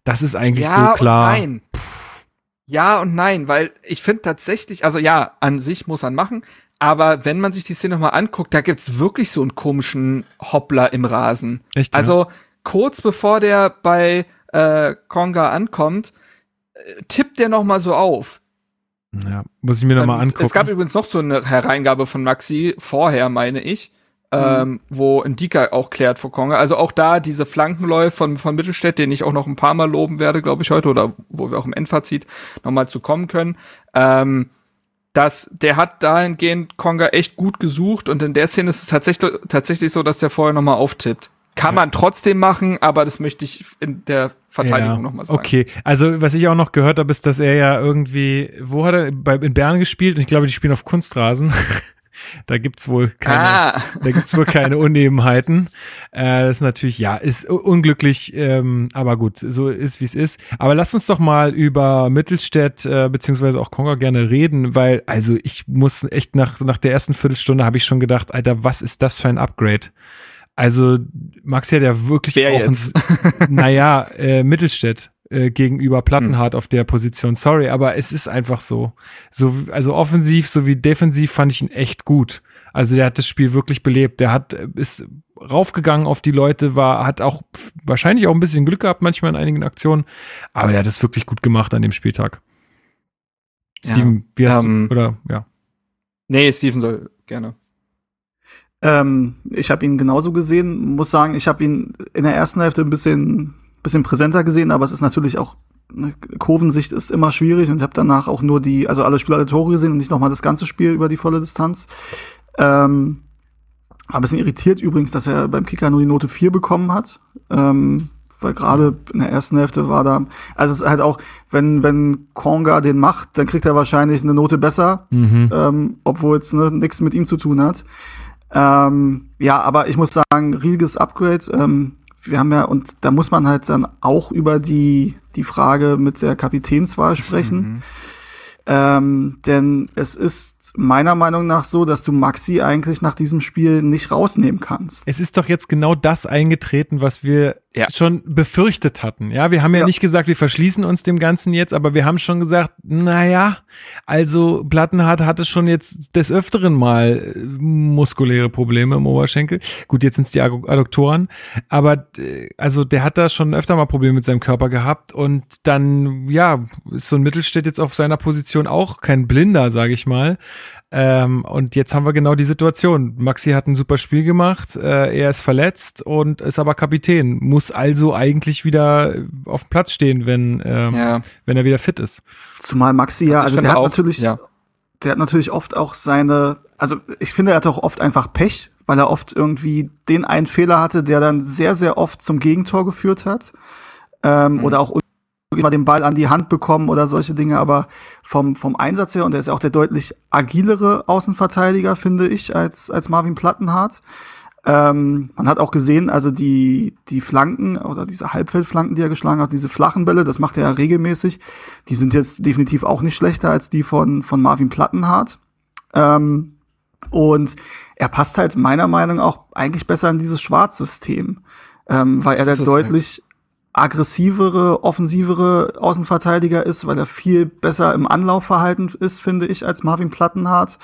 das ist eigentlich ja so klar. Und nein. Ja und nein, weil ich finde tatsächlich, also ja, an sich muss man machen, aber wenn man sich die Szene nochmal anguckt, da gibt's wirklich so einen komischen Hoppler im Rasen. Echt? Ja? Also, kurz bevor der bei äh, Konga ankommt, äh, tippt der noch mal so auf. Ja, muss ich mir noch mal angucken. Es gab übrigens noch so eine Hereingabe von Maxi vorher, meine ich, mhm. ähm, wo Ndika auch klärt vor Konga. Also auch da diese Flankenläufe von, von Mittelstädt, den ich auch noch ein paar Mal loben werde, glaube ich, heute, oder wo wir auch im Endfazit noch mal zu kommen können. Ähm, dass der hat dahingehend Konga echt gut gesucht und in der Szene ist es tatsächlich, tatsächlich so, dass der vorher noch mal auftippt. Kann man trotzdem machen, aber das möchte ich in der Verteidigung ja, nochmal sagen. Okay, also was ich auch noch gehört habe, ist, dass er ja irgendwie, wo hat er bei, in Bern gespielt? Und ich glaube, die spielen auf Kunstrasen. da gibt's wohl keine, ah. da gibt's wohl keine Unebenheiten. Äh, das ist natürlich, ja, ist unglücklich, ähm, aber gut, so ist wie es ist. Aber lass uns doch mal über Mittelstädt äh, beziehungsweise auch Konga gerne reden, weil also ich muss echt nach nach der ersten Viertelstunde habe ich schon gedacht, Alter, was ist das für ein Upgrade? Also Maxi hat ja wirklich Wer auch jetzt? Ein, naja, äh, Mittelstädt äh, gegenüber Plattenhardt hm. auf der Position. Sorry, aber es ist einfach so. so. Also offensiv sowie defensiv fand ich ihn echt gut. Also der hat das Spiel wirklich belebt. Der hat ist raufgegangen auf die Leute, war hat auch wahrscheinlich auch ein bisschen Glück gehabt manchmal in einigen Aktionen, aber der hat es wirklich gut gemacht an dem Spieltag. Steven, ja, wie hast ähm, du oder ja? Nee, Steven soll gerne. Ähm, ich habe ihn genauso gesehen. Muss sagen, ich habe ihn in der ersten Hälfte ein bisschen, bisschen präsenter gesehen, aber es ist natürlich auch eine Kurvensicht ist immer schwierig und ich habe danach auch nur die, also alle Spieler alle Tore gesehen und nicht nochmal das ganze Spiel über die volle Distanz. Ähm, war ein bisschen irritiert übrigens, dass er beim Kicker nur die Note 4 bekommen hat. Ähm, weil gerade in der ersten Hälfte war da, also es ist halt auch, wenn, wenn Konga den macht, dann kriegt er wahrscheinlich eine Note besser, mhm. ähm, obwohl es ne, nichts mit ihm zu tun hat. Ähm, ja, aber ich muss sagen, riesiges Upgrade. Ähm, wir haben ja, und da muss man halt dann auch über die, die Frage mit der Kapitänswahl sprechen. Mhm. Ähm, denn es ist meiner Meinung nach so, dass du Maxi eigentlich nach diesem Spiel nicht rausnehmen kannst. Es ist doch jetzt genau das eingetreten, was wir ja. schon befürchtet hatten. Ja, wir haben ja, ja, nicht gesagt, wir verschließen uns dem Ganzen jetzt, aber wir haben schon gesagt, naja, also Plattenhardt hatte schon jetzt des Öfteren mal äh, muskuläre Probleme im Oberschenkel. Gut, jetzt sind es die Adduktoren, aber äh, also der hat da schon öfter mal Probleme mit seinem Körper gehabt und dann, ja, ist so ein Mittelstädt jetzt auf seiner Position auch kein Blinder, sage ich mal. Ähm, und jetzt haben wir genau die Situation. Maxi hat ein super Spiel gemacht, äh, er ist verletzt und ist aber Kapitän, muss also eigentlich wieder auf dem Platz stehen, wenn, ähm, ja. wenn er wieder fit ist. Zumal Maxi ja, also, also der hat natürlich, ja. der hat natürlich oft auch seine, also ich finde, er hat auch oft einfach Pech, weil er oft irgendwie den einen Fehler hatte, der dann sehr, sehr oft zum Gegentor geführt hat. Ähm, mhm. Oder auch mal den Ball an die Hand bekommen oder solche Dinge, aber vom, vom Einsatz her, und er ist auch der deutlich agilere Außenverteidiger, finde ich, als, als Marvin Plattenhardt. Ähm, man hat auch gesehen, also die, die Flanken oder diese Halbfeldflanken, die er geschlagen hat, diese flachen Bälle, das macht er ja regelmäßig, die sind jetzt definitiv auch nicht schlechter als die von, von Marvin Plattenhardt. Ähm, und er passt halt meiner Meinung nach auch eigentlich besser in dieses Schwarzsystem, ähm, weil er da deutlich, aggressivere, offensivere Außenverteidiger ist, weil er viel besser im Anlaufverhalten ist, finde ich, als Marvin Plattenhardt.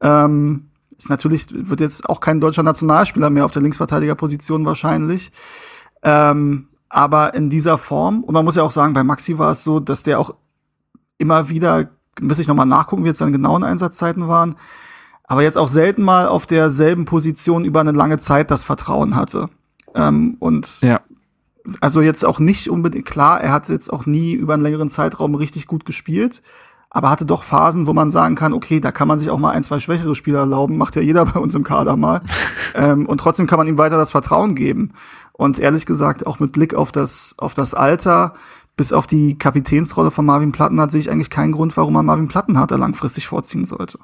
Ähm, ist natürlich, wird jetzt auch kein deutscher Nationalspieler mehr auf der Linksverteidigerposition wahrscheinlich. Ähm, aber in dieser Form, und man muss ja auch sagen, bei Maxi war es so, dass der auch immer wieder, müsste ich nochmal nachgucken, wie jetzt seine genauen Einsatzzeiten waren, aber jetzt auch selten mal auf derselben Position über eine lange Zeit das Vertrauen hatte. Ähm, und ja also jetzt auch nicht unbedingt, klar, er hat jetzt auch nie über einen längeren Zeitraum richtig gut gespielt, aber hatte doch Phasen, wo man sagen kann, okay, da kann man sich auch mal ein, zwei schwächere Spieler erlauben, macht ja jeder bei uns im Kader mal. ähm, und trotzdem kann man ihm weiter das Vertrauen geben. Und ehrlich gesagt, auch mit Blick auf das, auf das Alter, bis auf die Kapitänsrolle von Marvin Plattenhardt sehe ich eigentlich keinen Grund, warum man Marvin Plattenhardt da langfristig vorziehen sollte.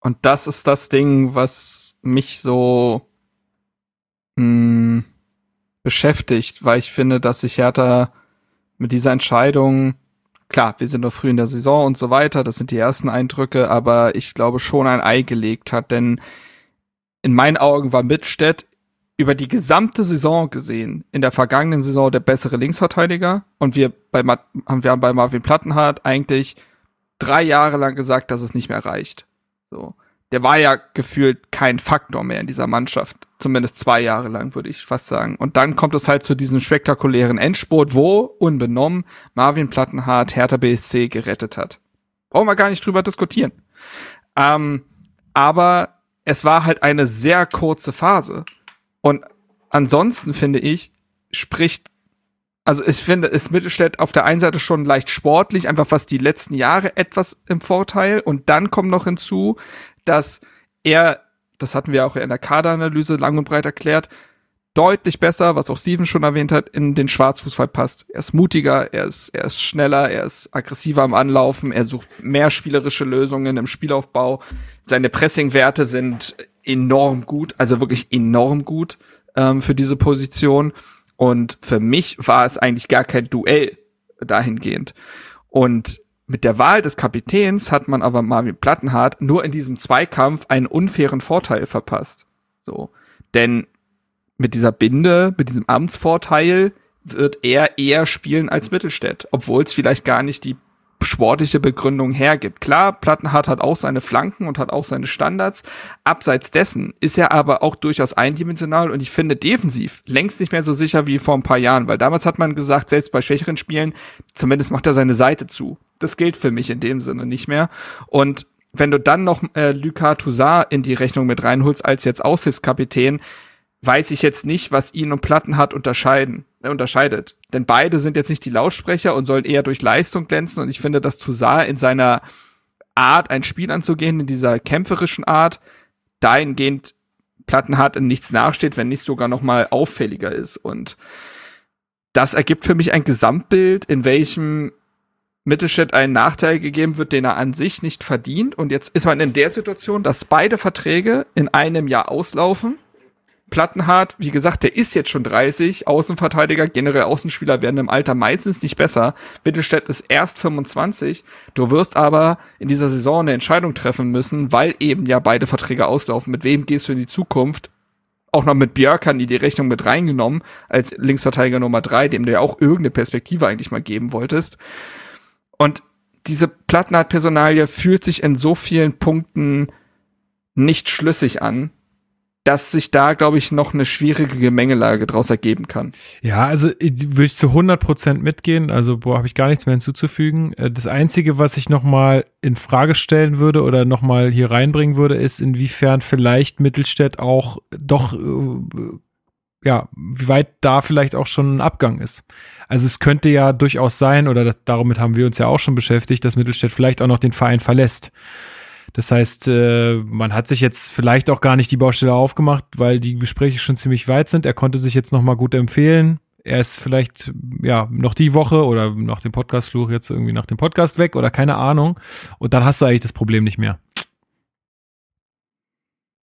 Und das ist das Ding, was mich so mh, hm, beschäftigt, weil ich finde, dass sich Hertha mit dieser Entscheidung, klar, wir sind noch früh in der Saison und so weiter, das sind die ersten Eindrücke, aber ich glaube schon ein Ei gelegt hat, denn in meinen Augen war Mittelstädt über die gesamte Saison gesehen, in der vergangenen Saison der bessere Linksverteidiger und wir bei, haben wir haben bei Marvin Plattenhardt eigentlich drei Jahre lang gesagt, dass es nicht mehr reicht. So der war ja gefühlt kein Faktor mehr in dieser Mannschaft. Zumindest zwei Jahre lang, würde ich fast sagen. Und dann kommt es halt zu diesem spektakulären Endspurt, wo, unbenommen, Marvin Plattenhardt Hertha BSC gerettet hat. Brauchen wir gar nicht drüber diskutieren. Ähm, aber es war halt eine sehr kurze Phase. Und ansonsten finde ich, spricht also ich finde, ist Mittelstädt auf der einen Seite schon leicht sportlich, einfach was die letzten Jahre etwas im Vorteil. Und dann kommt noch hinzu, dass er, das hatten wir auch in der Kaderanalyse lang und breit erklärt, deutlich besser, was auch Steven schon erwähnt hat, in den Schwarzfußball passt. Er ist mutiger, er ist, er ist schneller, er ist aggressiver am Anlaufen, er sucht mehr spielerische Lösungen im Spielaufbau. Seine Pressingwerte sind enorm gut, also wirklich enorm gut ähm, für diese Position. Und für mich war es eigentlich gar kein Duell dahingehend. Und mit der Wahl des Kapitäns hat man aber Marvin Plattenhardt nur in diesem Zweikampf einen unfairen Vorteil verpasst. So. Denn mit dieser Binde, mit diesem Amtsvorteil wird er eher spielen als Mittelstädt, obwohl es vielleicht gar nicht die sportliche Begründung hergibt. Klar, Plattenhardt hat auch seine Flanken und hat auch seine Standards. Abseits dessen ist er aber auch durchaus eindimensional und ich finde defensiv längst nicht mehr so sicher wie vor ein paar Jahren, weil damals hat man gesagt, selbst bei schwächeren Spielen, zumindest macht er seine Seite zu. Das gilt für mich in dem Sinne nicht mehr. Und wenn du dann noch äh, Lucas Toussaint in die Rechnung mit reinholst als jetzt Aushilfskapitän, weiß ich jetzt nicht, was ihn und Plattenhardt unterscheiden unterscheidet. Denn beide sind jetzt nicht die Lautsprecher und sollen eher durch Leistung glänzen. Und ich finde, dass Toussaint in seiner Art, ein Spiel anzugehen, in dieser kämpferischen Art, dahingehend Plattenhardt in nichts nachsteht, wenn nicht sogar noch mal auffälliger ist. Und das ergibt für mich ein Gesamtbild, in welchem Mittelstädt einen Nachteil gegeben wird, den er an sich nicht verdient. Und jetzt ist man in der Situation, dass beide Verträge in einem Jahr auslaufen Plattenhardt, wie gesagt, der ist jetzt schon 30, Außenverteidiger, generell Außenspieler werden im Alter meistens nicht besser. Mittelstädt ist erst 25. Du wirst aber in dieser Saison eine Entscheidung treffen müssen, weil eben ja beide Verträge auslaufen. Mit wem gehst du in die Zukunft? Auch noch mit Björkan, die die Rechnung mit reingenommen, als Linksverteidiger Nummer drei, dem du ja auch irgendeine Perspektive eigentlich mal geben wolltest. Und diese Plattenhardt-Personalie fühlt sich in so vielen Punkten nicht schlüssig an, dass sich da, glaube ich, noch eine schwierige Gemengelage draus ergeben kann. Ja, also würde ich zu 100 Prozent mitgehen. Also, boah, habe ich gar nichts mehr hinzuzufügen. Äh, das Einzige, was ich nochmal in Frage stellen würde oder nochmal hier reinbringen würde, ist, inwiefern vielleicht Mittelstädt auch doch, äh, ja, wie weit da vielleicht auch schon ein Abgang ist. Also es könnte ja durchaus sein, oder das, damit haben wir uns ja auch schon beschäftigt, dass Mittelstädt vielleicht auch noch den Verein verlässt. Das heißt, äh, man hat sich jetzt vielleicht auch gar nicht die Baustelle aufgemacht, weil die Gespräche schon ziemlich weit sind. Er konnte sich jetzt noch mal gut empfehlen. Er ist vielleicht ja noch die Woche oder nach dem Podcastfluch jetzt irgendwie nach dem Podcast weg oder keine Ahnung. Und dann hast du eigentlich das Problem nicht mehr.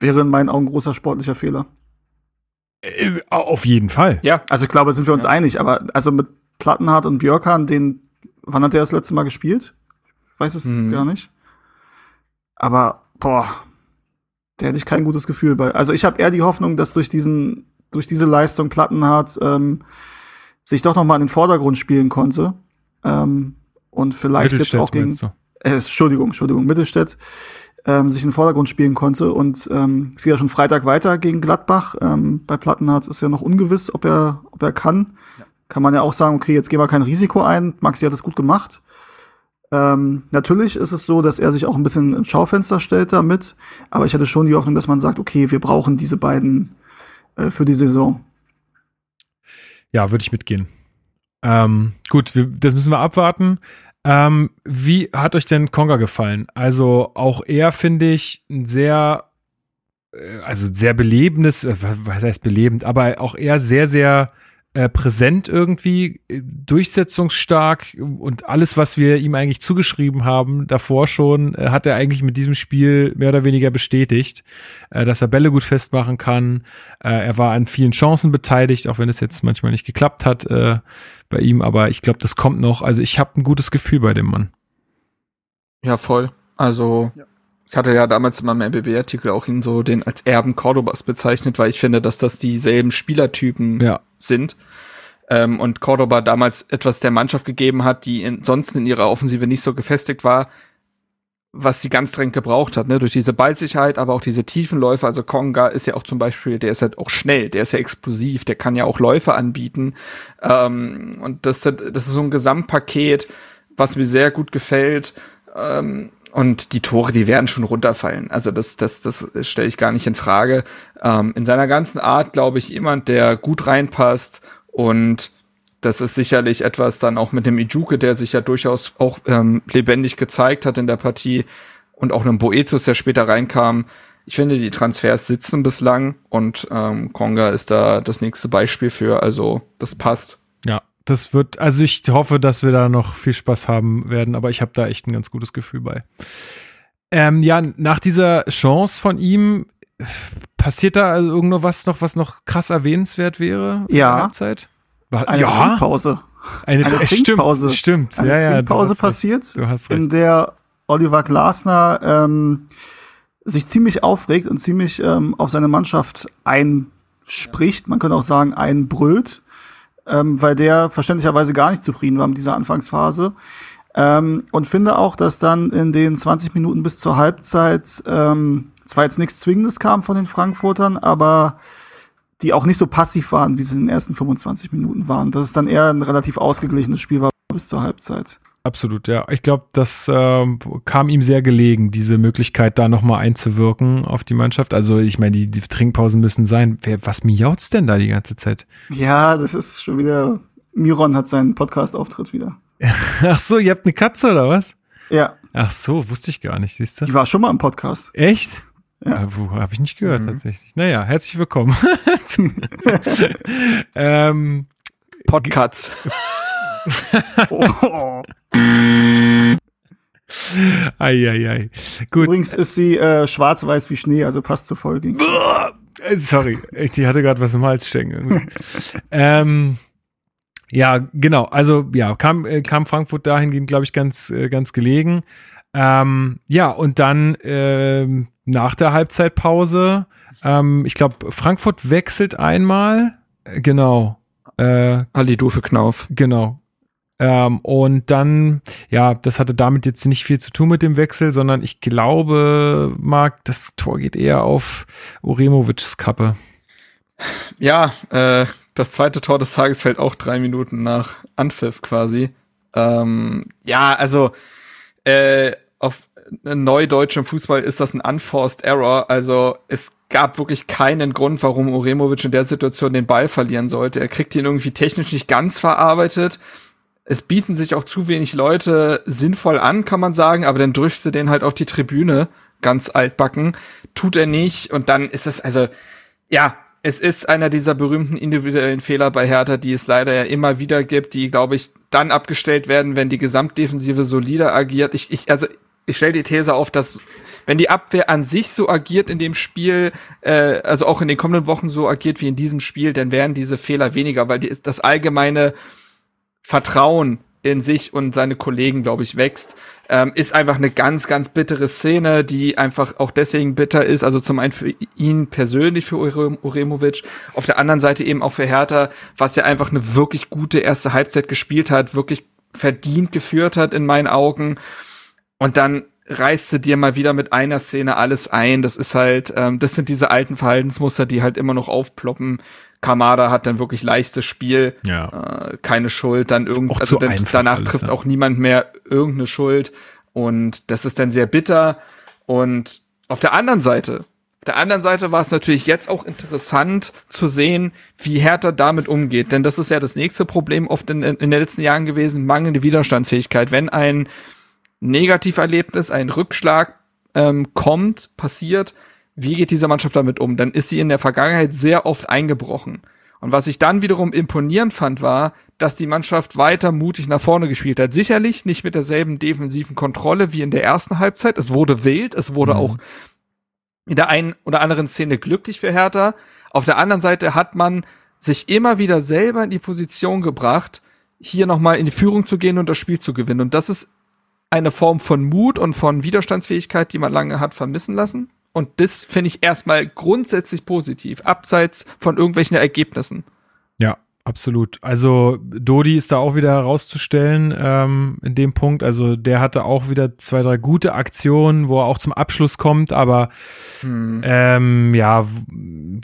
Wäre in meinen Augen ein großer sportlicher Fehler. Äh, auf jeden Fall. Ja. Also ich glaube, sind wir uns ja. einig. Aber also mit Plattenhardt und Björkan, den, wann hat der das letzte Mal gespielt? Ich weiß es mhm. gar nicht. Aber, boah, der hätte ich kein gutes Gefühl bei. Also ich habe eher die Hoffnung, dass durch diesen, durch diese Leistung Plattenhardt ähm, sich doch noch mal in den Vordergrund spielen konnte. Ähm, und vielleicht jetzt auch gegen. Äh, Entschuldigung, Entschuldigung, Mittelstädt ähm, sich in den Vordergrund spielen konnte. Und ähm, es geht ja schon Freitag weiter gegen Gladbach. Ähm, bei Plattenhardt ist ja noch ungewiss, ob er, ob er kann. Ja. Kann man ja auch sagen, okay, jetzt gehen wir kein Risiko ein. Maxi hat es gut gemacht. Ähm, natürlich ist es so, dass er sich auch ein bisschen ins Schaufenster stellt damit, aber ich hatte schon die Hoffnung, dass man sagt, okay, wir brauchen diese beiden äh, für die Saison. Ja, würde ich mitgehen. Ähm, gut, wir, das müssen wir abwarten. Ähm, wie hat euch denn Konga gefallen? Also auch er finde ich ein sehr, äh, also sehr belebendes, äh, was heißt belebend, aber auch er sehr, sehr äh, präsent irgendwie, äh, durchsetzungsstark und alles, was wir ihm eigentlich zugeschrieben haben, davor schon, äh, hat er eigentlich mit diesem Spiel mehr oder weniger bestätigt, äh, dass er Bälle gut festmachen kann. Äh, er war an vielen Chancen beteiligt, auch wenn es jetzt manchmal nicht geklappt hat äh, bei ihm, aber ich glaube, das kommt noch. Also ich habe ein gutes Gefühl bei dem Mann. Ja, voll. Also ja. Ich hatte ja damals in meinem MBB-Artikel auch ihn so den als Erben Cordobas bezeichnet, weil ich finde, dass das dieselben Spielertypen ja. sind. Ähm, und Cordoba damals etwas der Mannschaft gegeben hat, die in, sonst in ihrer Offensive nicht so gefestigt war, was sie ganz dringend gebraucht hat, ne? Durch diese Ballsicherheit, aber auch diese tiefen Läufe. Also Konga ist ja auch zum Beispiel, der ist halt auch schnell, der ist ja explosiv, der kann ja auch Läufe anbieten. Ähm, und das, das ist so ein Gesamtpaket, was mir sehr gut gefällt. Ähm, und die Tore, die werden schon runterfallen. Also das, das, das stelle ich gar nicht in Frage. Ähm, in seiner ganzen Art, glaube ich, jemand, der gut reinpasst und das ist sicherlich etwas dann auch mit dem Ijuke, der sich ja durchaus auch ähm, lebendig gezeigt hat in der Partie und auch einem Boetius, der später reinkam. Ich finde, die Transfers sitzen bislang und ähm, Konga ist da das nächste Beispiel für. Also das passt. Das wird, also ich hoffe, dass wir da noch viel Spaß haben werden, aber ich habe da echt ein ganz gutes Gefühl bei. Ähm, ja, nach dieser Chance von ihm passiert da also irgendwas noch, was noch krass erwähnenswert wäre? Ja. Zeit? Eine ja. Trinkpause. Eine, eine Trinkpause. Stimmt, stimmt. Eine ja, Trinkpause ja, passiert, du hast recht. in der Oliver Glasner ähm, sich ziemlich aufregt und ziemlich ähm, auf seine Mannschaft einspricht. Man könnte auch sagen, einbrüllt ähm, weil der verständlicherweise gar nicht zufrieden war mit dieser Anfangsphase. Ähm, und finde auch, dass dann in den 20 Minuten bis zur Halbzeit ähm, zwar jetzt nichts Zwingendes kam von den Frankfurtern, aber die auch nicht so passiv waren, wie sie in den ersten 25 Minuten waren. Dass es dann eher ein relativ ausgeglichenes Spiel war bis zur Halbzeit. Absolut, ja. Ich glaube, das äh, kam ihm sehr gelegen, diese Möglichkeit da nochmal einzuwirken auf die Mannschaft. Also ich meine, die, die, Trinkpausen müssen sein. Wer, was miaut's denn da die ganze Zeit? Ja, das ist schon wieder. Miron hat seinen Podcast-Auftritt wieder. Ach so, ihr habt eine Katze oder was? Ja. Ach so, wusste ich gar nicht, siehst du? Die war schon mal im Podcast. Echt? Ja. Wo habe ich nicht gehört mhm. tatsächlich. Naja, herzlich willkommen. ähm, Podcasts. oh. Eieiei. Gut. Übrigens ist sie äh, schwarz-weiß wie Schnee, also passt zur Folge. Äh, sorry, ich die hatte gerade was im Hals stecken. ähm, ja, genau. Also ja, kam, äh, kam Frankfurt dahingehend, glaube ich, ganz, äh, ganz gelegen. Ähm, ja, und dann ähm, nach der Halbzeitpause, ähm, ich glaube, Frankfurt wechselt einmal. Genau. Äh, Ali Dufe Knauf. Genau. Ähm, und dann, ja, das hatte damit jetzt nicht viel zu tun mit dem Wechsel, sondern ich glaube, Marc, das Tor geht eher auf Uremovics Kappe. Ja, äh, das zweite Tor des Tages fällt auch drei Minuten nach Anpfiff quasi. Ähm, ja, also äh, auf neudeutschem Fußball ist das ein unforced error. Also es gab wirklich keinen Grund, warum Uremovic in der Situation den Ball verlieren sollte. Er kriegt ihn irgendwie technisch nicht ganz verarbeitet. Es bieten sich auch zu wenig Leute sinnvoll an, kann man sagen, aber dann drückst du den halt auf die Tribüne, ganz altbacken. Tut er nicht und dann ist es, also, ja, es ist einer dieser berühmten individuellen Fehler bei Hertha, die es leider ja immer wieder gibt, die, glaube ich, dann abgestellt werden, wenn die Gesamtdefensive solider agiert. Ich, ich, also, ich stelle die These auf, dass wenn die Abwehr an sich so agiert in dem Spiel, äh, also auch in den kommenden Wochen so agiert wie in diesem Spiel, dann wären diese Fehler weniger, weil die, das allgemeine Vertrauen in sich und seine Kollegen, glaube ich, wächst. Ähm, ist einfach eine ganz, ganz bittere Szene, die einfach auch deswegen bitter ist. Also zum einen für ihn persönlich, für Uremovic, auf der anderen Seite eben auch für Hertha, was ja einfach eine wirklich gute erste Halbzeit gespielt hat, wirklich verdient geführt hat in meinen Augen. Und dann reißt du dir mal wieder mit einer Szene alles ein. Das ist halt, ähm, das sind diese alten Verhaltensmuster, die halt immer noch aufploppen. Kamada hat dann wirklich leichtes Spiel, ja. äh, keine Schuld, dann irgend, also dann, danach alles, trifft ja. auch niemand mehr irgendeine Schuld und das ist dann sehr bitter und auf der anderen Seite, auf der anderen Seite war es natürlich jetzt auch interessant zu sehen, wie Hertha damit umgeht, denn das ist ja das nächste Problem oft in, in den letzten Jahren gewesen, mangelnde Widerstandsfähigkeit. Wenn ein Negativerlebnis, ein Rückschlag ähm, kommt, passiert, wie geht diese Mannschaft damit um? Dann ist sie in der Vergangenheit sehr oft eingebrochen. Und was ich dann wiederum imponierend fand, war, dass die Mannschaft weiter mutig nach vorne gespielt hat. Sicherlich nicht mit derselben defensiven Kontrolle wie in der ersten Halbzeit. Es wurde wild, es wurde mhm. auch in der einen oder anderen Szene glücklich für Hertha. Auf der anderen Seite hat man sich immer wieder selber in die Position gebracht, hier nochmal in die Führung zu gehen und das Spiel zu gewinnen. Und das ist eine Form von Mut und von Widerstandsfähigkeit, die man lange hat vermissen lassen. Und das finde ich erstmal grundsätzlich positiv, abseits von irgendwelchen Ergebnissen. Absolut. Also Dodi ist da auch wieder herauszustellen ähm, in dem Punkt. Also der hatte auch wieder zwei, drei gute Aktionen, wo er auch zum Abschluss kommt, aber hm. ähm, ja,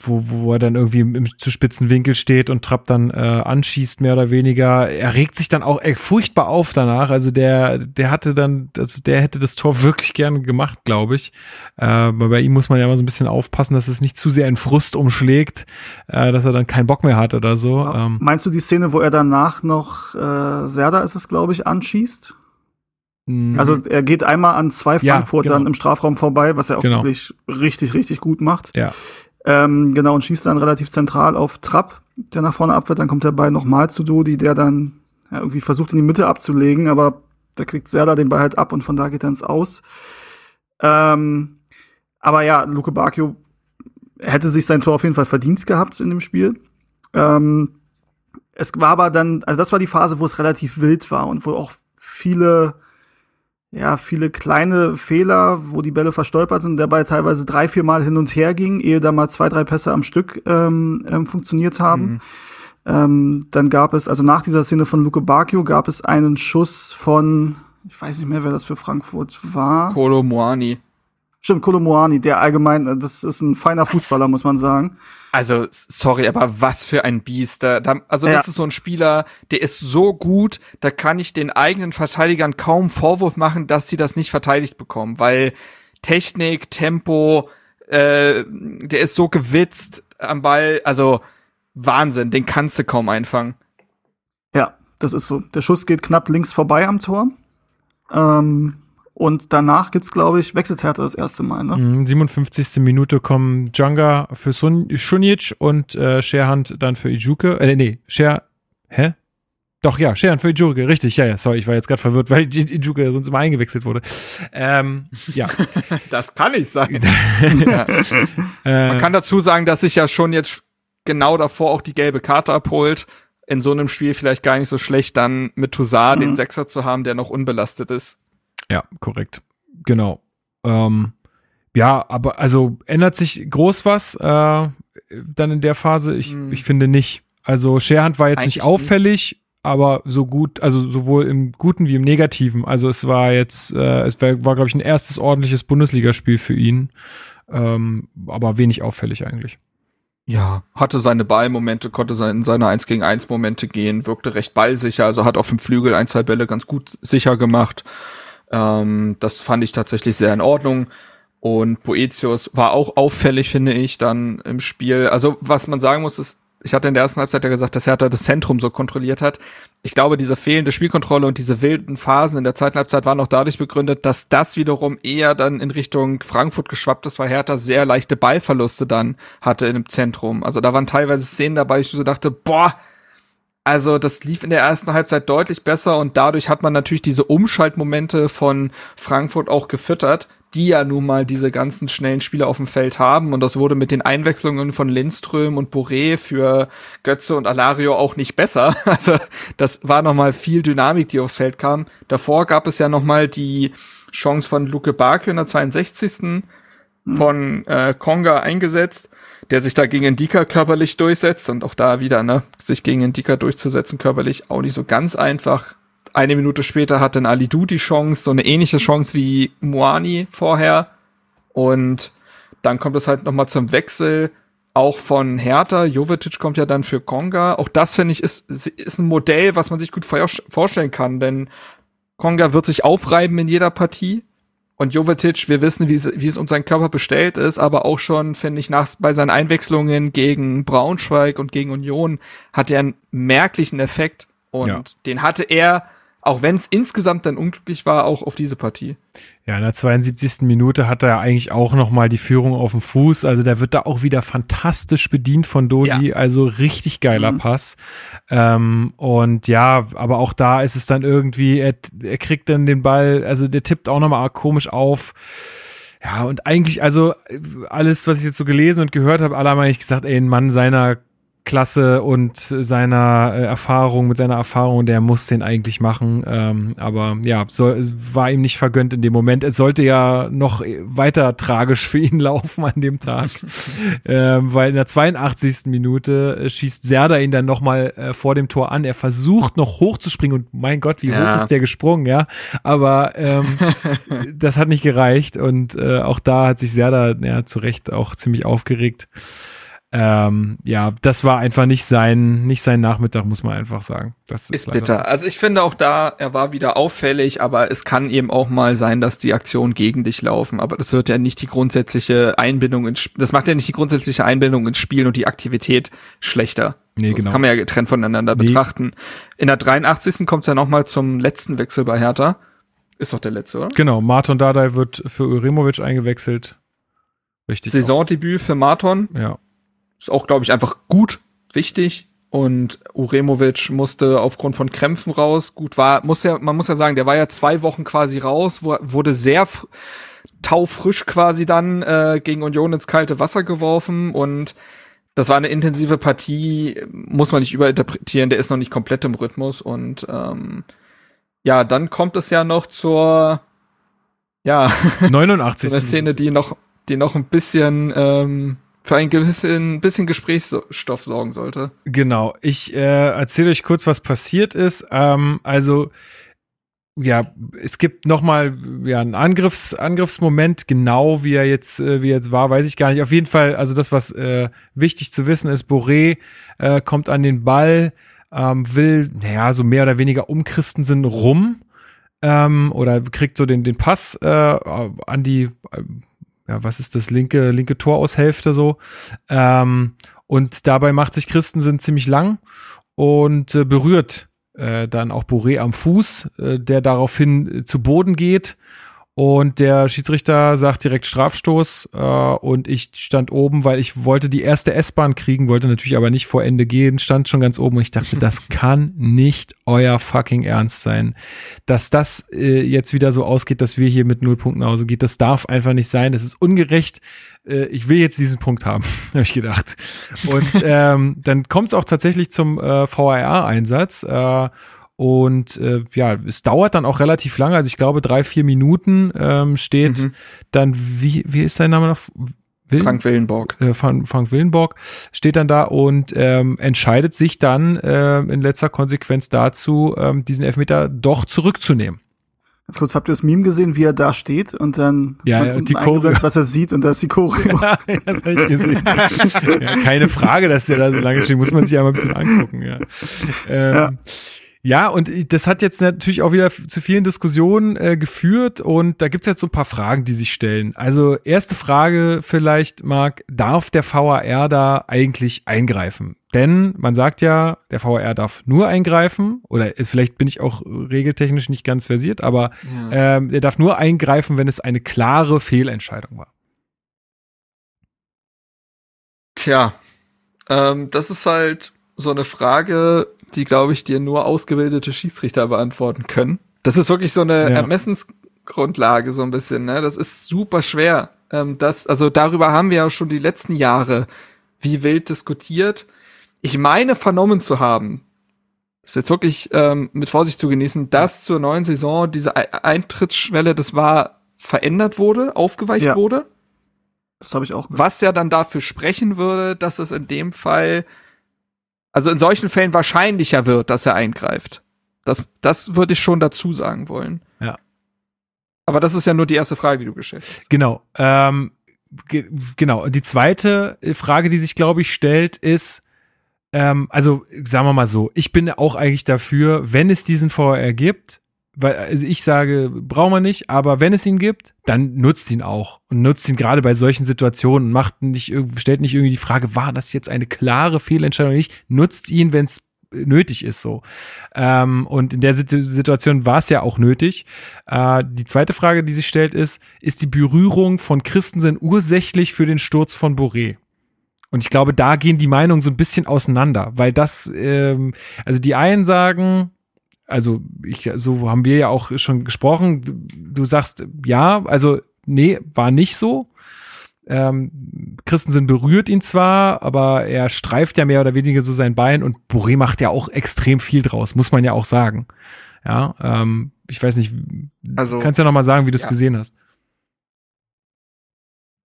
wo, wo er dann irgendwie im, im zu spitzen Winkel steht und Trapp dann äh, anschießt, mehr oder weniger. Er regt sich dann auch äh, furchtbar auf danach. Also der, der hatte dann, also der hätte das Tor wirklich gerne gemacht, glaube ich. Äh, bei ihm muss man ja immer so ein bisschen aufpassen, dass es nicht zu sehr in Frust umschlägt, äh, dass er dann keinen Bock mehr hat oder so. Ja. Ähm, Meinst du die Szene, wo er danach noch äh, Serda ist es, glaube ich, anschießt? Mhm. Also er geht einmal an zwei Frankfurtern ja, genau. im Strafraum vorbei, was er auch genau. wirklich richtig, richtig gut macht. Ja. Ähm, genau, und schießt dann relativ zentral auf Trapp, der nach vorne abwirft. Dann kommt der Ball nochmal zu Dodi, der dann ja, irgendwie versucht, in die Mitte abzulegen, aber da kriegt Serda den Ball halt ab und von da geht er ins Aus. Ähm, aber ja, Luke Bacchio hätte sich sein Tor auf jeden Fall verdient gehabt in dem Spiel. Ähm, es war aber dann, also das war die Phase, wo es relativ wild war und wo auch viele, ja, viele kleine Fehler, wo die Bälle verstolpert sind, Ball teilweise drei, vier Mal hin und her ging, ehe da mal zwei, drei Pässe am Stück ähm, ähm, funktioniert haben. Mhm. Ähm, dann gab es, also nach dieser Szene von Luke Bacchio gab es einen Schuss von, ich weiß nicht mehr, wer das für Frankfurt war. Kolo Moani. Stimmt, Kolomoani, der allgemein, das ist ein feiner Fußballer, muss man sagen. Also, sorry, aber was für ein Biest. Da, da, also, das ja. ist so ein Spieler, der ist so gut, da kann ich den eigenen Verteidigern kaum Vorwurf machen, dass sie das nicht verteidigt bekommen, weil Technik, Tempo, äh, der ist so gewitzt am Ball, also Wahnsinn, den kannst du kaum einfangen. Ja, das ist so. Der Schuss geht knapp links vorbei am Tor. Ähm, und danach gibt's, glaube ich, wechselt Hertha das erste Mal. Ne? 57. Mhm, Minute kommen Djanga für Sun Šunic und äh, Sherhand dann für Ijuke. Äh, nee, Sher, hä? Doch, ja, Sherhand für Ijuke, richtig, ja, ja, sorry, ich war jetzt gerade verwirrt, weil Ijuke sonst immer eingewechselt wurde. Ähm, ja. das kann ich sagen. ja. äh, Man kann dazu sagen, dass sich ja schon jetzt genau davor auch die gelbe Karte abholt. In so einem Spiel vielleicht gar nicht so schlecht, dann mit Toussaint mhm. den Sechser zu haben, der noch unbelastet ist. Ja, korrekt. Genau. Ähm, ja, aber also ändert sich groß was äh, dann in der Phase? Ich, hm. ich finde nicht. Also Scherhand war jetzt Eigentlich nicht auffällig, aber so gut, also sowohl im Guten wie im Negativen. Also es war jetzt, äh, es war, war glaube ich, ein erstes ordentliches Bundesligaspiel für ihn, ähm, aber wenig auffällig eigentlich. Ja, hatte seine Ballmomente, konnte in seine 1 gegen 1 Momente gehen, wirkte recht ballsicher, also hat auf dem Flügel ein, zwei Bälle ganz gut sicher gemacht. Ähm, das fand ich tatsächlich sehr in Ordnung. Und Boetius war auch auffällig, finde ich, dann im Spiel. Also, was man sagen muss, ist, ich hatte in der ersten Halbzeit ja gesagt, dass Hertha das Zentrum so kontrolliert hat. Ich glaube, diese fehlende Spielkontrolle und diese wilden Phasen in der zweiten Halbzeit waren auch dadurch begründet, dass das wiederum eher dann in Richtung Frankfurt geschwappt ist, weil Hertha sehr leichte Ballverluste dann hatte im Zentrum. Also da waren teilweise Szenen dabei, ich so dachte, boah, also das lief in der ersten Halbzeit deutlich besser und dadurch hat man natürlich diese Umschaltmomente von Frankfurt auch gefüttert die ja nun mal diese ganzen schnellen Spieler auf dem Feld haben. Und das wurde mit den Einwechslungen von Lindström und Boré für Götze und Alario auch nicht besser. Also das war nochmal viel Dynamik, die aufs Feld kam. Davor gab es ja nochmal die Chance von Luke Bakio in der 62. Mhm. von äh, Konga eingesetzt, der sich da gegen Indika körperlich durchsetzt. Und auch da wieder, ne, sich gegen Indika durchzusetzen körperlich auch nicht so ganz einfach eine Minute später hat dann Alidu die Chance, so eine ähnliche Chance wie Moani vorher. Und dann kommt es halt nochmal zum Wechsel auch von Hertha. Jovetic kommt ja dann für Konga. Auch das, finde ich, ist, ist ein Modell, was man sich gut vorstellen kann, denn Konga wird sich aufreiben in jeder Partie. Und Jovetic, wir wissen, wie es, um seinen Körper bestellt ist, aber auch schon, finde ich, nach, bei seinen Einwechslungen gegen Braunschweig und gegen Union hat er einen merklichen Effekt. Und ja. den hatte er auch wenn es insgesamt dann unglücklich war, auch auf diese Partie. Ja, in der 72. Minute hat er eigentlich auch nochmal die Führung auf dem Fuß. Also der wird da auch wieder fantastisch bedient von Dodi. Ja. Also richtig geiler mhm. Pass. Ähm, und ja, aber auch da ist es dann irgendwie, er, er kriegt dann den Ball, also der tippt auch nochmal komisch auf. Ja, und eigentlich, also alles, was ich jetzt so gelesen und gehört habe, alle haben eigentlich gesagt, ey, ein Mann seiner Klasse und seiner äh, Erfahrung, mit seiner Erfahrung, der muss den eigentlich machen. Ähm, aber ja, so, war ihm nicht vergönnt in dem Moment. Es sollte ja noch weiter tragisch für ihn laufen an dem Tag. ähm, weil in der 82. Minute äh, schießt Serda ihn dann nochmal äh, vor dem Tor an. Er versucht noch hochzuspringen und mein Gott, wie ja. hoch ist der gesprungen, ja. Aber ähm, das hat nicht gereicht und äh, auch da hat sich Serda ja, zu Recht auch ziemlich aufgeregt. Ähm, ja, das war einfach nicht sein, nicht sein Nachmittag, muss man einfach sagen. Das ist, ist bitter. Also ich finde auch da, er war wieder auffällig, aber es kann eben auch mal sein, dass die Aktionen gegen dich laufen. Aber das wird ja nicht die grundsätzliche Einbindung ins, das macht ja nicht die grundsätzliche Einbindung ins Spiel und die Aktivität schlechter. Nee, genau. Das kann man ja getrennt voneinander nee. betrachten. In der 83. kommt es ja nochmal zum letzten Wechsel bei Hertha. Ist doch der letzte, oder? Genau, Marton Dardai wird für Uremovic eingewechselt. Richtig. Saisondebüt für Marton. Ja. Ist auch, glaube ich, einfach gut, wichtig. Und Uremovic musste aufgrund von Krämpfen raus. Gut war, muss ja, man muss ja sagen, der war ja zwei Wochen quasi raus, wurde sehr taufrisch quasi dann äh, gegen Union ins kalte Wasser geworfen und das war eine intensive Partie, muss man nicht überinterpretieren, der ist noch nicht komplett im Rhythmus und ähm, ja, dann kommt es ja noch zur ja 89. eine Szene, die noch die noch ein bisschen ähm, für ein bisschen, bisschen Gesprächsstoff sorgen sollte. Genau. Ich äh, erzähle euch kurz, was passiert ist. Ähm, also ja, es gibt noch mal ja einen Angriffs Angriffsmoment, genau wie er jetzt äh, wie er jetzt war, weiß ich gar nicht. Auf jeden Fall, also das was äh, wichtig zu wissen ist, Boré äh, kommt an den Ball, ähm, will naja so mehr oder weniger um Christensen rum ähm, oder kriegt so den den Pass äh, an die ja, was ist das, linke, linke Toraushälfte so. Ähm, und dabei macht sich Christensen ziemlich lang und äh, berührt äh, dann auch Boré am Fuß, äh, der daraufhin äh, zu Boden geht und der Schiedsrichter sagt direkt Strafstoß äh, und ich stand oben, weil ich wollte die erste S-Bahn kriegen, wollte natürlich aber nicht vor Ende gehen, stand schon ganz oben und ich dachte, das kann nicht euer fucking Ernst sein. Dass das äh, jetzt wieder so ausgeht, dass wir hier mit null Punkten nach Hause gehen, das darf einfach nicht sein, das ist ungerecht. Äh, ich will jetzt diesen Punkt haben, habe ich gedacht. Und ähm, dann kommt es auch tatsächlich zum äh, VAR-Einsatz. Äh, und äh, ja, es dauert dann auch relativ lange, also ich glaube drei, vier Minuten ähm, steht mhm. dann, wie, wie ist sein Name noch? Willen, Frank Willenborg. Äh, Frank, Frank Willenborg steht dann da und ähm, entscheidet sich dann äh, in letzter Konsequenz dazu, ähm, diesen Elfmeter doch zurückzunehmen. Ganz kurz, habt ihr das Meme gesehen, wie er da steht und dann ja, ja, und die Choreo. was er sieht und da ist die Choreo. ja, das hab ich gesehen. ja, keine Frage, dass der da so lange steht, muss man sich einmal ein bisschen angucken. Ja. Ähm, ja. Ja, und das hat jetzt natürlich auch wieder zu vielen Diskussionen äh, geführt und da gibt's jetzt so ein paar Fragen, die sich stellen. Also erste Frage vielleicht, Marc, darf der VAR da eigentlich eingreifen? Denn man sagt ja, der VAR darf nur eingreifen oder vielleicht bin ich auch regeltechnisch nicht ganz versiert, aber ja. ähm, er darf nur eingreifen, wenn es eine klare Fehlentscheidung war. Tja, ähm, das ist halt so eine Frage, die, glaube ich, dir nur ausgebildete Schiedsrichter beantworten können. Das ist wirklich so eine ja. Ermessensgrundlage, so ein bisschen, ne? Das ist super schwer. Ähm, das, also darüber haben wir ja schon die letzten Jahre wie wild diskutiert. Ich meine vernommen zu haben, ist jetzt wirklich ähm, mit Vorsicht zu genießen, dass zur neuen Saison diese Eintrittsschwelle, das war verändert wurde, aufgeweicht ja. wurde. Das habe ich auch. Gehört. Was ja dann dafür sprechen würde, dass es in dem Fall also in solchen Fällen wahrscheinlicher wird, dass er eingreift. Das, das würde ich schon dazu sagen wollen. Ja. Aber das ist ja nur die erste Frage, die du gestellt hast. Genau. Ähm, ge genau. Die zweite Frage, die sich, glaube ich, stellt, ist, ähm, also sagen wir mal so, ich bin auch eigentlich dafür, wenn es diesen VR gibt, weil also ich sage, braucht man nicht, aber wenn es ihn gibt, dann nutzt ihn auch und nutzt ihn gerade bei solchen Situationen und macht nicht stellt nicht irgendwie die Frage, war das jetzt eine klare Fehlentscheidung oder nicht? Nutzt ihn, wenn es nötig ist so. Ähm, und in der Situation war es ja auch nötig. Äh, die zweite Frage, die sich stellt, ist, ist die Berührung von Christensen ursächlich für den Sturz von Boré? Und ich glaube, da gehen die Meinungen so ein bisschen auseinander, weil das, ähm, also die einen sagen, also ich, so haben wir ja auch schon gesprochen. Du sagst ja, also nee, war nicht so. Ähm, Christensen berührt ihn zwar, aber er streift ja mehr oder weniger so sein Bein und Boré macht ja auch extrem viel draus, muss man ja auch sagen. Ja, ähm, ich weiß nicht, also, kannst ja noch mal sagen, wie du es ja. gesehen hast.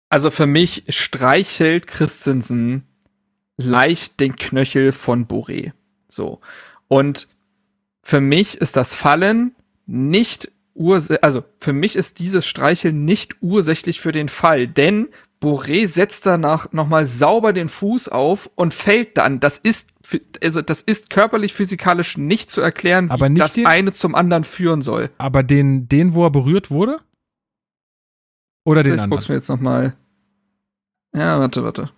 Also für mich streichelt Christensen leicht den Knöchel von Boré. So. Und für mich ist das Fallen nicht ursächlich, also für mich ist dieses Streicheln nicht ursächlich für den Fall, denn Boré setzt danach nochmal sauber den Fuß auf und fällt dann. Das ist, also das ist körperlich, physikalisch nicht zu erklären, wie aber das den, eine zum anderen führen soll. Aber den, den, wo er berührt wurde? Oder den ich anderen? Ich guck's mir jetzt nochmal. Ja, warte, warte.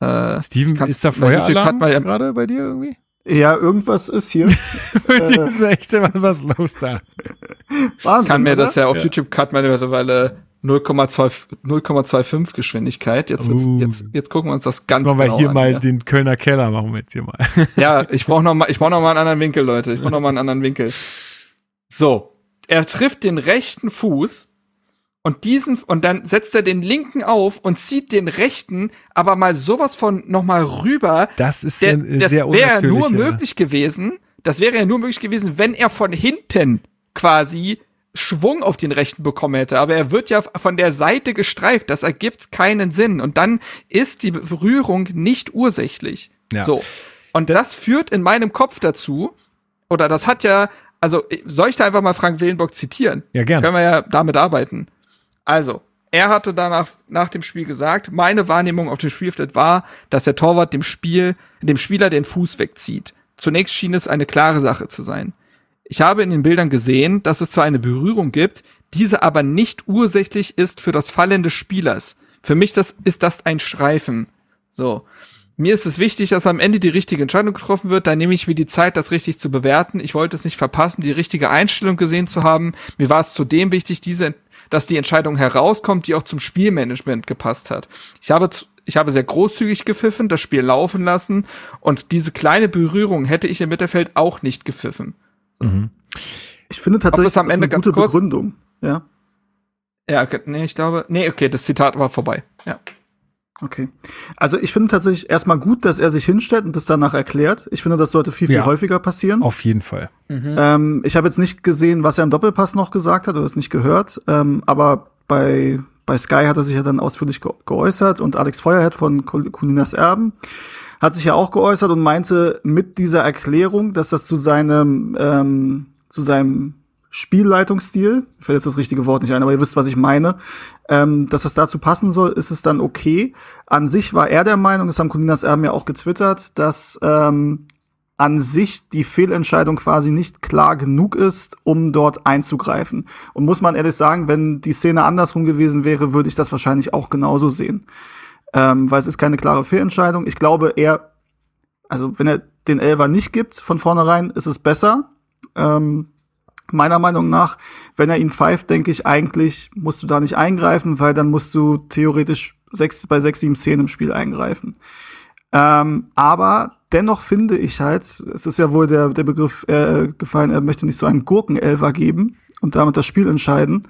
Äh, Steven, ist da Feueralarm gerade bei dir irgendwie? Ja, irgendwas ist hier. Dir ist echt immer was los da. Wahnsinn, kann mir oder? das ja auf ja. YouTube cut meine mittlerweile 0,25 Geschwindigkeit. Jetzt, uh. jetzt, jetzt gucken wir uns das ganz jetzt machen genau wir hier an, mal ja. den Kölner Keller machen wir jetzt hier mal. ja, ich brauche noch mal, ich brauche noch mal einen anderen Winkel, Leute. Ich brauche noch mal einen anderen Winkel. So, er trifft den rechten Fuß und diesen und dann setzt er den linken auf und zieht den rechten aber mal sowas von noch mal rüber. Das ist der, sehr, das wäre nur möglich gewesen. Das wäre ja nur möglich gewesen, wenn er von hinten quasi Schwung auf den rechten bekommen hätte. Aber er wird ja von der Seite gestreift. Das ergibt keinen Sinn. Und dann ist die Berührung nicht ursächlich. Ja. So. Und das führt in meinem Kopf dazu, oder das hat ja, also soll ich da einfach mal Frank Willenbock zitieren? Ja, gerne. Können wir ja damit arbeiten. Also, er hatte danach nach dem Spiel gesagt, meine Wahrnehmung auf dem Spielfeld war, dass der Torwart dem Spiel, dem Spieler den Fuß wegzieht. Zunächst schien es eine klare Sache zu sein. Ich habe in den Bildern gesehen, dass es zwar eine Berührung gibt, diese aber nicht ursächlich ist für das Fallen des Spielers. Für mich das, ist das ein Streifen. So. Mir ist es wichtig, dass am Ende die richtige Entscheidung getroffen wird. Da nehme ich mir die Zeit, das richtig zu bewerten. Ich wollte es nicht verpassen, die richtige Einstellung gesehen zu haben. Mir war es zudem wichtig, diese dass die Entscheidung herauskommt, die auch zum Spielmanagement gepasst hat. Ich habe, ich habe sehr großzügig gepfiffen, das Spiel laufen lassen und diese kleine Berührung hätte ich im Mittelfeld auch nicht gepfiffen. Mhm. Ich finde tatsächlich, das am Ende eine gute kurz, Begründung. Ja. Ja, okay, nee, ich glaube, nee, okay, das Zitat war vorbei. Ja. Okay. Also ich finde tatsächlich erstmal gut, dass er sich hinstellt und das danach erklärt. Ich finde, das sollte viel, viel ja, häufiger passieren. Auf jeden Fall. Mhm. Ähm, ich habe jetzt nicht gesehen, was er im Doppelpass noch gesagt hat oder es nicht gehört. Ähm, aber bei bei Sky hat er sich ja dann ausführlich ge geäußert und Alex Feuerhead von Colinas Erben hat sich ja auch geäußert und meinte mit dieser Erklärung, dass das zu seinem ähm, zu seinem Spielleitungsstil, ich fällt jetzt das richtige Wort nicht ein, aber ihr wisst, was ich meine, ähm, dass das dazu passen soll, ist es dann okay. An sich war er der Meinung, das haben Colinas Erben ja auch getwittert, dass ähm, an sich die Fehlentscheidung quasi nicht klar genug ist, um dort einzugreifen. Und muss man ehrlich sagen, wenn die Szene andersrum gewesen wäre, würde ich das wahrscheinlich auch genauso sehen. Ähm, weil es ist keine klare Fehlentscheidung. Ich glaube, er, also wenn er den Elver nicht gibt von vornherein, ist es besser. Ähm, meiner Meinung nach, wenn er ihn pfeift, denke ich eigentlich, musst du da nicht eingreifen, weil dann musst du theoretisch sechs, bei sechs, sieben Szenen im Spiel eingreifen. Ähm, aber dennoch finde ich halt, es ist ja wohl der, der Begriff äh, gefallen, er möchte nicht so einen Gurkenelfer geben und damit das Spiel entscheiden.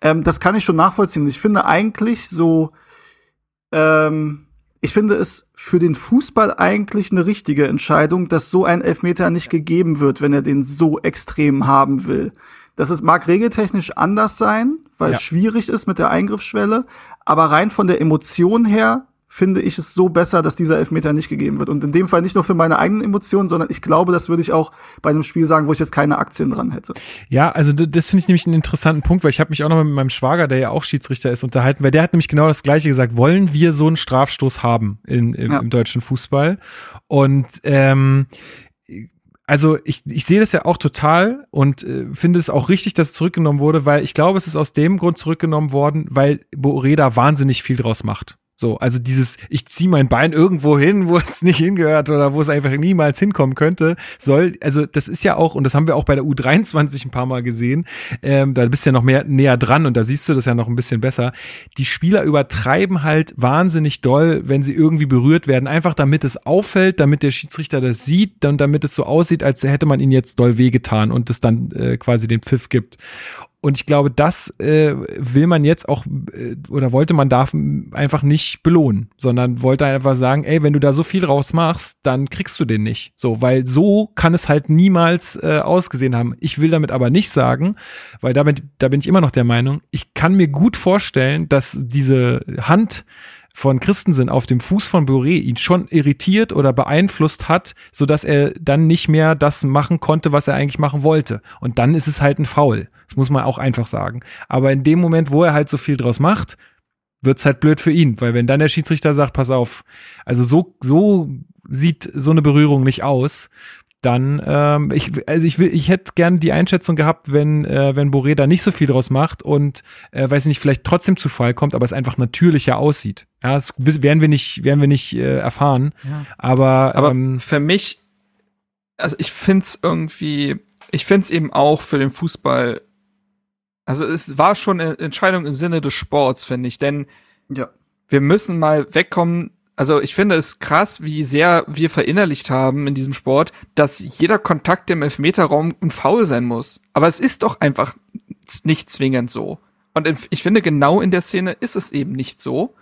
Ähm, das kann ich schon nachvollziehen. Ich finde eigentlich so, ähm, ich finde es für den Fußball eigentlich eine richtige Entscheidung, dass so ein Elfmeter nicht gegeben wird, wenn er den so extrem haben will. Das ist, mag regeltechnisch anders sein, weil ja. es schwierig ist mit der Eingriffsschwelle, aber rein von der Emotion her finde ich es so besser, dass dieser Elfmeter nicht gegeben wird. Und in dem Fall nicht nur für meine eigenen Emotionen, sondern ich glaube, das würde ich auch bei einem Spiel sagen, wo ich jetzt keine Aktien dran hätte. Ja, also das finde ich nämlich einen interessanten Punkt, weil ich habe mich auch noch mit meinem Schwager, der ja auch Schiedsrichter ist, unterhalten, weil der hat nämlich genau das Gleiche gesagt. Wollen wir so einen Strafstoß haben in, im, ja. im deutschen Fußball? Und ähm, also ich, ich sehe das ja auch total und äh, finde es auch richtig, dass es zurückgenommen wurde, weil ich glaube, es ist aus dem Grund zurückgenommen worden, weil Boreda wahnsinnig viel draus macht. So, also dieses, ich ziehe mein Bein irgendwo hin, wo es nicht hingehört oder wo es einfach niemals hinkommen könnte, soll, also das ist ja auch, und das haben wir auch bei der U23 ein paar Mal gesehen, ähm, da bist du ja noch mehr näher dran und da siehst du das ja noch ein bisschen besser. Die Spieler übertreiben halt wahnsinnig doll, wenn sie irgendwie berührt werden, einfach damit es auffällt, damit der Schiedsrichter das sieht, dann damit es so aussieht, als hätte man ihn jetzt doll wehgetan und es dann äh, quasi den Pfiff gibt. Und ich glaube, das äh, will man jetzt auch äh, oder wollte man da einfach nicht belohnen, sondern wollte einfach sagen, ey, wenn du da so viel rausmachst, dann kriegst du den nicht. So, weil so kann es halt niemals äh, ausgesehen haben. Ich will damit aber nicht sagen, weil damit, da bin ich immer noch der Meinung, ich kann mir gut vorstellen, dass diese Hand von Christensen auf dem Fuß von Boré ihn schon irritiert oder beeinflusst hat, so dass er dann nicht mehr das machen konnte, was er eigentlich machen wollte. Und dann ist es halt ein Foul. Das muss man auch einfach sagen. Aber in dem Moment, wo er halt so viel draus macht, wird's halt blöd für ihn, weil wenn dann der Schiedsrichter sagt, pass auf, also so, so sieht so eine Berührung nicht aus, dann, ähm, ich, also ich will, ich hätte gern die Einschätzung gehabt, wenn, äh, wenn Boré da nicht so viel draus macht und, äh, weiß nicht, vielleicht trotzdem zu Fall kommt, aber es einfach natürlicher aussieht. Ja, das werden wir nicht, werden wir nicht äh, erfahren. Ja. Aber, aber ähm, für mich, also ich find's irgendwie, ich find's eben auch für den Fußball, also es war schon eine Entscheidung im Sinne des Sports, finde ich, denn ja. wir müssen mal wegkommen also ich finde es krass, wie sehr wir verinnerlicht haben in diesem Sport, dass jeder Kontakt im Elfmeterraum ein Foul sein muss. Aber es ist doch einfach nicht zwingend so. Und ich finde, genau in der Szene ist es eben nicht so.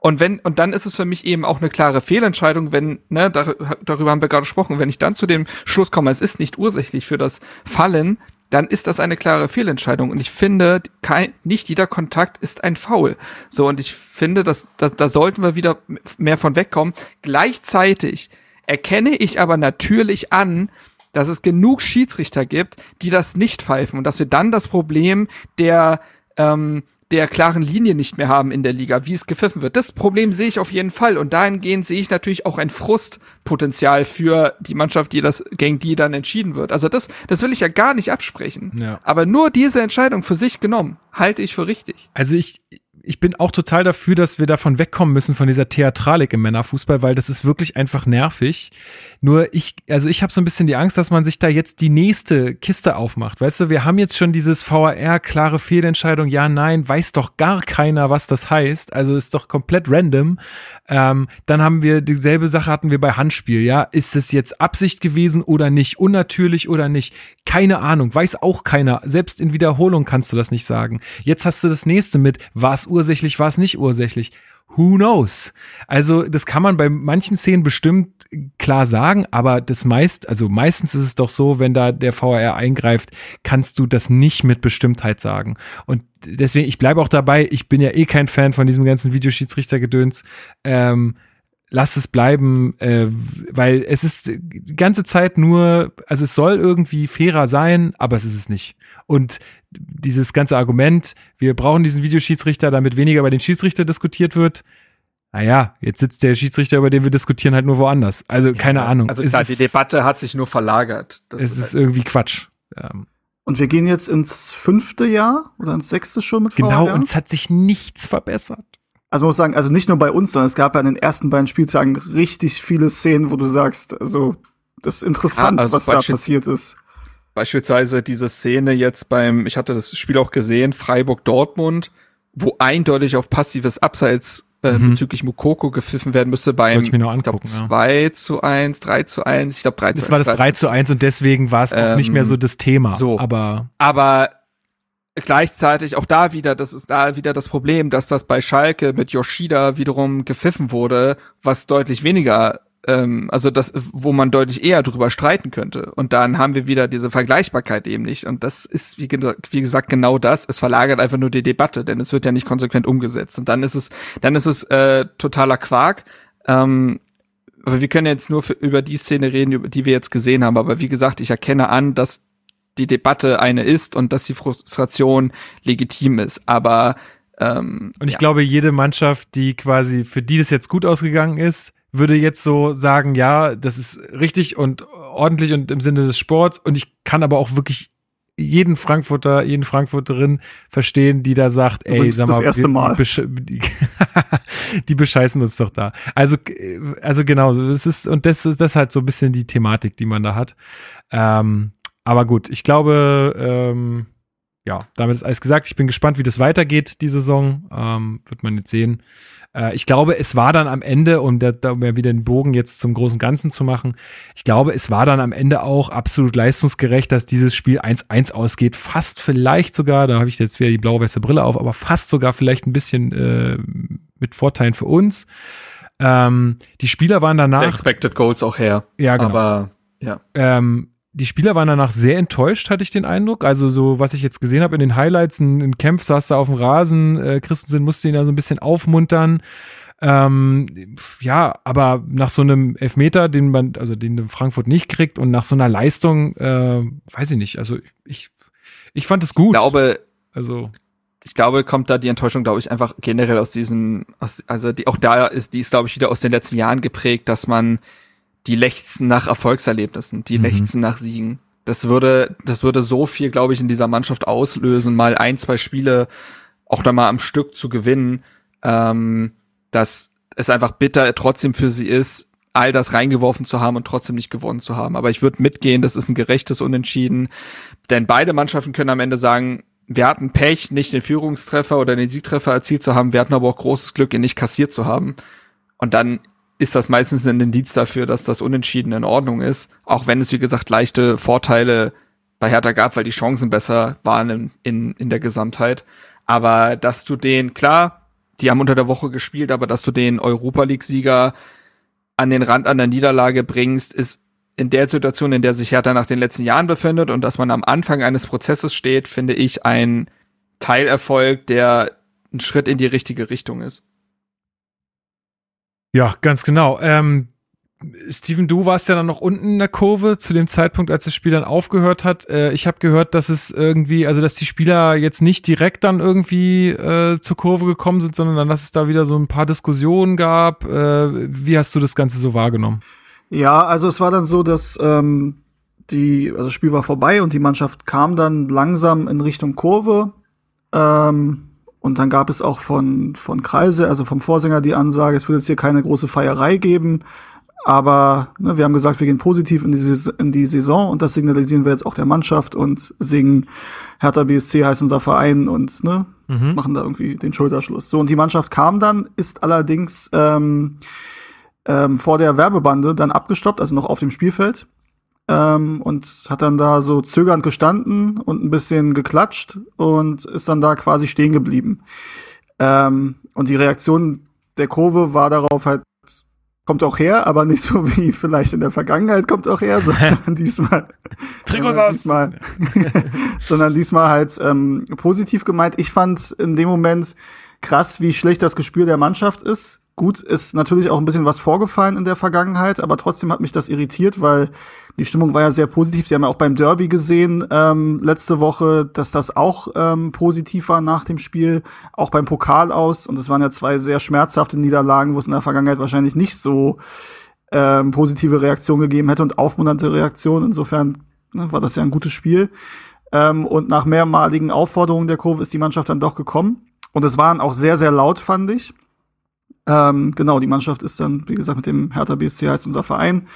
Und wenn, und dann ist es für mich eben auch eine klare Fehlentscheidung, wenn, ne, darüber haben wir gerade gesprochen, wenn ich dann zu dem Schluss komme, es ist nicht ursächlich für das Fallen, dann ist das eine klare Fehlentscheidung. Und ich finde, kein, nicht jeder Kontakt ist ein Foul. So, und ich finde, dass, dass, da sollten wir wieder mehr von wegkommen. Gleichzeitig erkenne ich aber natürlich an, dass es genug Schiedsrichter gibt, die das nicht pfeifen und dass wir dann das Problem der ähm, der klaren Linie nicht mehr haben in der Liga, wie es gepfiffen wird. Das Problem sehe ich auf jeden Fall und dahingehend sehe ich natürlich auch ein Frustpotenzial für die Mannschaft, die das gegen die dann entschieden wird. Also das, das will ich ja gar nicht absprechen. Ja. Aber nur diese Entscheidung für sich genommen halte ich für richtig. Also ich ich bin auch total dafür, dass wir davon wegkommen müssen, von dieser Theatralik im Männerfußball, weil das ist wirklich einfach nervig. Nur ich, also ich habe so ein bisschen die Angst, dass man sich da jetzt die nächste Kiste aufmacht. Weißt du, wir haben jetzt schon dieses VAR, klare Fehlentscheidung, ja, nein, weiß doch gar keiner, was das heißt. Also ist doch komplett random. Ähm, dann haben wir dieselbe Sache hatten wir bei Handspiel, ja. Ist es jetzt Absicht gewesen oder nicht? Unnatürlich oder nicht? Keine Ahnung, weiß auch keiner. Selbst in Wiederholung kannst du das nicht sagen. Jetzt hast du das nächste mit, war es ursächlich, war es nicht ursächlich. Who knows? Also, das kann man bei manchen Szenen bestimmt klar sagen, aber das meist, also meistens ist es doch so, wenn da der VAR eingreift, kannst du das nicht mit Bestimmtheit sagen. Und deswegen, ich bleibe auch dabei, ich bin ja eh kein Fan von diesem ganzen Videoschiedsrichtergedöns. Ähm, lass es bleiben, äh, weil es ist die ganze Zeit nur, also es soll irgendwie fairer sein, aber es ist es nicht. Und dieses ganze Argument, wir brauchen diesen Videoschiedsrichter, damit weniger über den Schiedsrichter diskutiert wird. Naja, jetzt sitzt der Schiedsrichter, über den wir diskutieren, halt nur woanders. Also keine Ja, Ahnung. Also es klar, ist, die Debatte hat sich nur verlagert. Das es ist halt- irgendwie Quatsch. Ähm, Und wir gehen jetzt ins fünfte Jahr oder ins sechste schon mit genau, VAR? und es hat sich nichts verbessert. Also man muss sagen, also nicht nur bei uns, sondern es gab ja an den ersten beiden Spieltagen richtig viele Szenen, wo du sagst, also das ist interessant, Ja, also was da passiert ist. Beispielsweise diese Szene jetzt beim, ich hatte das Spiel auch gesehen, Freiburg-Dortmund, wo eindeutig auf passives Abseits äh, Mhm. bezüglich Mukoko gepfiffen werden müsste beim ich ich glaub, angucken, ja. 2 zu 1, 3 zu 1, ich glaube 3 zu 1. Das war das 3 zu 1 und deswegen war es auch nicht Ähm, mehr so das Thema. so. Aber Aber gleichzeitig auch da wieder, das ist da wieder das Problem, dass das bei Schalke mit Yoshida wiederum gepfiffen wurde, was deutlich weniger, ähm, also das, wo man deutlich eher drüber streiten könnte. Und dann haben wir wieder diese Vergleichbarkeit eben nicht. Und das ist, wie, wie gesagt, genau das. Es verlagert einfach nur die Debatte, denn es wird ja nicht konsequent umgesetzt. Und dann ist es, dann ist es äh, totaler Quark. Ähm, aber wir können jetzt nur für, über die Szene reden, über die wir jetzt gesehen haben. Aber wie gesagt, ich erkenne an, dass die Debatte eine ist und dass die Frustration legitim ist. Aber ähm, Und ich glaube, jede Mannschaft, die quasi, für die das jetzt gut ausgegangen ist, würde jetzt so sagen, ja, das ist richtig und ordentlich und im Sinne des Sports. Und ich kann aber auch wirklich jeden Frankfurter, jeden Frankfurterin verstehen, die da sagt, ey, Übrigens sag mal, das erste die- Mal. Die, die bescheißen uns doch da. Also, äh, also genau, das ist, und das ist das ist halt so ein bisschen die Thematik, die man da hat. Ähm, aber gut, ich glaube, ähm, ja, damit ist alles gesagt. Ich bin gespannt, wie das weitergeht, die Saison. Ähm, wird man jetzt sehen. Äh, ich glaube, es war dann am Ende, um, da, um ja wieder den Bogen jetzt zum großen Ganzen zu machen, ich glaube, es war dann am Ende auch absolut leistungsgerecht, dass dieses Spiel 1-1 ausgeht. Fast vielleicht sogar, da habe ich jetzt wieder die blau-weiße Brille auf, aber fast sogar vielleicht ein bisschen äh, mit Vorteilen für uns. Ähm, die Spieler waren danach, Expected Goals auch her. ja genau, Aber ja. ähm, die Spieler waren danach sehr enttäuscht, hatte ich den Eindruck. Also so, was ich jetzt gesehen habe in den Highlights, ein, ein Kempf saß da auf dem Rasen, äh, Christensen musste ihn da so ein bisschen aufmuntern. Ähm, ja, aber nach so einem Elfmeter, den man, also den Frankfurt nicht kriegt und nach so einer Leistung, äh, weiß ich nicht. Also ich, ich fand es gut. Ich glaube, also ich glaube, kommt da die Enttäuschung, glaube ich, einfach generell aus diesem, aus, also die, auch da ist, die ist, glaube ich, wieder aus den letzten Jahren geprägt, dass man die lechzen nach Erfolgserlebnissen, die Mhm. lechzen nach Siegen. Das würde, das würde so viel, glaube ich, in dieser Mannschaft auslösen, mal ein, zwei Spiele auch da mal am Stück zu gewinnen, ähm, dass es einfach bitter trotzdem für sie ist, all das reingeworfen zu haben und trotzdem nicht gewonnen zu haben. Aber ich würde mitgehen, das ist ein gerechtes Unentschieden, denn beide Mannschaften können am Ende sagen, wir hatten Pech, nicht den Führungstreffer oder den Siegtreffer erzielt zu haben, wir hatten aber auch großes Glück, ihn nicht kassiert zu haben. Und dann ist das meistens ein Indiz dafür, dass das Unentschieden in Ordnung ist, auch wenn es, wie gesagt, leichte Vorteile bei Hertha gab, weil die Chancen besser waren in, in, in der Gesamtheit. Aber dass du den, klar, die haben unter der Woche gespielt, aber dass du den Europa League-Sieger an den Rand an der Niederlage bringst, ist in der Situation, in der sich Hertha nach den letzten Jahren befindet und dass man am Anfang eines Prozesses steht, finde ich ein Teilerfolg, der ein Schritt in die richtige Richtung ist. Ja, ganz genau. Ähm, Steven, du warst ja dann noch unten in der Kurve zu dem Zeitpunkt, als das Spiel dann aufgehört hat. Äh, ich habe gehört, dass es irgendwie, also dass die Spieler jetzt nicht direkt dann irgendwie äh, zur Kurve gekommen sind, sondern dann, dass es da wieder so ein paar Diskussionen gab. Äh, wie hast du das Ganze so wahrgenommen? Ja, also es war dann so, dass ähm, die, also das Spiel war vorbei und die Mannschaft kam dann langsam in Richtung Kurve. Ähm, und dann gab es auch von, von Kreise, also vom Vorsänger, die Ansage, es wird jetzt hier keine große Feierei geben. Aber ne, wir haben gesagt, wir gehen positiv in die, Saison- in die Saison und das signalisieren wir jetzt auch der Mannschaft und singen Hertha BSC heißt unser Verein und ne, machen da irgendwie den Schulterschluss. So, und die Mannschaft kam dann, ist allerdings ähm, ähm, vor der Werbebande dann abgestoppt, also noch auf dem Spielfeld. Ähm, und hat dann da so zögernd gestanden und ein bisschen geklatscht und ist dann da quasi stehen geblieben. Ähm, und die Reaktion der Kurve war darauf halt, kommt auch her, aber nicht so wie vielleicht in der Vergangenheit kommt auch her, sondern diesmal. Trikots aus! Diesmal, sondern diesmal halt ähm, positiv gemeint. Ich fand in dem Moment krass, wie schlecht das Gespür der Mannschaft ist. Gut, ist natürlich auch ein bisschen was vorgefallen in der Vergangenheit, aber trotzdem hat mich das irritiert, weil die Stimmung war ja sehr positiv. Sie haben ja auch beim Derby gesehen ähm, letzte Woche, dass das auch ähm, positiv war nach dem Spiel, auch beim Pokal aus. Und es waren ja zwei sehr schmerzhafte Niederlagen, wo es in der Vergangenheit wahrscheinlich nicht so ähm, positive Reaktionen gegeben hätte und aufmunternde Reaktionen. Insofern ne, war das ja ein gutes Spiel. Ähm, und nach mehrmaligen Aufforderungen der Kurve ist die Mannschaft dann doch gekommen. Und es waren auch sehr, sehr laut, fand ich. Ähm, genau, die Mannschaft ist dann, wie gesagt, mit dem Hertha BSC heißt unser Verein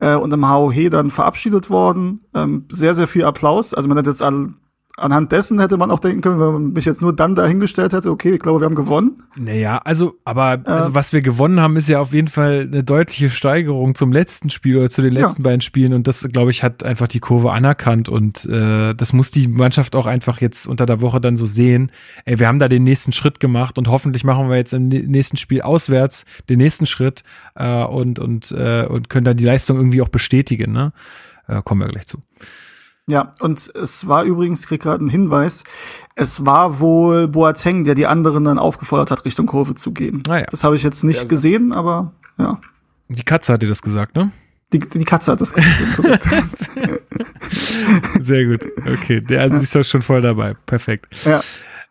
äh, und im HOH dann verabschiedet worden. Ähm, sehr, sehr viel Applaus. Also man hat jetzt alle anhand dessen hätte man auch denken können, wenn man mich jetzt nur dann dahingestellt hätte, okay, ich glaube, wir haben gewonnen. Naja, also, aber also, was wir gewonnen haben, ist ja auf jeden Fall eine deutliche Steigerung zum letzten Spiel oder zu den letzten ja. beiden Spielen. Und das, glaube ich, hat einfach die Kurve anerkannt. Und äh, das muss die Mannschaft auch einfach jetzt unter der Woche dann so sehen. Ey, wir haben da den nächsten Schritt gemacht und hoffentlich machen wir jetzt im nächsten Spiel auswärts den nächsten Schritt äh, und, und, äh, und können dann die Leistung irgendwie auch bestätigen. Ne? Äh, kommen wir gleich zu. Ja, und es war übrigens, ich krieg gerade einen Hinweis, es war wohl Boateng, der die anderen dann aufgefordert hat, Richtung Kurve zu gehen. Ah, ja. Das habe ich jetzt nicht ja, gesehen, aber ja. Die Katze hat dir das gesagt, ne? Die, die Katze hat das gesagt. Sehr gut. Okay, der, also ja. ist doch schon voll dabei. Perfekt. Ja.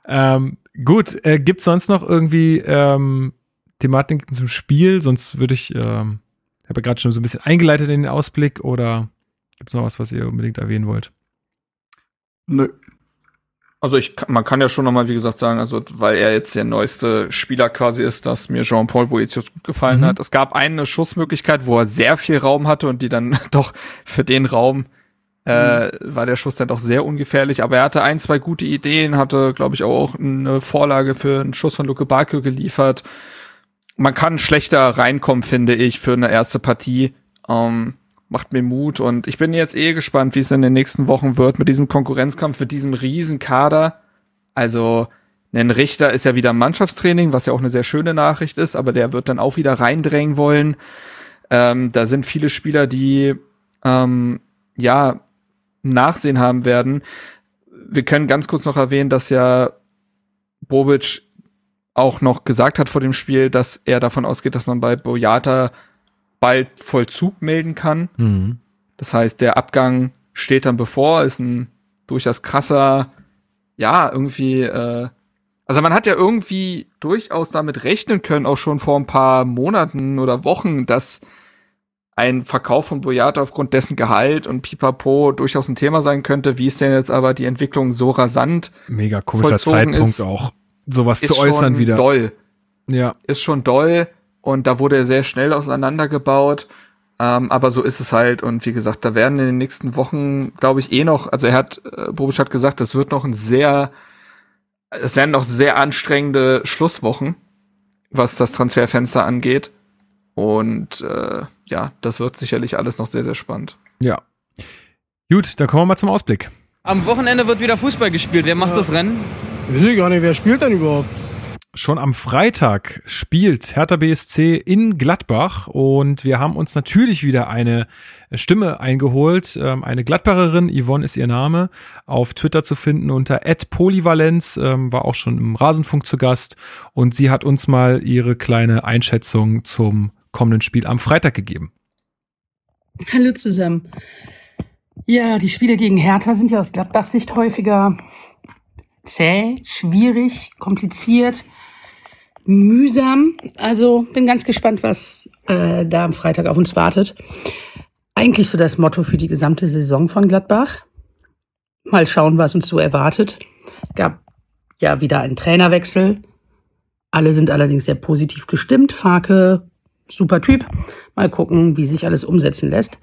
Ähm, gut, äh, gibt sonst noch irgendwie ähm, Thematiken zum Spiel? Sonst würde ich, ähm, habe ja gerade schon so ein bisschen eingeleitet in den Ausblick oder Gibt es noch was, was ihr unbedingt erwähnen wollt? Nö. Also ich, man kann ja schon nochmal, wie gesagt, sagen, also weil er jetzt der neueste Spieler quasi ist, dass mir Jean-Paul Boetius gut gefallen mhm. hat. Es gab eine Schussmöglichkeit, wo er sehr viel Raum hatte und die dann doch für den Raum äh, mhm. war der Schuss dann doch sehr ungefährlich. Aber er hatte ein, zwei gute Ideen, hatte, glaube ich, auch eine Vorlage für einen Schuss von Luke Bakio geliefert. Man kann schlechter reinkommen, finde ich, für eine erste Partie. Ähm, macht mir Mut und ich bin jetzt eh gespannt, wie es in den nächsten Wochen wird mit diesem Konkurrenzkampf, mit diesem Riesenkader. Also, ein Richter ist ja wieder Mannschaftstraining, was ja auch eine sehr schöne Nachricht ist, aber der wird dann auch wieder reindrängen wollen. Ähm, da sind viele Spieler, die ähm, ja Nachsehen haben werden. Wir können ganz kurz noch erwähnen, dass ja Bobic auch noch gesagt hat vor dem Spiel, dass er davon ausgeht, dass man bei Boyata bald Vollzug melden kann. Mhm. Das heißt, der Abgang steht dann bevor, ist ein durchaus krasser, ja, irgendwie, äh, also man hat ja irgendwie durchaus damit rechnen können, auch schon vor ein paar Monaten oder Wochen, dass ein Verkauf von Boyata aufgrund dessen Gehalt und Pipapo durchaus ein Thema sein könnte. Wie ist denn jetzt aber die Entwicklung so rasant? Mega komischer Zeitpunkt ist, auch, sowas zu äußern wieder. Doll. Ja. Ist schon doll. Und da wurde er sehr schnell auseinandergebaut. Ähm, aber so ist es halt. Und wie gesagt, da werden in den nächsten Wochen, glaube ich, eh noch, also er hat, äh, Bobic hat gesagt, das wird noch ein sehr, es werden noch sehr anstrengende Schlusswochen, was das Transferfenster angeht. Und äh, ja, das wird sicherlich alles noch sehr, sehr spannend. Ja. Gut, dann kommen wir mal zum Ausblick. Am Wochenende wird wieder Fußball gespielt. Wer macht ja. das Rennen? Ich weiß gar nicht, wer spielt denn überhaupt? Schon am Freitag spielt Hertha BSC in Gladbach und wir haben uns natürlich wieder eine Stimme eingeholt. Ähm, eine Gladbacherin, Yvonne ist ihr Name, auf Twitter zu finden unter @polyvalenz, ähm, war auch schon im Rasenfunk zu Gast und sie hat uns mal ihre kleine Einschätzung zum kommenden Spiel am Freitag gegeben. Hallo zusammen. Ja, die Spiele gegen Hertha sind ja aus Gladbachs Sicht häufiger zäh, schwierig, kompliziert mühsam. Also bin ganz gespannt, was äh, da am Freitag auf uns wartet. Eigentlich so das Motto für die gesamte Saison von Gladbach. Mal schauen, was uns so erwartet. Gab ja wieder einen Trainerwechsel. Alle sind allerdings sehr positiv gestimmt. Farke, super Typ. Mal gucken, wie sich alles umsetzen lässt.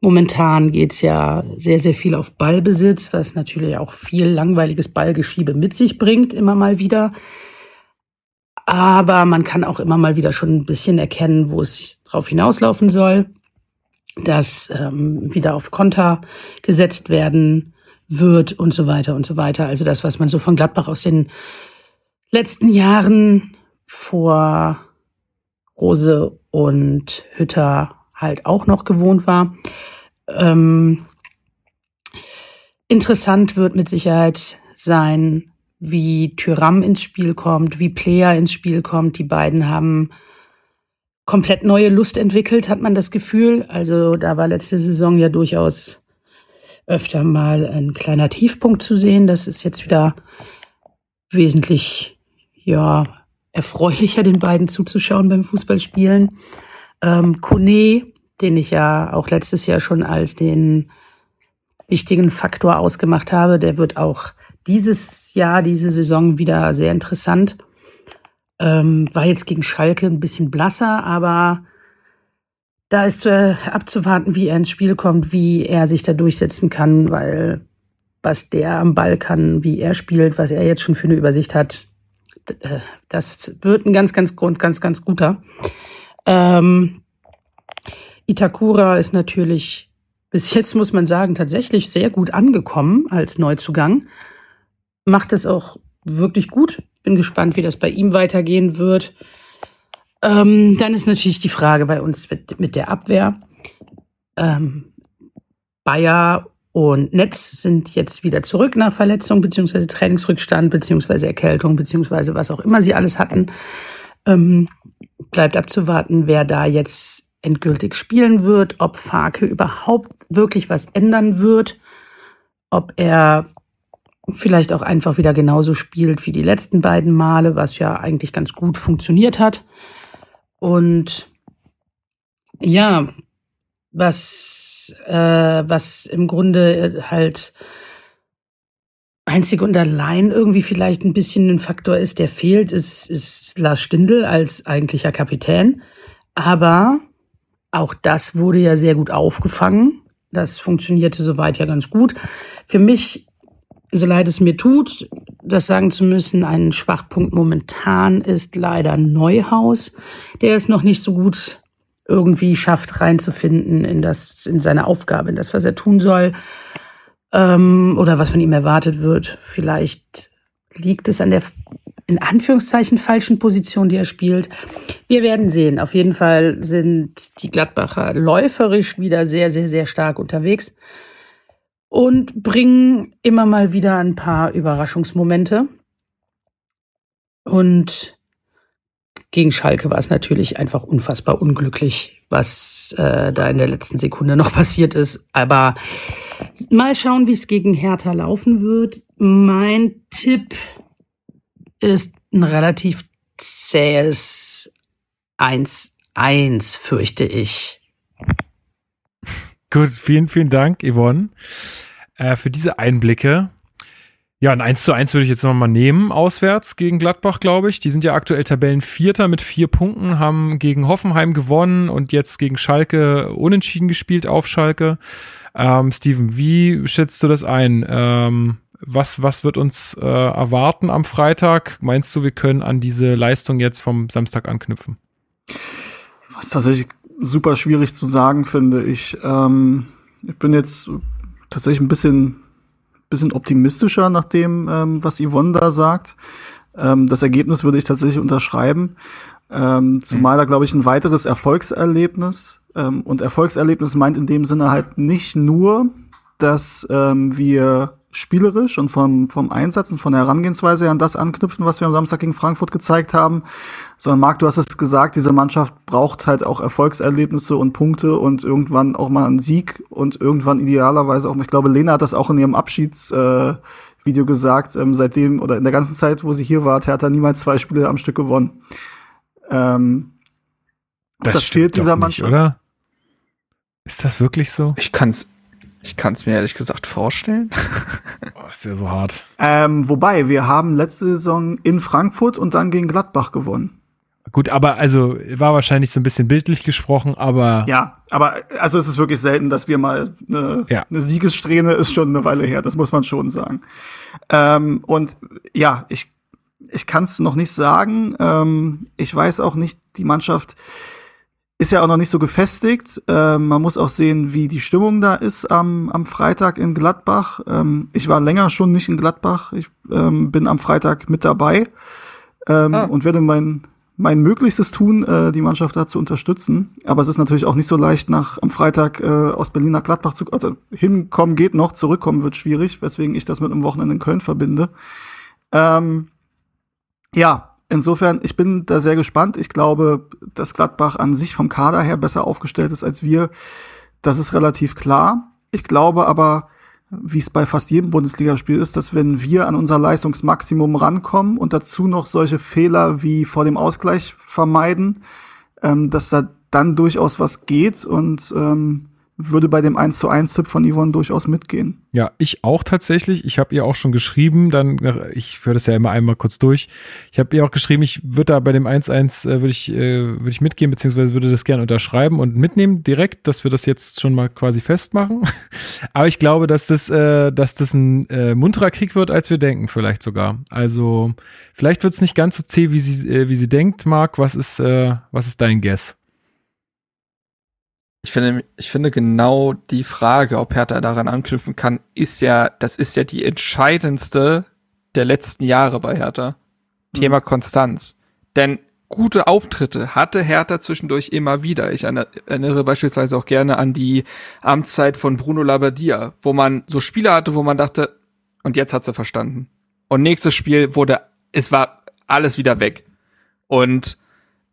Momentan geht's ja sehr, sehr viel auf Ballbesitz, was natürlich auch viel langweiliges Ballgeschiebe mit sich bringt, immer mal wieder. Aber man kann auch immer mal wieder schon ein bisschen erkennen, wo es drauf hinauslaufen soll, dass ähm, wieder auf Konter gesetzt werden wird und so weiter und so weiter. Also das, was man so von Gladbach aus den letzten Jahren vor Rose und Hütter halt auch noch gewohnt war. Ähm, interessant wird mit Sicherheit sein, wie Tyram ins Spiel kommt, wie Player ins Spiel kommt. Die beiden haben komplett neue Lust entwickelt, hat man das Gefühl. Also da war letzte Saison ja durchaus öfter mal ein kleiner Tiefpunkt zu sehen. Das ist jetzt wieder wesentlich, ja, erfreulicher, den beiden zuzuschauen beim Fußballspielen. Ähm, Kone, den ich ja auch letztes Jahr schon als den wichtigen Faktor ausgemacht habe, der wird auch dieses Jahr, diese Saison wieder sehr interessant. Ähm, war jetzt gegen Schalke ein bisschen blasser, aber da ist äh, abzuwarten, wie er ins Spiel kommt, wie er sich da durchsetzen kann, weil was der am Ball kann, wie er spielt, was er jetzt schon für eine Übersicht hat, äh, das wird ein ganz, ganz, ganz, ganz guter. Ähm, Itakura ist natürlich bis jetzt, muss man sagen, tatsächlich sehr gut angekommen als Neuzugang. Macht es auch wirklich gut. Bin gespannt, wie das bei ihm weitergehen wird. Ähm, dann ist natürlich die Frage bei uns mit, mit der Abwehr. Ähm, Bayer und Netz sind jetzt wieder zurück nach Verletzung beziehungsweise Trainingsrückstand beziehungsweise Erkältung beziehungsweise was auch immer sie alles hatten. Ähm, bleibt abzuwarten, wer da jetzt endgültig spielen wird, ob Farke überhaupt wirklich was ändern wird, ob er vielleicht auch einfach wieder genauso spielt wie die letzten beiden Male, was ja eigentlich ganz gut funktioniert hat. Und ja, was, äh, was im Grunde halt einzig und allein irgendwie vielleicht ein bisschen ein Faktor ist, der fehlt, ist, ist Lars Stindl als eigentlicher Kapitän. Aber auch das wurde ja sehr gut aufgefangen. Das funktionierte soweit ja ganz gut. Für mich, so leid es mir tut, das sagen zu müssen, ein Schwachpunkt momentan ist leider Neuhaus. Der ist noch nicht so gut irgendwie schafft, reinzufinden in das, in seine Aufgabe, in das, was er tun soll, ähm, oder was von ihm erwartet wird. Vielleicht liegt es an der in Anführungszeichen falschen Position, die er spielt. Wir werden sehen. Auf jeden Fall sind die Gladbacher läuferisch wieder sehr, sehr, sehr stark unterwegs und bringen immer mal wieder ein paar Überraschungsmomente. Und gegen Schalke war es natürlich einfach unfassbar unglücklich, was äh, da in der letzten Sekunde noch passiert ist. Aber mal schauen, wie es gegen Hertha laufen wird. Mein Tipp ist ein relativ zähes 1-1, fürchte ich. Gut, vielen, vielen Dank, Yvonne, äh, für diese Einblicke. Ja, ein 1 zu 1 würde ich jetzt nochmal nehmen, auswärts gegen Gladbach, glaube ich. Die sind ja aktuell Tabellenvierter mit vier Punkten, haben gegen Hoffenheim gewonnen und jetzt gegen Schalke unentschieden gespielt auf Schalke. Ähm, Steven, wie schätzt du das ein? Ähm, was, was wird uns äh, erwarten am Freitag? Meinst du, wir können an diese Leistung jetzt vom Samstag anknüpfen? Was tatsächlich super schwierig zu sagen, finde ich. Ähm, ich bin jetzt tatsächlich ein bisschen, bisschen optimistischer nach dem, ähm, was Yvonne da sagt. Ähm, das Ergebnis würde ich tatsächlich unterschreiben. Ähm, zumal da, glaube ich, ein weiteres Erfolgserlebnis. Ähm, und Erfolgserlebnis meint in dem Sinne halt nicht nur, dass ähm, wir spielerisch und vom, vom Einsatz und von der Herangehensweise an das anknüpfen, was wir am Samstag gegen Frankfurt gezeigt haben. Sondern Marc, du hast es gesagt, diese Mannschaft braucht halt auch Erfolgserlebnisse und Punkte und irgendwann auch mal einen Sieg und irgendwann idealerweise auch, ich glaube, Lena hat das auch in ihrem Abschiedsvideo äh, gesagt, ähm, seitdem oder in der ganzen Zeit, wo sie hier war, hat er niemals zwei Spiele am Stück gewonnen. Ähm, das, das fehlt dieser nicht, Mannschaft. Oder? Ist das wirklich so? Ich kann's ich kann es mir ehrlich gesagt vorstellen. oh, ist ja so hart. Ähm, wobei, wir haben letzte Saison in Frankfurt und dann gegen Gladbach gewonnen. Gut, aber also war wahrscheinlich so ein bisschen bildlich gesprochen, aber. Ja, aber also es ist wirklich selten, dass wir mal eine, ja. eine Siegessträhne ist schon eine Weile her, das muss man schon sagen. Ähm, und ja, ich, ich kann es noch nicht sagen. Ähm, ich weiß auch nicht, die Mannschaft ist ja auch noch nicht so gefestigt. Ähm, man muss auch sehen, wie die Stimmung da ist am, am Freitag in Gladbach. Ähm, ich war länger schon nicht in Gladbach. Ich ähm, bin am Freitag mit dabei. ähm, Ah. und werde mein, mein Möglichstes tun, äh, die Mannschaft da zu unterstützen. Aber es ist natürlich auch nicht so leicht, nach am Freitag äh, aus Berlin nach Gladbach zu also hinkommen geht noch, zurückkommen wird schwierig, weswegen ich das mit einem Wochenende in Köln verbinde. Ähm, ja, insofern, ich bin da sehr gespannt. Ich glaube, dass Gladbach an sich vom Kader her besser aufgestellt ist als wir. Das ist relativ klar. Ich glaube aber, wie es bei fast jedem Bundesligaspiel ist, dass wenn wir an unser Leistungsmaximum rankommen und dazu noch solche Fehler wie vor dem Ausgleich vermeiden, ähm, dass da dann durchaus was geht und ähm, würde bei dem 1 zu 1 Tipp von Yvonne durchaus mitgehen. Ja, ich auch tatsächlich. Ich habe ihr auch schon geschrieben, dann, ich führe das ja immer einmal kurz durch. Ich habe ihr auch geschrieben, ich würde da bei dem 1-1 äh, würde ich, äh, würde ich mitgehen, beziehungsweise würde das gerne unterschreiben und mitnehmen direkt, dass wir das jetzt schon mal quasi festmachen. Aber ich glaube, dass das, äh, dass das ein äh, munterer Krieg wird, als wir denken, vielleicht sogar. Also, vielleicht wird es nicht ganz so zäh, wie sie, äh, wie sie denkt, Marc. Was ist, äh, was ist dein Guess? Ich finde, ich finde genau die Frage, ob Hertha daran anknüpfen kann, ist ja, das ist ja die entscheidendste der letzten Jahre bei Hertha. Thema Konstanz. Denn gute Auftritte hatte Hertha zwischendurch immer wieder. Ich erinnere beispielsweise auch gerne an die Amtszeit von Bruno Labbadia, wo man so Spiele hatte, wo man dachte, und jetzt hat sie verstanden. Und nächstes Spiel wurde, es war alles wieder weg. Und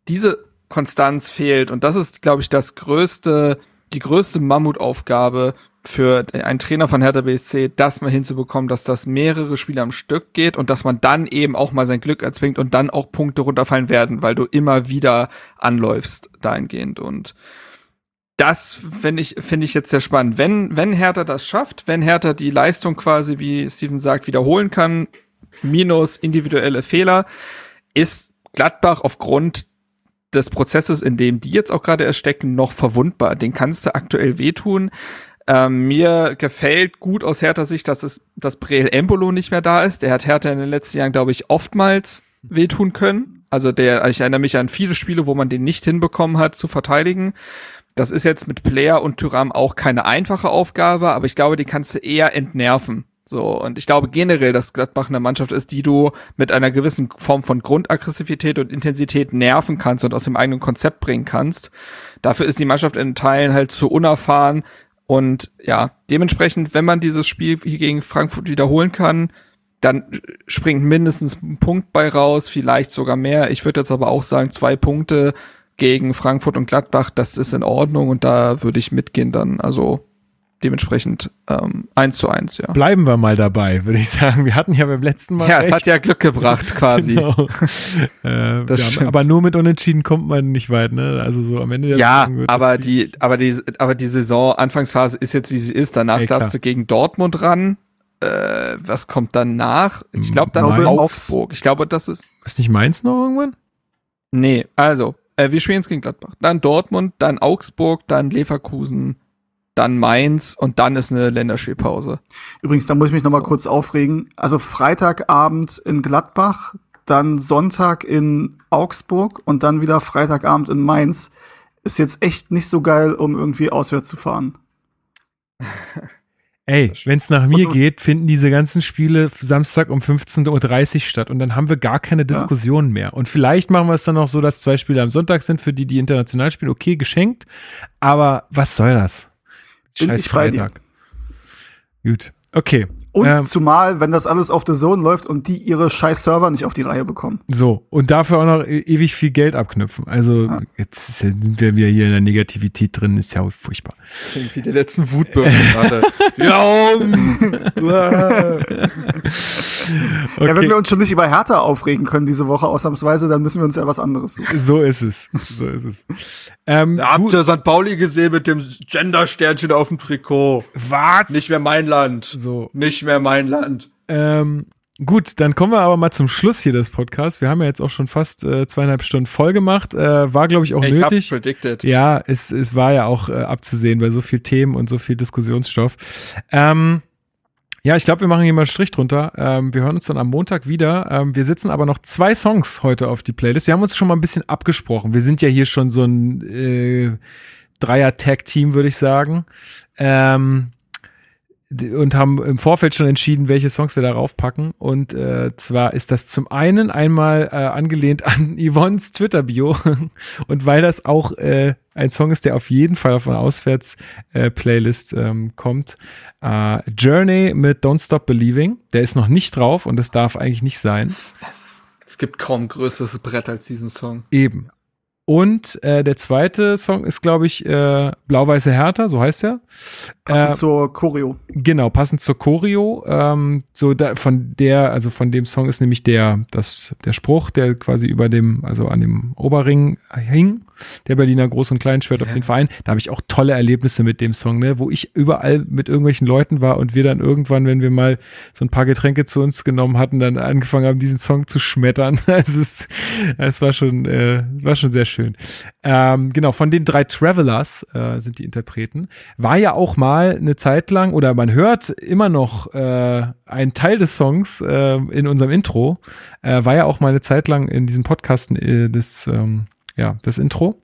diese Konstanz fehlt. Und das ist, glaube ich, das größte, die größte Mammutaufgabe für einen Trainer von Hertha BSC, das mal hinzubekommen, dass das mehrere Spiele am Stück geht und dass man dann eben auch mal sein Glück erzwingt und dann auch Punkte runterfallen werden, weil du immer wieder anläufst dahingehend. Und das finde ich, finde ich jetzt sehr spannend. Wenn, wenn Hertha das schafft, wenn Hertha die Leistung quasi, wie Steven sagt, wiederholen kann, minus individuelle Fehler, ist Gladbach aufgrund des Prozesses, in dem die jetzt auch gerade erstecken, noch verwundbar. Den kannst du aktuell wehtun. Ähm, mir gefällt gut aus Hertha Sicht, dass es, dass Breel Embolo nicht mehr da ist. Der hat Hertha in den letzten Jahren, glaube ich, oftmals wehtun können. Also der, ich erinnere mich an viele Spiele, wo man den nicht hinbekommen hat zu verteidigen. Das ist jetzt mit Player und Tyram auch keine einfache Aufgabe, aber ich glaube, die kannst du eher entnerven. So, und ich glaube generell, dass Gladbach eine Mannschaft ist, die du mit einer gewissen Form von Grundaggressivität und Intensität nerven kannst und aus dem eigenen Konzept bringen kannst. Dafür ist die Mannschaft in Teilen halt zu unerfahren. Und ja, dementsprechend, wenn man dieses Spiel hier gegen Frankfurt wiederholen kann, dann springt mindestens ein Punkt bei raus, vielleicht sogar mehr. Ich würde jetzt aber auch sagen, zwei Punkte gegen Frankfurt und Gladbach, das ist in Ordnung und da würde ich mitgehen dann. Also dementsprechend ähm, 1 zu 1, ja. Bleiben wir mal dabei, würde ich sagen. Wir hatten ja beim letzten Mal. Ja, es recht. hat ja Glück gebracht, quasi. Genau. äh, Das ja, aber nur mit Unentschieden kommt man nicht weit, ne? Also so am Ende der Ja, Saison wird aber die, aber die, aber die Saison Anfangsphase ist jetzt wie sie ist. Danach Ja, klar. darfst du gegen Dortmund ran. Äh, was kommt danach? Ich glaube dann Mainz. Augsburg. Ich glaube, das ist Ist nicht Mainz noch irgendwann? nee. Also äh, wir spielen jetzt gegen Gladbach. Dann Dortmund, dann Augsburg, dann Leverkusen, dann Mainz und dann ist eine Länderspielpause. Übrigens, da muss ich mich noch mal So. kurz aufregen. Also Freitagabend in Gladbach, dann Sonntag in Augsburg und dann wieder Freitagabend in Mainz. Ist jetzt echt nicht so geil, um irgendwie auswärts zu fahren. Ey, wenn es nach mir Und- geht, finden diese ganzen Spiele Samstag um 15.30 Uhr statt und dann haben wir gar keine Diskussion mehr. Und vielleicht machen wir es dann auch so, dass zwei Spiele am Sonntag sind, für die, die international spielen, okay, geschenkt. Aber was soll das? Scheiß ich bei dir. Freitag. Gut, okay. Und Ähm, zumal, wenn das alles auf der Zone läuft und die ihre scheiß Server nicht auf die Reihe bekommen. So, und dafür auch noch e- ewig viel Geld abknüpfen. Also, jetzt ja- sind wir wieder hier in der Negativität drin, ist ja furchtbar. Klingt wie die letzten Wutbürger gerade. ja, Okay, Ja, wenn wir uns schon nicht über Hertha aufregen können diese Woche ausnahmsweise, dann müssen wir uns ja was anderes suchen. so ist es. So ist es. Ähm, Habt ihr St. Pauli gesehen mit dem Gender-Sternchen auf dem Trikot? was? Nicht mehr mein Land. So, Nicht mehr mein Land. Ähm, gut, dann kommen wir aber mal zum Schluss hier des Podcasts. Wir haben ja jetzt auch schon fast äh, zweieinhalb Stunden voll gemacht. Äh, war, glaube ich, auch Ich hab's nötig. predicted. Ja, es, es war ja auch äh, abzusehen bei so viel Themen und so viel Diskussionsstoff. Ähm, ja, ich glaube, wir machen hier mal einen Strich drunter. Ähm, wir hören uns dann am Montag wieder. Ähm, wir sitzen aber noch zwei Songs heute auf die Playlist. Wir haben uns schon mal ein bisschen abgesprochen. Wir sind ja hier schon so ein äh, Dreier-Tag-Team, würde ich sagen. Ähm, und haben im Vorfeld schon entschieden, welche Songs wir darauf packen. Und äh, zwar ist das zum einen einmal äh, angelehnt an Yvonnes Twitter-Bio und weil das auch äh, ein Song ist, der auf jeden Fall auf eine Auswärts-Playlist äh, ähm, kommt. Äh, Journey mit Don't Stop Believing. Der ist noch nicht drauf und das darf eigentlich nicht sein. Es, es, es gibt kaum größeres Brett als diesen Song. Eben. Und äh, der zweite Song ist, glaube ich, äh, Blau-Weiße Hertha, so heißt er. Passend Äh, zur Choreo. Genau, passend zur Choreo. Ähm, so da, von der, also von dem Song ist nämlich der, das, der Spruch, der quasi über dem, also an dem Oberring hing, der Berliner Groß- und Kleinschwert auf den Verein. Da habe ich auch tolle Erlebnisse mit dem Song, ne, wo ich überall mit irgendwelchen Leuten war und wir dann irgendwann, wenn wir mal so ein paar Getränke zu uns genommen hatten, dann angefangen haben, diesen Song zu schmettern. Es ist, es war schon, äh, war schon sehr schön. Ähm, genau, von den drei Travelers äh, sind die Interpreten. War ja auch mal eine Zeit lang, oder man hört immer noch äh, einen Teil des Songs äh, in unserem Intro, äh, war ja auch mal eine Zeit lang in diesem Podcast äh, des, ähm, ja, das Intro.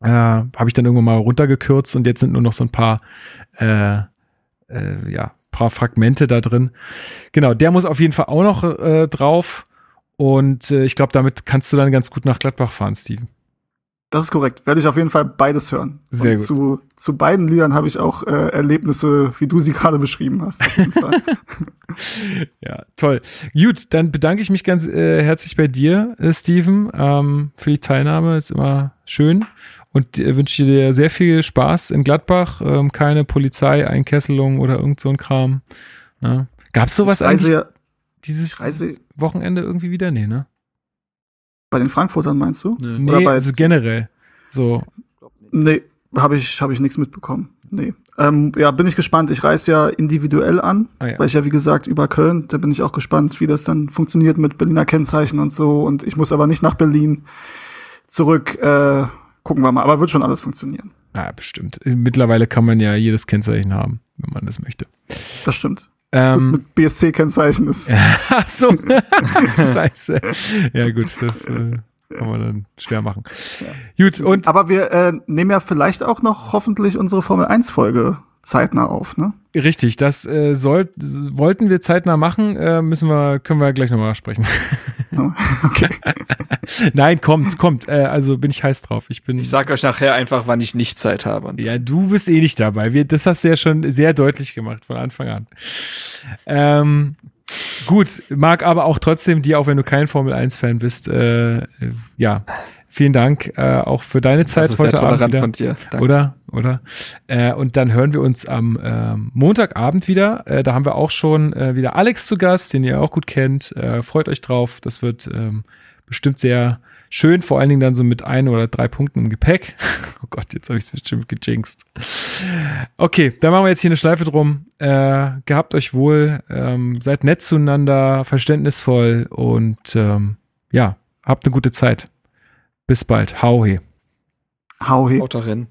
Äh, Habe ich dann irgendwann mal runtergekürzt und jetzt sind nur noch so ein paar, äh, äh, ja, paar Fragmente da drin. Genau, der muss auf jeden Fall auch noch äh, drauf. Und äh, ich glaube, damit kannst du dann ganz gut nach Gladbach fahren, Steven. Das ist korrekt. Werde ich auf jeden Fall beides hören. Sehr und gut. Zu, zu beiden Liedern habe ich auch äh, Erlebnisse, wie du sie gerade beschrieben hast. Ja, toll. Gut, dann bedanke ich mich ganz äh, herzlich bei dir, äh, Steven, ähm, für die Teilnahme. Ist immer schön. Und äh, wünsche dir sehr viel Spaß in Gladbach. Ähm, keine Polizeieinkesselung oder irgend so ein Kram. Ne? Gab's sowas Ich reise eigentlich ja dieses, dieses Wochenende irgendwie wieder? Nee, ne? Bei den Frankfurtern, meinst du? Nee. Nee, Oder bei- also generell. So, Nee, habe ich, hab ich nichts mitbekommen. Nee. Ähm, ja, bin ich gespannt. Ich reise ja individuell an, Ah, ja. weil ich ja, wie gesagt, über Köln, da bin ich auch gespannt, wie das dann funktioniert mit Berliner Kennzeichen und so. Und ich muss aber nicht nach Berlin zurück. Äh, gucken wir mal. Aber wird schon alles funktionieren. ah, bestimmt. Mittlerweile kann man ja jedes Kennzeichen haben, wenn man das möchte. Das stimmt. Ähm, mit BSC-Kennzeichen ist. Ach so. Scheiße. Ja, gut, das äh, kann man dann schwer machen. Gut, und Aber wir äh, nehmen ja vielleicht auch noch hoffentlich unsere Formel 1-Folge zeitnah auf, ne? richtig, das äh, soll, wollten wir zeitnah machen, äh, müssen wir, können wir gleich nochmal sprechen. Okay. Nein, kommt, kommt. Äh, also bin ich heiß drauf. Ich bin. Ich sag euch nachher einfach, wann ich nicht Zeit habe. ja, du bist eh nicht dabei. Wir, das hast du ja schon sehr deutlich gemacht von Anfang an. Ähm, gut, mag aber auch trotzdem dir, auch wenn du kein Formel 1-Fan bist, äh, äh, ja, vielen Dank äh, auch für deine Zeit Das ist sehr heute Abend. tolerant Wieder. von dir. Danke. Oder? Oder? Äh, und dann hören wir uns am ähm, Montagabend wieder. Äh, da haben wir auch schon äh, wieder Alex zu Gast, den ihr auch gut kennt. Äh, freut euch drauf. Das wird ähm, bestimmt sehr schön, vor allen Dingen dann so mit ein oder drei Punkten im Gepäck. oh Gott, jetzt habe ich es bestimmt gejinxt. Okay, dann machen wir jetzt hier eine Schleife drum. Äh, gehabt euch wohl, ähm, seid nett zueinander, verständnisvoll und ähm, ja, habt eine gute Zeit. Bis bald. Hau he. Hau he. Haut darin.